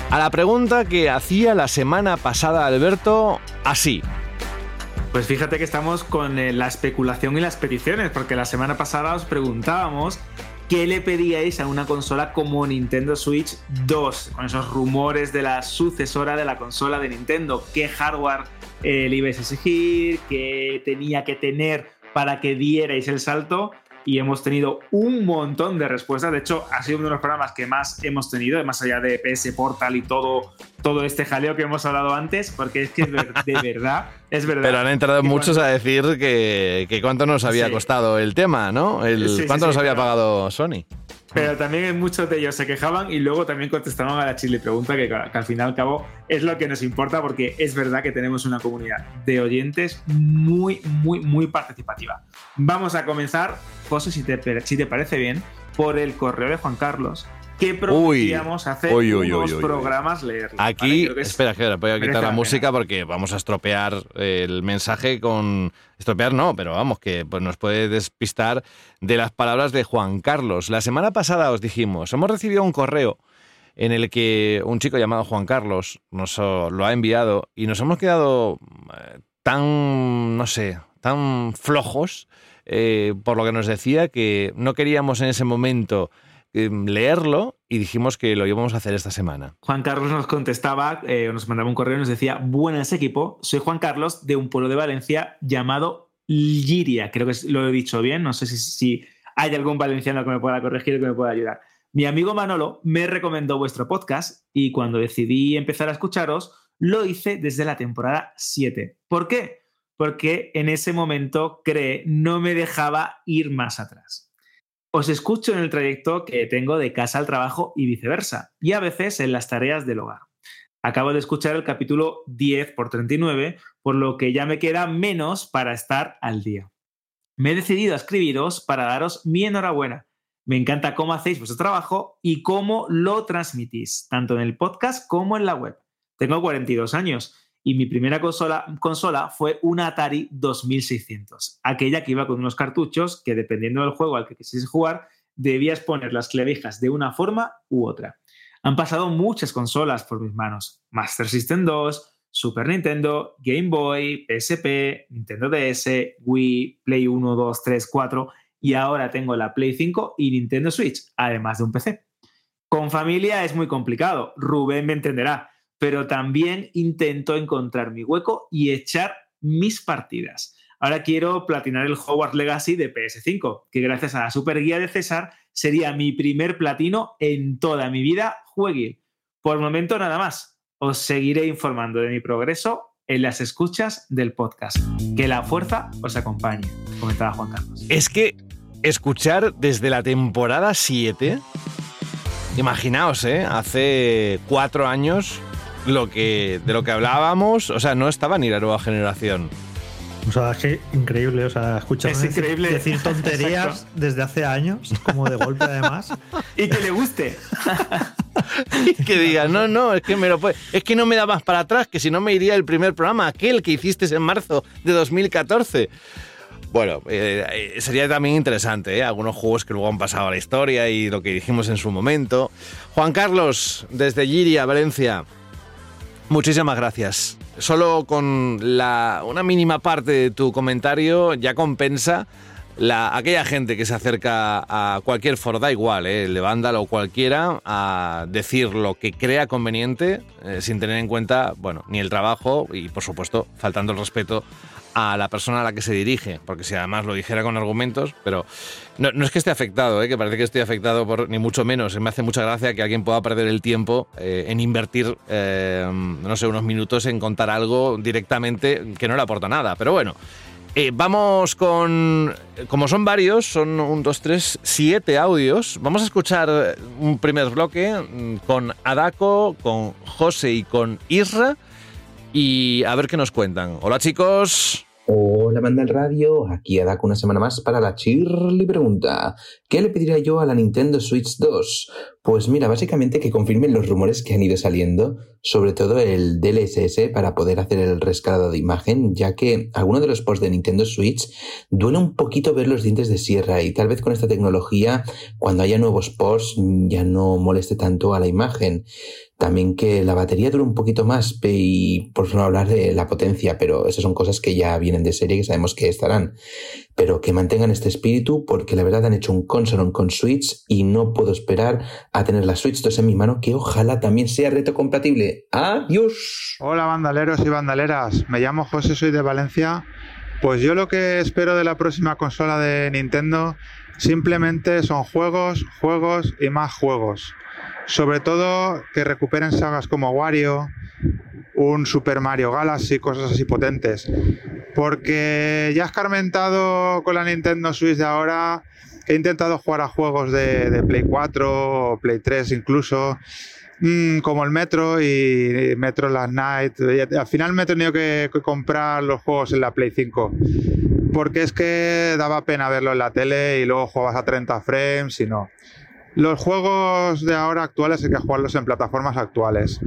A la pregunta que hacía la semana pasada Alberto, así. Pues fíjate que estamos con eh, la especulación y las peticiones, porque la semana pasada os preguntábamos qué le pedíais a una consola como Nintendo Switch 2, con esos rumores de la sucesora de la consola de Nintendo, qué hardware eh, le ibais a exigir, qué tenía que tener para que dierais el salto. Y hemos tenido un montón de respuestas. De hecho, ha sido uno de los programas que más hemos tenido, más allá de PS Portal y todo, todo este jaleo que hemos hablado antes, porque es que es ver- de verdad, es verdad. Pero han entrado muchos cuando- a decir que, que cuánto nos había Sí. costado el tema, ¿no? El, Sí, sí, ¿Cuánto nos había pagado Sony? Pero también muchos de ellos se quejaban y luego también contestaban a la chile pregunta, que, que al fin y al cabo es lo que nos importa porque es verdad que tenemos una comunidad de oyentes muy, muy, muy participativa. Vamos a comenzar, José, si te, si te parece bien, por el correo de Juan Carlos, que prometíamos hacer uy, uy, unos programas. ¿vale? Aquí, Creo que es- espera, espera, voy a quitar la la música porque vamos a estropear el mensaje con... Estropear no, pero vamos, que pues, nos puede despistar de las palabras de Juan Carlos. La semana pasada os dijimos, hemos recibido un correo en el que un chico llamado Juan Carlos nos lo ha enviado y nos hemos quedado eh, tan, no sé, tan flojos eh, por lo que nos decía que no queríamos en ese momento leerlo y dijimos que lo íbamos a hacer esta semana. Juan Carlos nos contestaba, eh, nos mandaba un correo y nos decía, buenas equipo, soy Juan Carlos de un pueblo de Valencia llamado Liria, creo que lo he dicho bien, no sé si, si hay algún valenciano que me pueda corregir o que me pueda ayudar. Mi amigo Manolo me recomendó vuestro podcast y cuando decidí empezar a escucharos, lo hice desde la temporada 7. ¿Por qué? Porque en ese momento, cree, no me dejaba ir más atrás. Os escucho en el trayecto que tengo de casa al trabajo y viceversa, y a veces en las tareas del hogar. Acabo de escuchar el capítulo 10 por 39, por lo que ya me queda menos para estar al día. Me he decidido a escribiros para daros mi enhorabuena. Me encanta cómo hacéis vuestro trabajo y cómo lo transmitís, tanto en el podcast como en la web. Tengo 42 años y mi primera consola, consola fue una Atari 2600, aquella que iba con unos cartuchos que dependiendo del juego al que quisieses jugar, debías poner las clavijas de una forma u otra. Han pasado muchas consolas por mis manos. Master System 2, Super Nintendo, Game Boy, PSP, Nintendo DS, Wii, Play 1, 2, 3, 4 y ahora tengo la Play 5 y Nintendo Switch, además de un PC. Con familia es muy complicado, Rubén me entenderá, pero también intento encontrar mi hueco y echar mis partidas. Ahora quiero platinar el Hogwarts Legacy de PS5, que gracias a la super guía de César sería mi primer platino en toda mi vida jueguil. Por el momento nada más. Os seguiré informando de mi progreso en las escuchas del podcast. Que la fuerza os acompañe, comentaba Juan Carlos. Es que escuchar desde la temporada 7, imaginaos, ¿eh? Hace cuatro años lo que, de lo que hablábamos, o sea, no estaba ni la nueva generación. O sea, es que increíble, o sea, escuchar Es increíble. decir [LAUGHS] tonterías Exacto. desde hace años, como de golpe además. Y que le guste. [LAUGHS] que diga, no, no, es que me lo puede- es que no me da más para atrás, que si no me iría el primer programa, aquel que hiciste en marzo de 2014. Bueno, eh, eh, sería también interesante, ¿eh? algunos juegos que luego han pasado a la historia y lo que dijimos en su momento. Juan Carlos, desde Giria, Valencia, muchísimas gracias. Solo con la, una mínima parte de tu comentario ya compensa la, aquella gente que se acerca a cualquier foro, da igual, ¿eh? el de o cualquiera, a decir lo que crea conveniente eh, sin tener en cuenta, bueno, ni el trabajo y, por supuesto, faltando el respeto a la persona a la que se dirige, porque si además lo dijera con argumentos, pero no, no es que esté afectado, ¿eh? que parece que estoy afectado por ni mucho menos. Me hace mucha gracia que alguien pueda perder el tiempo eh, en invertir, eh, no sé, unos minutos en contar algo directamente que no le aporta nada. Pero bueno, vamos con, como son varios, son un, dos, tres, siete audios. Vamos a escuchar un primer bloque mm, con Adako, con José y con Isra y a ver qué nos cuentan. Hola chicos. Hola, banda del radio. Aquí Adaco una semana más para la Chirly Pregunta. ¿Qué le pediría yo a la Nintendo Switch 2? Pues mira, básicamente que confirmen los rumores que han ido saliendo, sobre todo el DLSS para poder hacer el rescalado de imagen, ya que algunos de los posts de Nintendo Switch duele un poquito ver los dientes de sierra y tal vez con esta tecnología, cuando haya nuevos posts, ya no moleste tanto a la imagen. También que la batería dure un poquito más y por no hablar de la potencia, pero esas son cosas que ya vienen de serie que sabemos que estarán. Pero que mantengan este espíritu porque la verdad han hecho un console con Switch y no puedo esperar a tener la Switch 2 en mi mano que ojalá también sea retrocompatible. Adiós. Hola bandaleros y bandaleras, me llamo José, soy de Valencia. Pues yo lo que espero de la próxima consola de Nintendo simplemente son juegos, juegos y más juegos. Sobre todo que recuperen sagas como Wario, un Super Mario Galaxy, cosas así potentes. Porque ya escarmentado con la Nintendo Switch de ahora, he intentado jugar a juegos de, de Play 4 o Play 3 incluso, mm, como el Metro y Metro Last Night. Y Al final me he tenido que, que comprar los juegos en la Play 5. Porque es que daba pena verlo en la tele y luego jugabas a 30 frames y no. Los juegos de ahora actuales hay que jugarlos en plataformas actuales.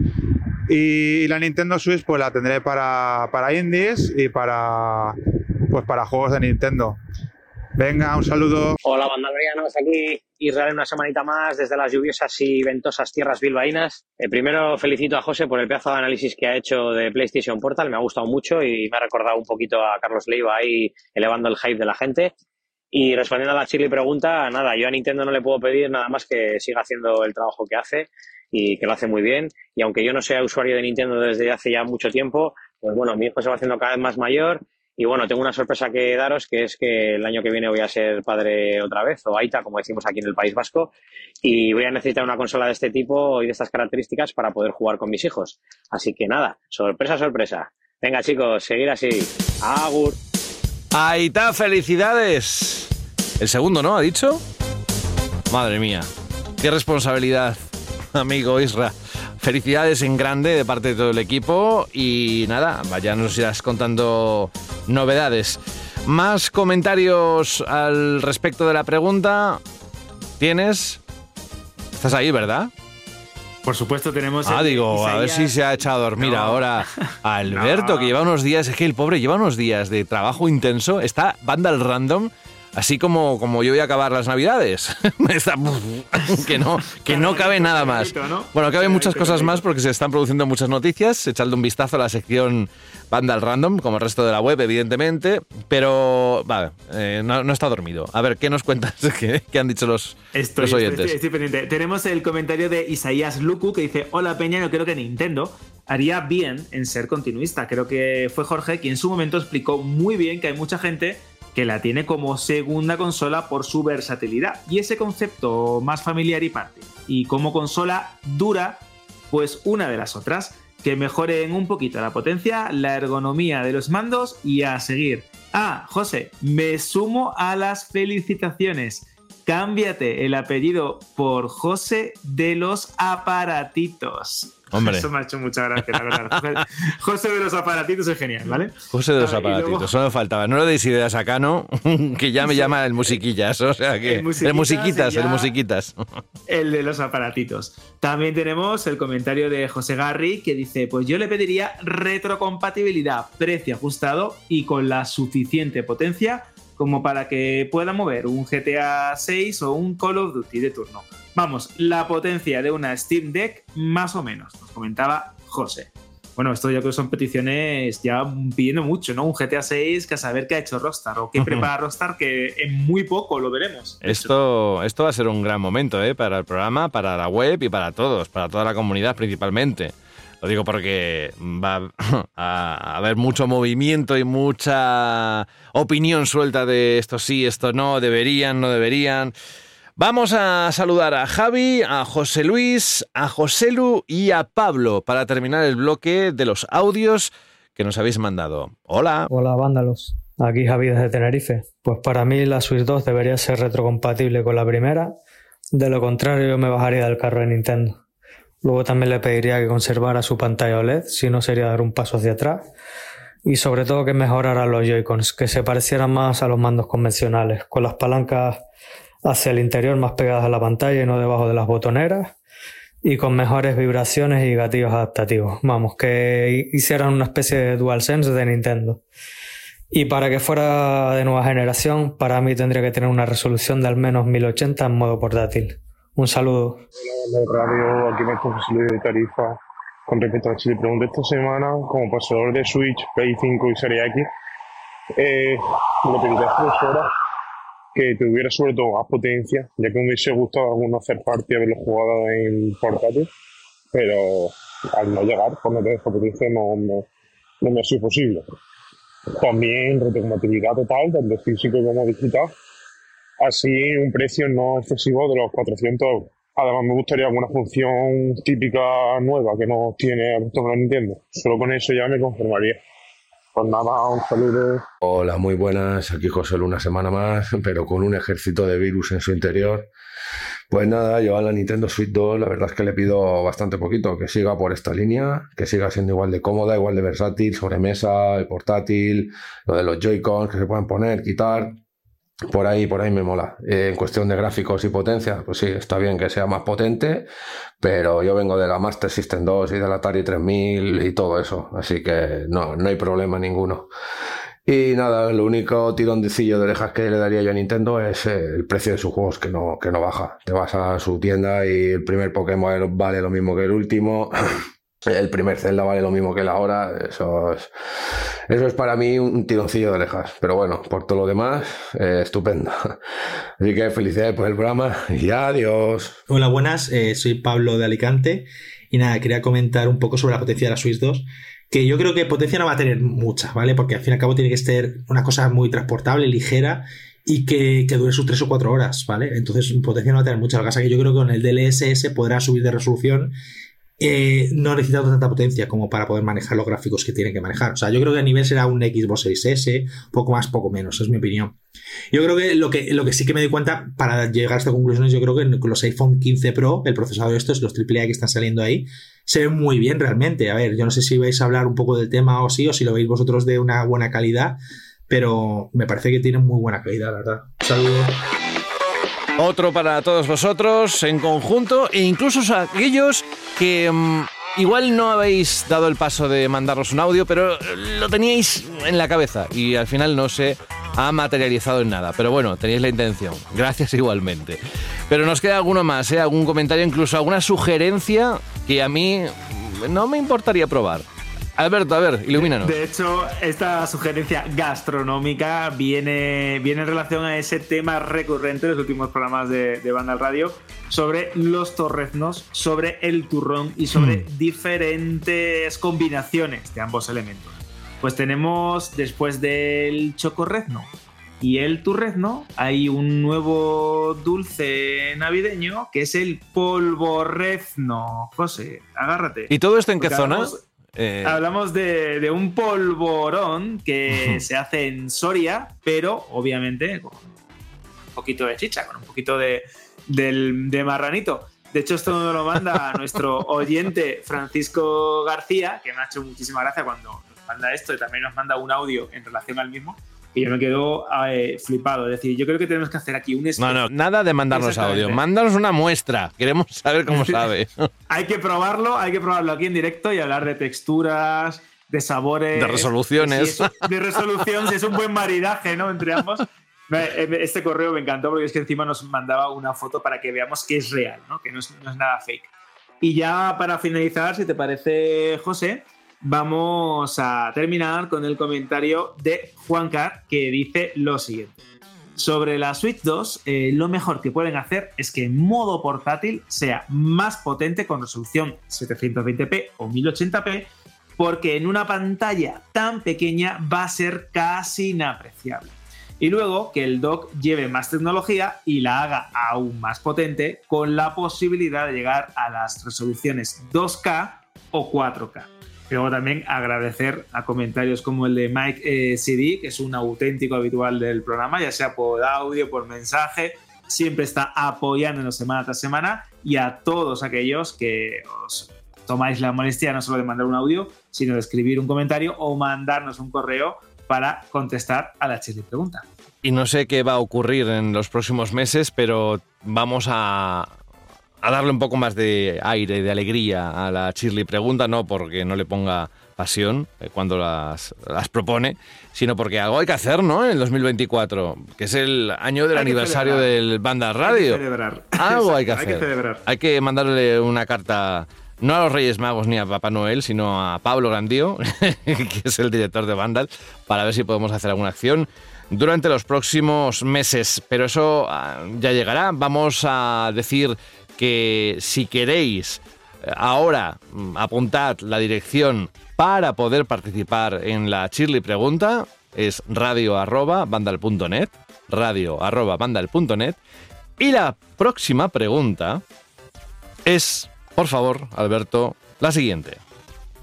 Y la Nintendo Switch pues la tendré para, para indies y para pues para juegos de Nintendo. Venga, un saludo. Hola, bandalorianos. Aquí Israel una semanita más desde las lluviosas y ventosas tierras bilbaínas. Eh, primero felicito a José por el pedazo de análisis que ha hecho de PlayStation Portal. Me ha gustado mucho y me ha recordado un poquito a Carlos Leiva ahí elevando el hype de la gente. Y respondiendo a la chile pregunta, nada, yo a Nintendo no le puedo pedir nada más que siga haciendo el trabajo que hace y que lo hace muy bien. Y aunque yo no sea usuario de Nintendo desde hace ya mucho tiempo, pues bueno, mi hijo se va haciendo cada vez más mayor y bueno, tengo una sorpresa que daros, que es que el año que viene voy a ser padre otra vez, o Aita, como decimos aquí en el País Vasco, y voy a necesitar una consola de este tipo y de estas características para poder jugar con mis hijos. Así que nada, sorpresa, sorpresa. Venga chicos, seguir así. Agur. Aita, felicidades. El segundo, ¿no? ¿Ha dicho? Madre mía. Qué responsabilidad, [LAUGHS] amigo Isra. Felicidades en grande de parte de todo el equipo y nada, vaya nos irás contando novedades. Más comentarios al respecto de la pregunta. ¿Tienes? Estás ahí, ¿verdad? Por supuesto, tenemos. Ah, digo, a ver si se ha echado a dormir No. ahora [LAUGHS] Alberto, No. que lleva unos días, es que el pobre lleva unos días de trabajo intenso, está banda al random, así como, como yo voy a acabar las navidades. [LAUGHS] Está- [LAUGHS] que no, que no cabe nada más. ¿no? Bueno, caben muchas cosas más porque se están produciendo muchas noticias, echadle un vistazo a la sección banda al random, como el resto de la web, evidentemente, pero vale, eh, no, no está dormido. A ver, ¿qué nos cuentas? [LAUGHS] ¿Qué, qué han dicho los, Estoy, los oyentes? estoy- estoy pendiente. Tenemos el comentario de Isaías Luku que dice: Hola Peña, yo creo que Nintendo haría bien en ser continuista. Creo que fue Jorge quien en su momento explicó muy bien que hay mucha gente que la tiene como segunda consola por su versatilidad. Y ese concepto más familiar y parte. Y como consola dura, pues una de las otras. Que mejoren un poquito la potencia, la ergonomía de los mandos y a seguir. Ah, José, me sumo a las felicitaciones. Cámbiate el apellido por José de los aparatitos. Hombre. Eso me ha hecho mucha gracia, la verdad. [LAUGHS] José- de los aparatitos es genial, ¿vale? José de los Ah, luego- aparatitos, solo faltaba. No le deis ideas a Cano, [LAUGHS] que ya me llama el musiquillas, o sea que... El El musiquitas musiquitas, y el musiquitas. El de los aparatitos. También tenemos el comentario de José Garri que dice: Pues yo le pediría retrocompatibilidad, precio ajustado y con la suficiente potencia como para que pueda mover un GTA 6 o un Call of Duty de turno. Vamos, la potencia de una Steam Deck más o menos, nos comentaba José. Bueno, esto yo creo que son peticiones ya pidiendo mucho, ¿no? Un GTA 6 que a saber qué ha hecho Rockstar o qué [LAUGHS] prepara Rockstar, que en muy poco lo veremos. Esto, esto va a ser un gran momento ¿eh? para el programa, para la web y para todos, para toda la comunidad principalmente. Lo digo porque va a haber mucho movimiento y mucha opinión suelta de esto sí, esto no, deberían, no deberían. Vamos a saludar a Javi, a José Luis, a Joselu y a Pablo para terminar el bloque de los audios que nos habéis mandado. Hola. Hola, vándalos. Aquí Javi desde Tenerife. Pues para mí la Switch 2 debería ser retrocompatible con la primera. De lo contrario, yo me bajaría del carro de Nintendo. Luego también le pediría que conservara su pantalla OLED, si no sería dar un paso hacia atrás. y sobre todo que mejoraran los Joy-Cons, que se parecieran más a los mandos convencionales, con las palancas hacia el interior más pegadas a la pantalla y no debajo de las botoneras, y con mejores vibraciones y gatillos adaptativos. Vamos, que hicieran una especie de DualSense de Nintendo. Y para que fuera de nueva generación, para mí tendría que tener una resolución de al menos 1080 en modo portátil. Un saludo. Hola, radio, aquí me José Luis de Tarifa. Con respecto a Chile, pregunté esta semana, como pasador de Switch, Play 5 y Serie X, eh, le pedí a profesora que tuviera sobre todo más potencia, ya que me hubiese gustado alguno hacer parte y haberlo jugado en portátil, pero al no llegar, por no tener potencia, no, no, no me ha sido posible. También retrocompatibilidad total, tanto físico como digital, así un precio no excesivo de los 400 euros. Además me gustaría alguna función típica nueva que no tiene el Nintendo. Solo con eso ya me conformaría. Pues nada, un saludo. Hola, muy buenas. Aquí José una semana más, pero con un ejército de virus en su interior. Pues nada, yo a la Nintendo Switch 2 la verdad es que le pido bastante poquito, que siga por esta línea, que siga siendo igual de cómoda, igual de versátil, sobremesa, el portátil, lo de los Joy-Cons que se pueden poner, quitar, por ahí, por ahí me mola. Eh, en cuestión de gráficos y potencia, pues sí, está bien que sea más potente, pero yo vengo de la Master System 2 y del Atari 3000 y todo eso, así que no, no hay problema ninguno. Y nada, lo único tironcillo de orejas que le daría yo a Nintendo es eh, el precio de sus juegos que no, que no baja. Te vas a su tienda y el primer Pokémon vale lo mismo que el último. [CLEARS THROAT] El primer Zelda vale lo mismo que la hora. Eso es, eso es para mí un tironcillo de orejas. Pero bueno, por todo lo demás, eh, estupendo. [LAUGHS] Así que felicidades por el programa y adiós. Hola, buenas. eh, soy Pablo de Alicante. Y nada, quería comentar un poco sobre la potencia de la Switch 2. Que yo creo que potencia no va a tener mucha, ¿vale? Porque al fin y al cabo tiene que ser una cosa muy transportable, ligera y que, que dure sus 3 o 4 horas, ¿vale? Entonces, potencia no va a tener mucha. Lo que pasa es que yo creo que con el DLSS podrá subir de resolución eh, no necesita tanta potencia como para poder manejar los gráficos que tiene que manejar. O sea, yo creo que a nivel será un Xbox 6S, poco más, poco menos, es mi opinión. Yo creo que lo que, lo que sí que me doy cuenta para llegar a esta conclusión es yo creo que los iPhone 15 Pro, el procesador de estos, los AAA que están saliendo ahí, se ven muy bien realmente. A ver, yo no sé si vais a hablar un poco del tema o sí, o si lo veis vosotros de una buena calidad, pero me parece que tienen muy buena calidad, la verdad. Un saludo. Otro para todos vosotros en conjunto e incluso aquellos que mm, igual no habéis dado el paso de mandarnos un audio, pero lo teníais en la cabeza y al final no se ha materializado en nada. Pero bueno, tenéis la intención. [LAUGHS] Gracias igualmente. Pero nos queda alguno más, ¿eh? algún comentario, incluso alguna sugerencia que a mí no me importaría probar. Alberto, a ver, ilumínanos. De hecho, esta sugerencia gastronómica viene, viene en relación a ese tema recurrente de los últimos programas de, de Banda al Radio sobre los torreznos, sobre el turrón y sobre diferentes combinaciones de ambos elementos. Pues tenemos, después del chocorrezno y el turrezno, hay un nuevo dulce navideño que es el polvorrezno. José, agárrate. ¿Y todo esto en qué Porque zona? Eh, Hablamos de, de un polvorón que se hace en Soria, pero obviamente con un poquito de chicha, con un poquito de, del- de marranito. De hecho, esto nos lo manda [LAUGHS] nuestro oyente Francisco García, que me ha hecho muchísima gracia cuando nos manda esto y también nos manda un audio en relación al mismo. Y yo me quedo eh, flipado. Es decir, yo creo que tenemos que hacer aquí un no, no, nada de mandarnos audio. Mándanos una muestra. Queremos saber cómo sabe. [LAUGHS] Hay que probarlo, hay que probarlo aquí en directo y hablar de texturas, de sabores. De resoluciones. si es- de resolución, si es un buen maridaje, ¿no? Entre ambos. Me- Este correo me encantó porque es que encima nos mandaba una foto para que veamos que es real, ¿no? Que no es, no es nada fake. Y ya para finalizar, si te parece, José, vamos a terminar con el comentario de Juan Car que dice lo siguiente. Sobre la Switch 2, eh, lo mejor que pueden hacer es que en modo portátil sea más potente con resolución 720p o 1080p, porque en una pantalla tan pequeña va a ser casi inapreciable. Y luego que el dock lleve más tecnología y la haga aún más potente, con la posibilidad de llegar a las resoluciones 2K o 4K. Luego también agradecer a comentarios como el de Mike eh, CD, que es un auténtico habitual del programa, ya sea por audio, por mensaje, siempre está apoyándonos semana tras semana, y a todos aquellos que os tomáis la molestia no solo de mandar un audio, sino de escribir un comentario o mandarnos un correo para contestar a la Chile Pregunta. Y no sé qué va a ocurrir en los próximos meses, pero vamos a, a darle un poco más de aire, de alegría a la Shirley Pregunta, no porque no le ponga pasión eh, cuando las, las propone, sino porque algo hay que hacer, ¿no? En el 2024, que es el año del Hay aniversario del Banda Hay que Radio. celebrar. [LAUGHS] Algo hay que hacer. Hay que celebrar. Hay que mandarle una carta, no a los Reyes Magos ni a Papá Noel, sino a Pablo Grandío, [LAUGHS] que es el director de Vandal, para ver si podemos hacer alguna acción durante los próximos meses. Pero eso ah, ya llegará. Vamos a decir que si queréis eh, ahora mm, apuntad la dirección para poder participar en la Shirley Pregunta, es radio arroba radio arroba. Y la próxima pregunta es, por favor, Alberto, la siguiente.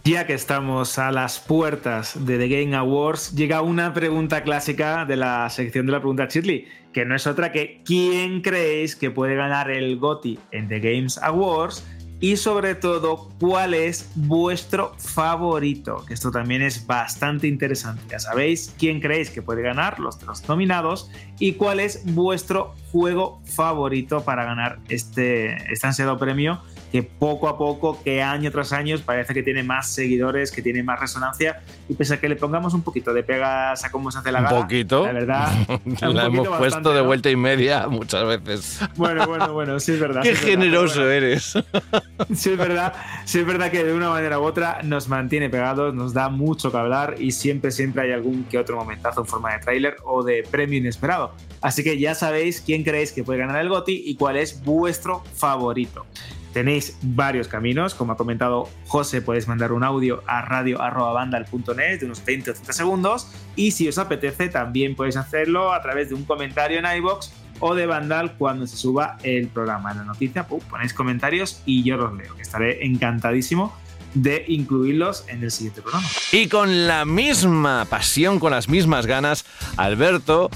Ya que estamos a las puertas de The Game Awards, llega una pregunta clásica de la sección de la pregunta Shirley, que no es otra que ¿quién creéis que puede ganar el GOTY en The Games Awards? Y sobre todo, ¿cuál es vuestro favorito? Que esto también es bastante interesante. Ya sabéis quién creéis que puede ganar los tres nominados y cuál es vuestro juego favorito para ganar este, este ansiado premio que poco a poco, que año tras año parece que tiene más seguidores, que tiene más resonancia y pese a que le pongamos un poquito de pegas a cómo se hace la Un gala, poquito. la verdad, [LAUGHS] un la hemos bastante, puesto de ¿no? vuelta y media muchas veces. Bueno, bueno, bueno, sí es verdad. Qué sí es verdad, generoso pero eres. [LAUGHS] sí es verdad, sí es verdad que de una manera u otra nos mantiene pegados, nos da mucho que hablar y siempre, siempre hay algún que otro momentazo en forma de tráiler o de premio inesperado. Así que ya sabéis quién creéis que puede ganar el GOTY y cuál es vuestro favorito. Tenéis varios caminos, como ha comentado José, podéis mandar un audio a radio.bandal.net de unos 20 o 30 segundos y si os apetece también podéis hacerlo a través de un comentario en iBox o de Vandal cuando se suba el programa. En la noticia ponéis comentarios y yo los leo, que estaré encantadísimo de incluirlos en el siguiente programa. Y con la misma pasión, con las mismas ganas, Alberto,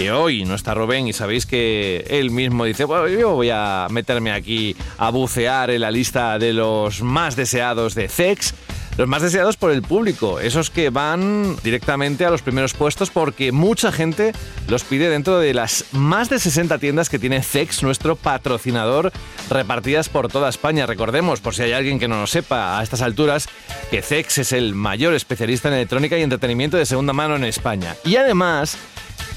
que hoy no está Rubén y sabéis que él mismo dice, bueno, yo voy a meterme aquí a bucear en la lista de los más deseados de CEX. Los más deseados por el público, esos que van directamente a los primeros puestos porque mucha gente los pide dentro de las más de 60 tiendas que tiene CEX, nuestro patrocinador, repartidas por toda España. Recordemos, por si hay alguien que no lo sepa a estas alturas, que CEX es el mayor especialista en electrónica y entretenimiento de segunda mano en España. Y además,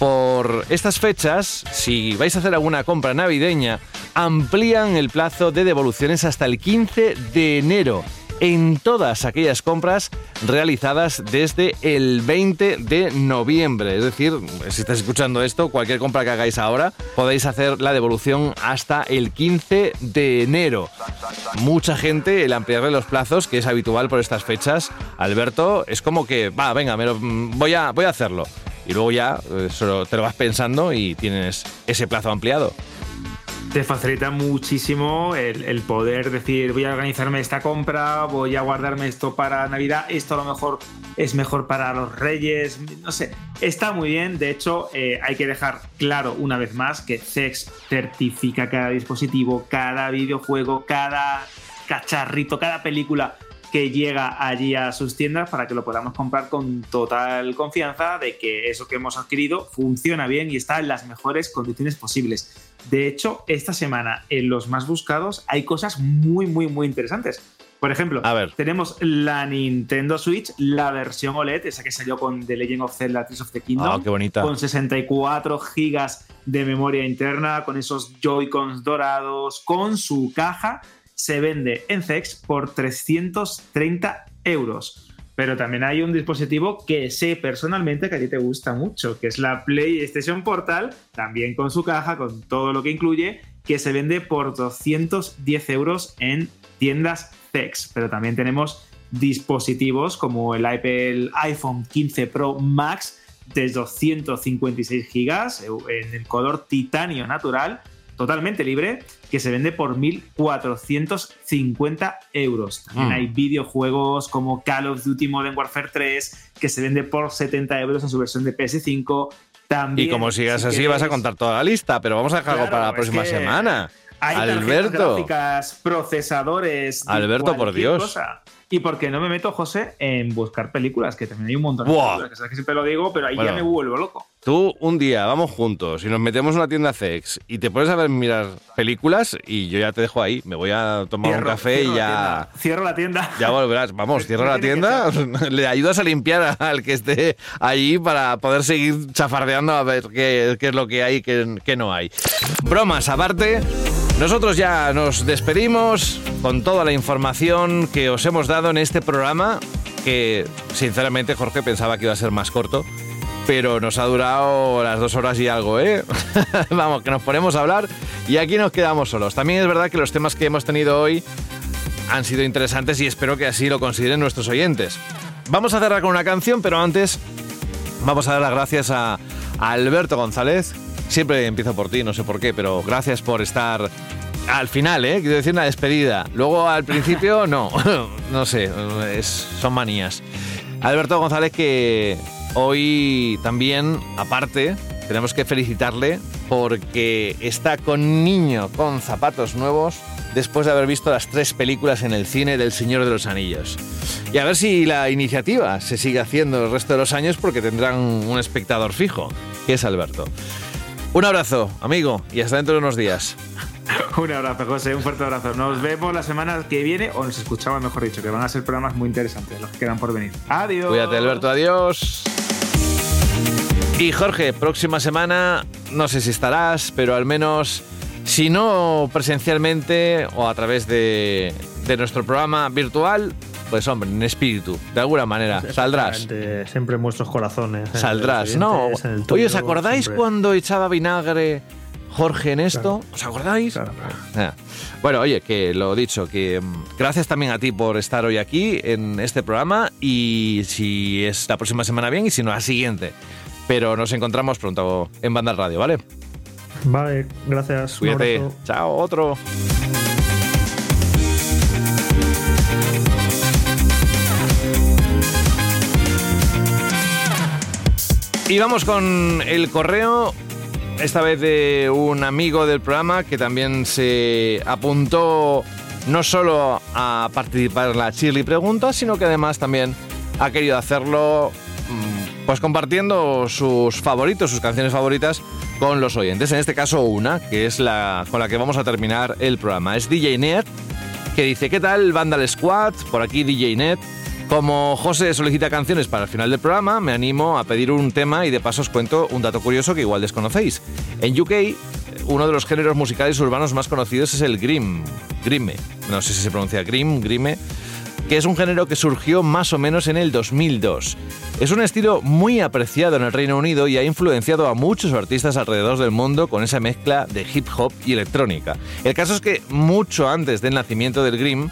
por estas fechas, si vais a hacer alguna compra navideña, amplían el plazo de devoluciones hasta el 15 de enero en todas aquellas compras realizadas desde el 20 de noviembre. Es decir, si estáis escuchando esto, cualquier compra que hagáis ahora, podéis hacer la devolución hasta el 15 de enero. Mucha gente, el ampliarle los plazos, que es habitual por estas fechas, Alberto, es como que, va, venga, me lo- voy, a, voy a hacerlo. Y luego ya eh, solo te lo vas pensando y tienes ese plazo ampliado. te facilita muchísimo el, poder decir voy a organizarme esta compra, voy a guardarme esto para Navidad, esto a lo mejor es mejor para los Reyes, no sé, está muy bien, de hecho eh, hay que dejar claro una vez más que CEX certifica cada dispositivo, cada videojuego, cada cacharrito, cada película que llega allí a sus tiendas para que lo podamos comprar con total confianza de que eso que hemos adquirido funciona bien y está en las mejores condiciones posibles. De hecho, esta semana en los más buscados hay cosas muy, muy, muy interesantes. Por ejemplo, tenemos la Nintendo Switch, la versión OLED, esa que salió con The Legend of Zelda Tears of the Kingdom. Ah, qué bonita. Con 64 gigas de memoria interna, con esos Joy-Cons dorados, con su caja, se vende en CEX por 330 euros. Pero también hay un dispositivo que sé personalmente que a ti te gusta mucho, que es la PlayStation Portal, también con su caja, con todo lo que incluye, que se vende por 210 euros en tiendas CEX. Pero también tenemos dispositivos como el Apple iPhone 15 Pro Max de 256 gigas en el color titanio natural, totalmente libre, que se vende por 1.450 euros. También Mm. hay videojuegos como Call of Duty Modern Warfare 3, que se vende por 70 euros en su versión de PS5. También, Y como sigas si así, vas a contar toda la lista, pero vamos a dejar algo Claro, para la próxima semana. Hay Alberto. gráficas, procesadores. Alberto, por Dios. cosa. Y porque no me meto, José, en buscar películas, que también hay un montón de películas, que sabes que siempre lo digo, pero ahí Bueno. ya me vuelvo loco. Tú un día vamos juntos y nos metemos en una tienda sex y te pones a ver mirar películas y yo ya te dejo ahí. Me voy a tomar un Cierro- café cierro y la ya. tienda. Cierro la tienda. Ya volverás. Vamos, cierra la tienda, [LAUGHS] le ayudas a limpiar al que esté allí para poder seguir chafardeando a ver qué, qué es lo que hay y qué, qué no hay. Bromas aparte, nosotros ya nos despedimos con toda la información que os hemos dado en este programa, que sinceramente Jorge pensaba que iba a ser más corto. Pero nos ha durado las dos horas y algo, ¿eh? [LAUGHS] Vamos, que nos ponemos a hablar y aquí nos quedamos solos. También es verdad que los temas que hemos tenido hoy han sido interesantes y espero que así lo consideren nuestros oyentes. Vamos a cerrar con una canción, pero antes vamos a dar las gracias a, Alberto González. Siempre empiezo por ti, no sé por qué, pero gracias por estar al final, ¿eh? Quiero decir una despedida. Luego al principio, no, [LAUGHS] no sé, son manías. Alberto González que hoy también, aparte, tenemos que felicitarle porque está con niño con zapatos nuevos después de haber visto las tres películas en el cine del Señor de los Anillos. Y a ver si la iniciativa se sigue haciendo el resto de los años porque tendrán un espectador fijo, que es Alberto. Un abrazo, amigo, y hasta dentro de unos días. [LAUGHS] Un abrazo, José, un fuerte abrazo. Nos vemos la semana que viene, o nos escuchamos, mejor dicho, que van a ser programas muy interesantes los que quedan por venir. Adiós. Cuídate, Alberto, adiós. Y Jorge, próxima semana, no sé si estarás, pero al menos, si no presencialmente o a través de, de nuestro programa virtual, pues hombre, en espíritu, de alguna manera, saldrás. Siempre en vuestros corazones. en Saldrás, ¿no? el Oye, ¿os tuyo, acordáis siempre. cuando echaba vinagre Jorge en esto? ¿Os acordáis? Ah. Bueno, oye, que lo dicho, que mm, gracias también a ti por estar hoy aquí en este programa y si es la próxima semana bien y si no, la siguiente. Pero nos encontramos pronto en Banda Radio, ¿vale? Vale, gracias. un Cuídate. abrazo. Chao, otro. Y vamos con el correo, esta vez de un amigo del programa que también se apuntó no solo a participar en la Chirly Pregunta, sino que además también ha querido hacerlo mm, pues compartiendo sus favoritos, sus canciones favoritas con los oyentes. En este caso una, que es la con la que vamos a terminar el programa. Es DJ Net, que dice, ¿qué tal Vandal Squad? Por aquí DJ Net. Como José solicita canciones para el final del programa, me animo a pedir un tema y de paso os cuento un dato curioso que igual desconocéis. En UK, uno de los géneros musicales urbanos más conocidos es el Grim. Grime. No sé si se pronuncia Grim, Grime. Que es un género que surgió más o menos en el 2002. Es un estilo muy apreciado en el Reino Unido y ha influenciado a muchos artistas alrededor del mundo con esa mezcla de hip hop y electrónica. El caso es que mucho antes del nacimiento del Grim,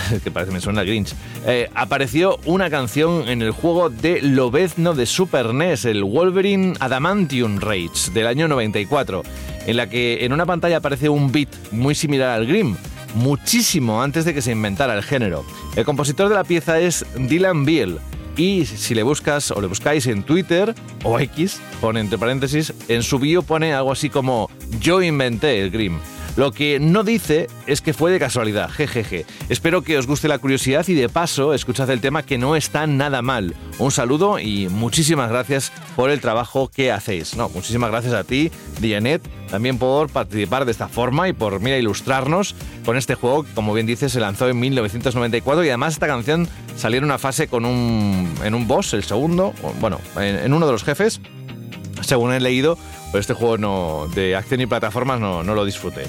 [LAUGHS] que parece que me suena Grinch, eh, apareció una canción en el juego de Lobezno de Super NES, el Wolverine Adamantium Rage del año 94, en la que en una pantalla aparece un beat muy similar al Grim, muchísimo antes de que se inventara el género. El compositor de la pieza es Dylan Biel. Y si le buscas o le buscáis en Twitter o X, pone entre paréntesis, en su bio pone algo así como Yo inventé el Grim. Lo que no dice es que fue de casualidad, jejeje. Espero que os guste la curiosidad y de paso escuchad el tema que no está nada mal. Un saludo y muchísimas gracias por el trabajo que hacéis. No, muchísimas gracias a ti, Dianet, también por participar de esta forma y por, mira, ilustrarnos con este juego que, como bien dices, se lanzó en 1994 y además esta canción salió en una fase con un, en un boss, el segundo, bueno, en- en uno de los jefes, según he leído, este juego no, de acción y plataformas no, no lo disfruté.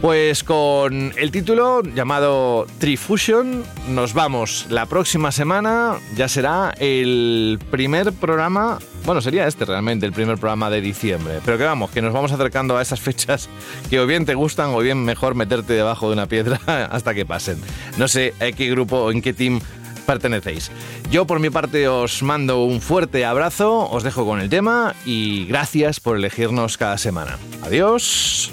Pues con el título llamado Trifusion nos vamos la próxima semana. Ya será el primer programa, bueno, sería este realmente el primer programa de diciembre. Pero que vamos, que nos vamos acercando a esas fechas que o bien te gustan o bien mejor meterte debajo de una piedra [LAUGHS] hasta que pasen. No sé a qué grupo o en qué team pertenecéis. Yo por mi parte os mando un fuerte abrazo, os dejo con el tema y gracias por elegirnos cada semana. Adiós.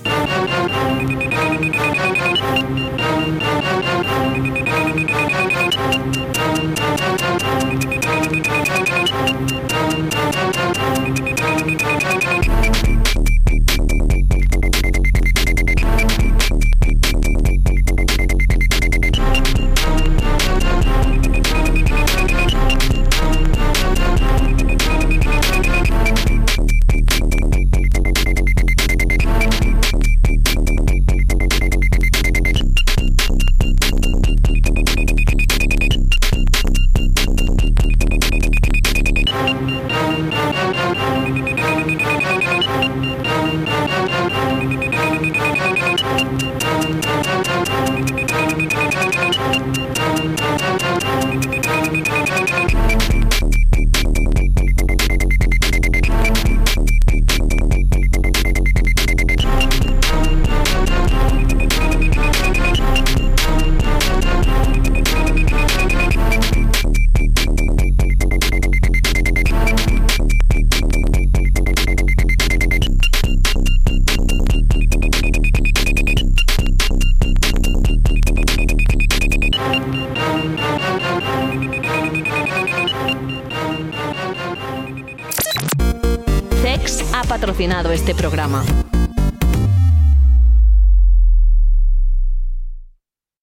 Este programa.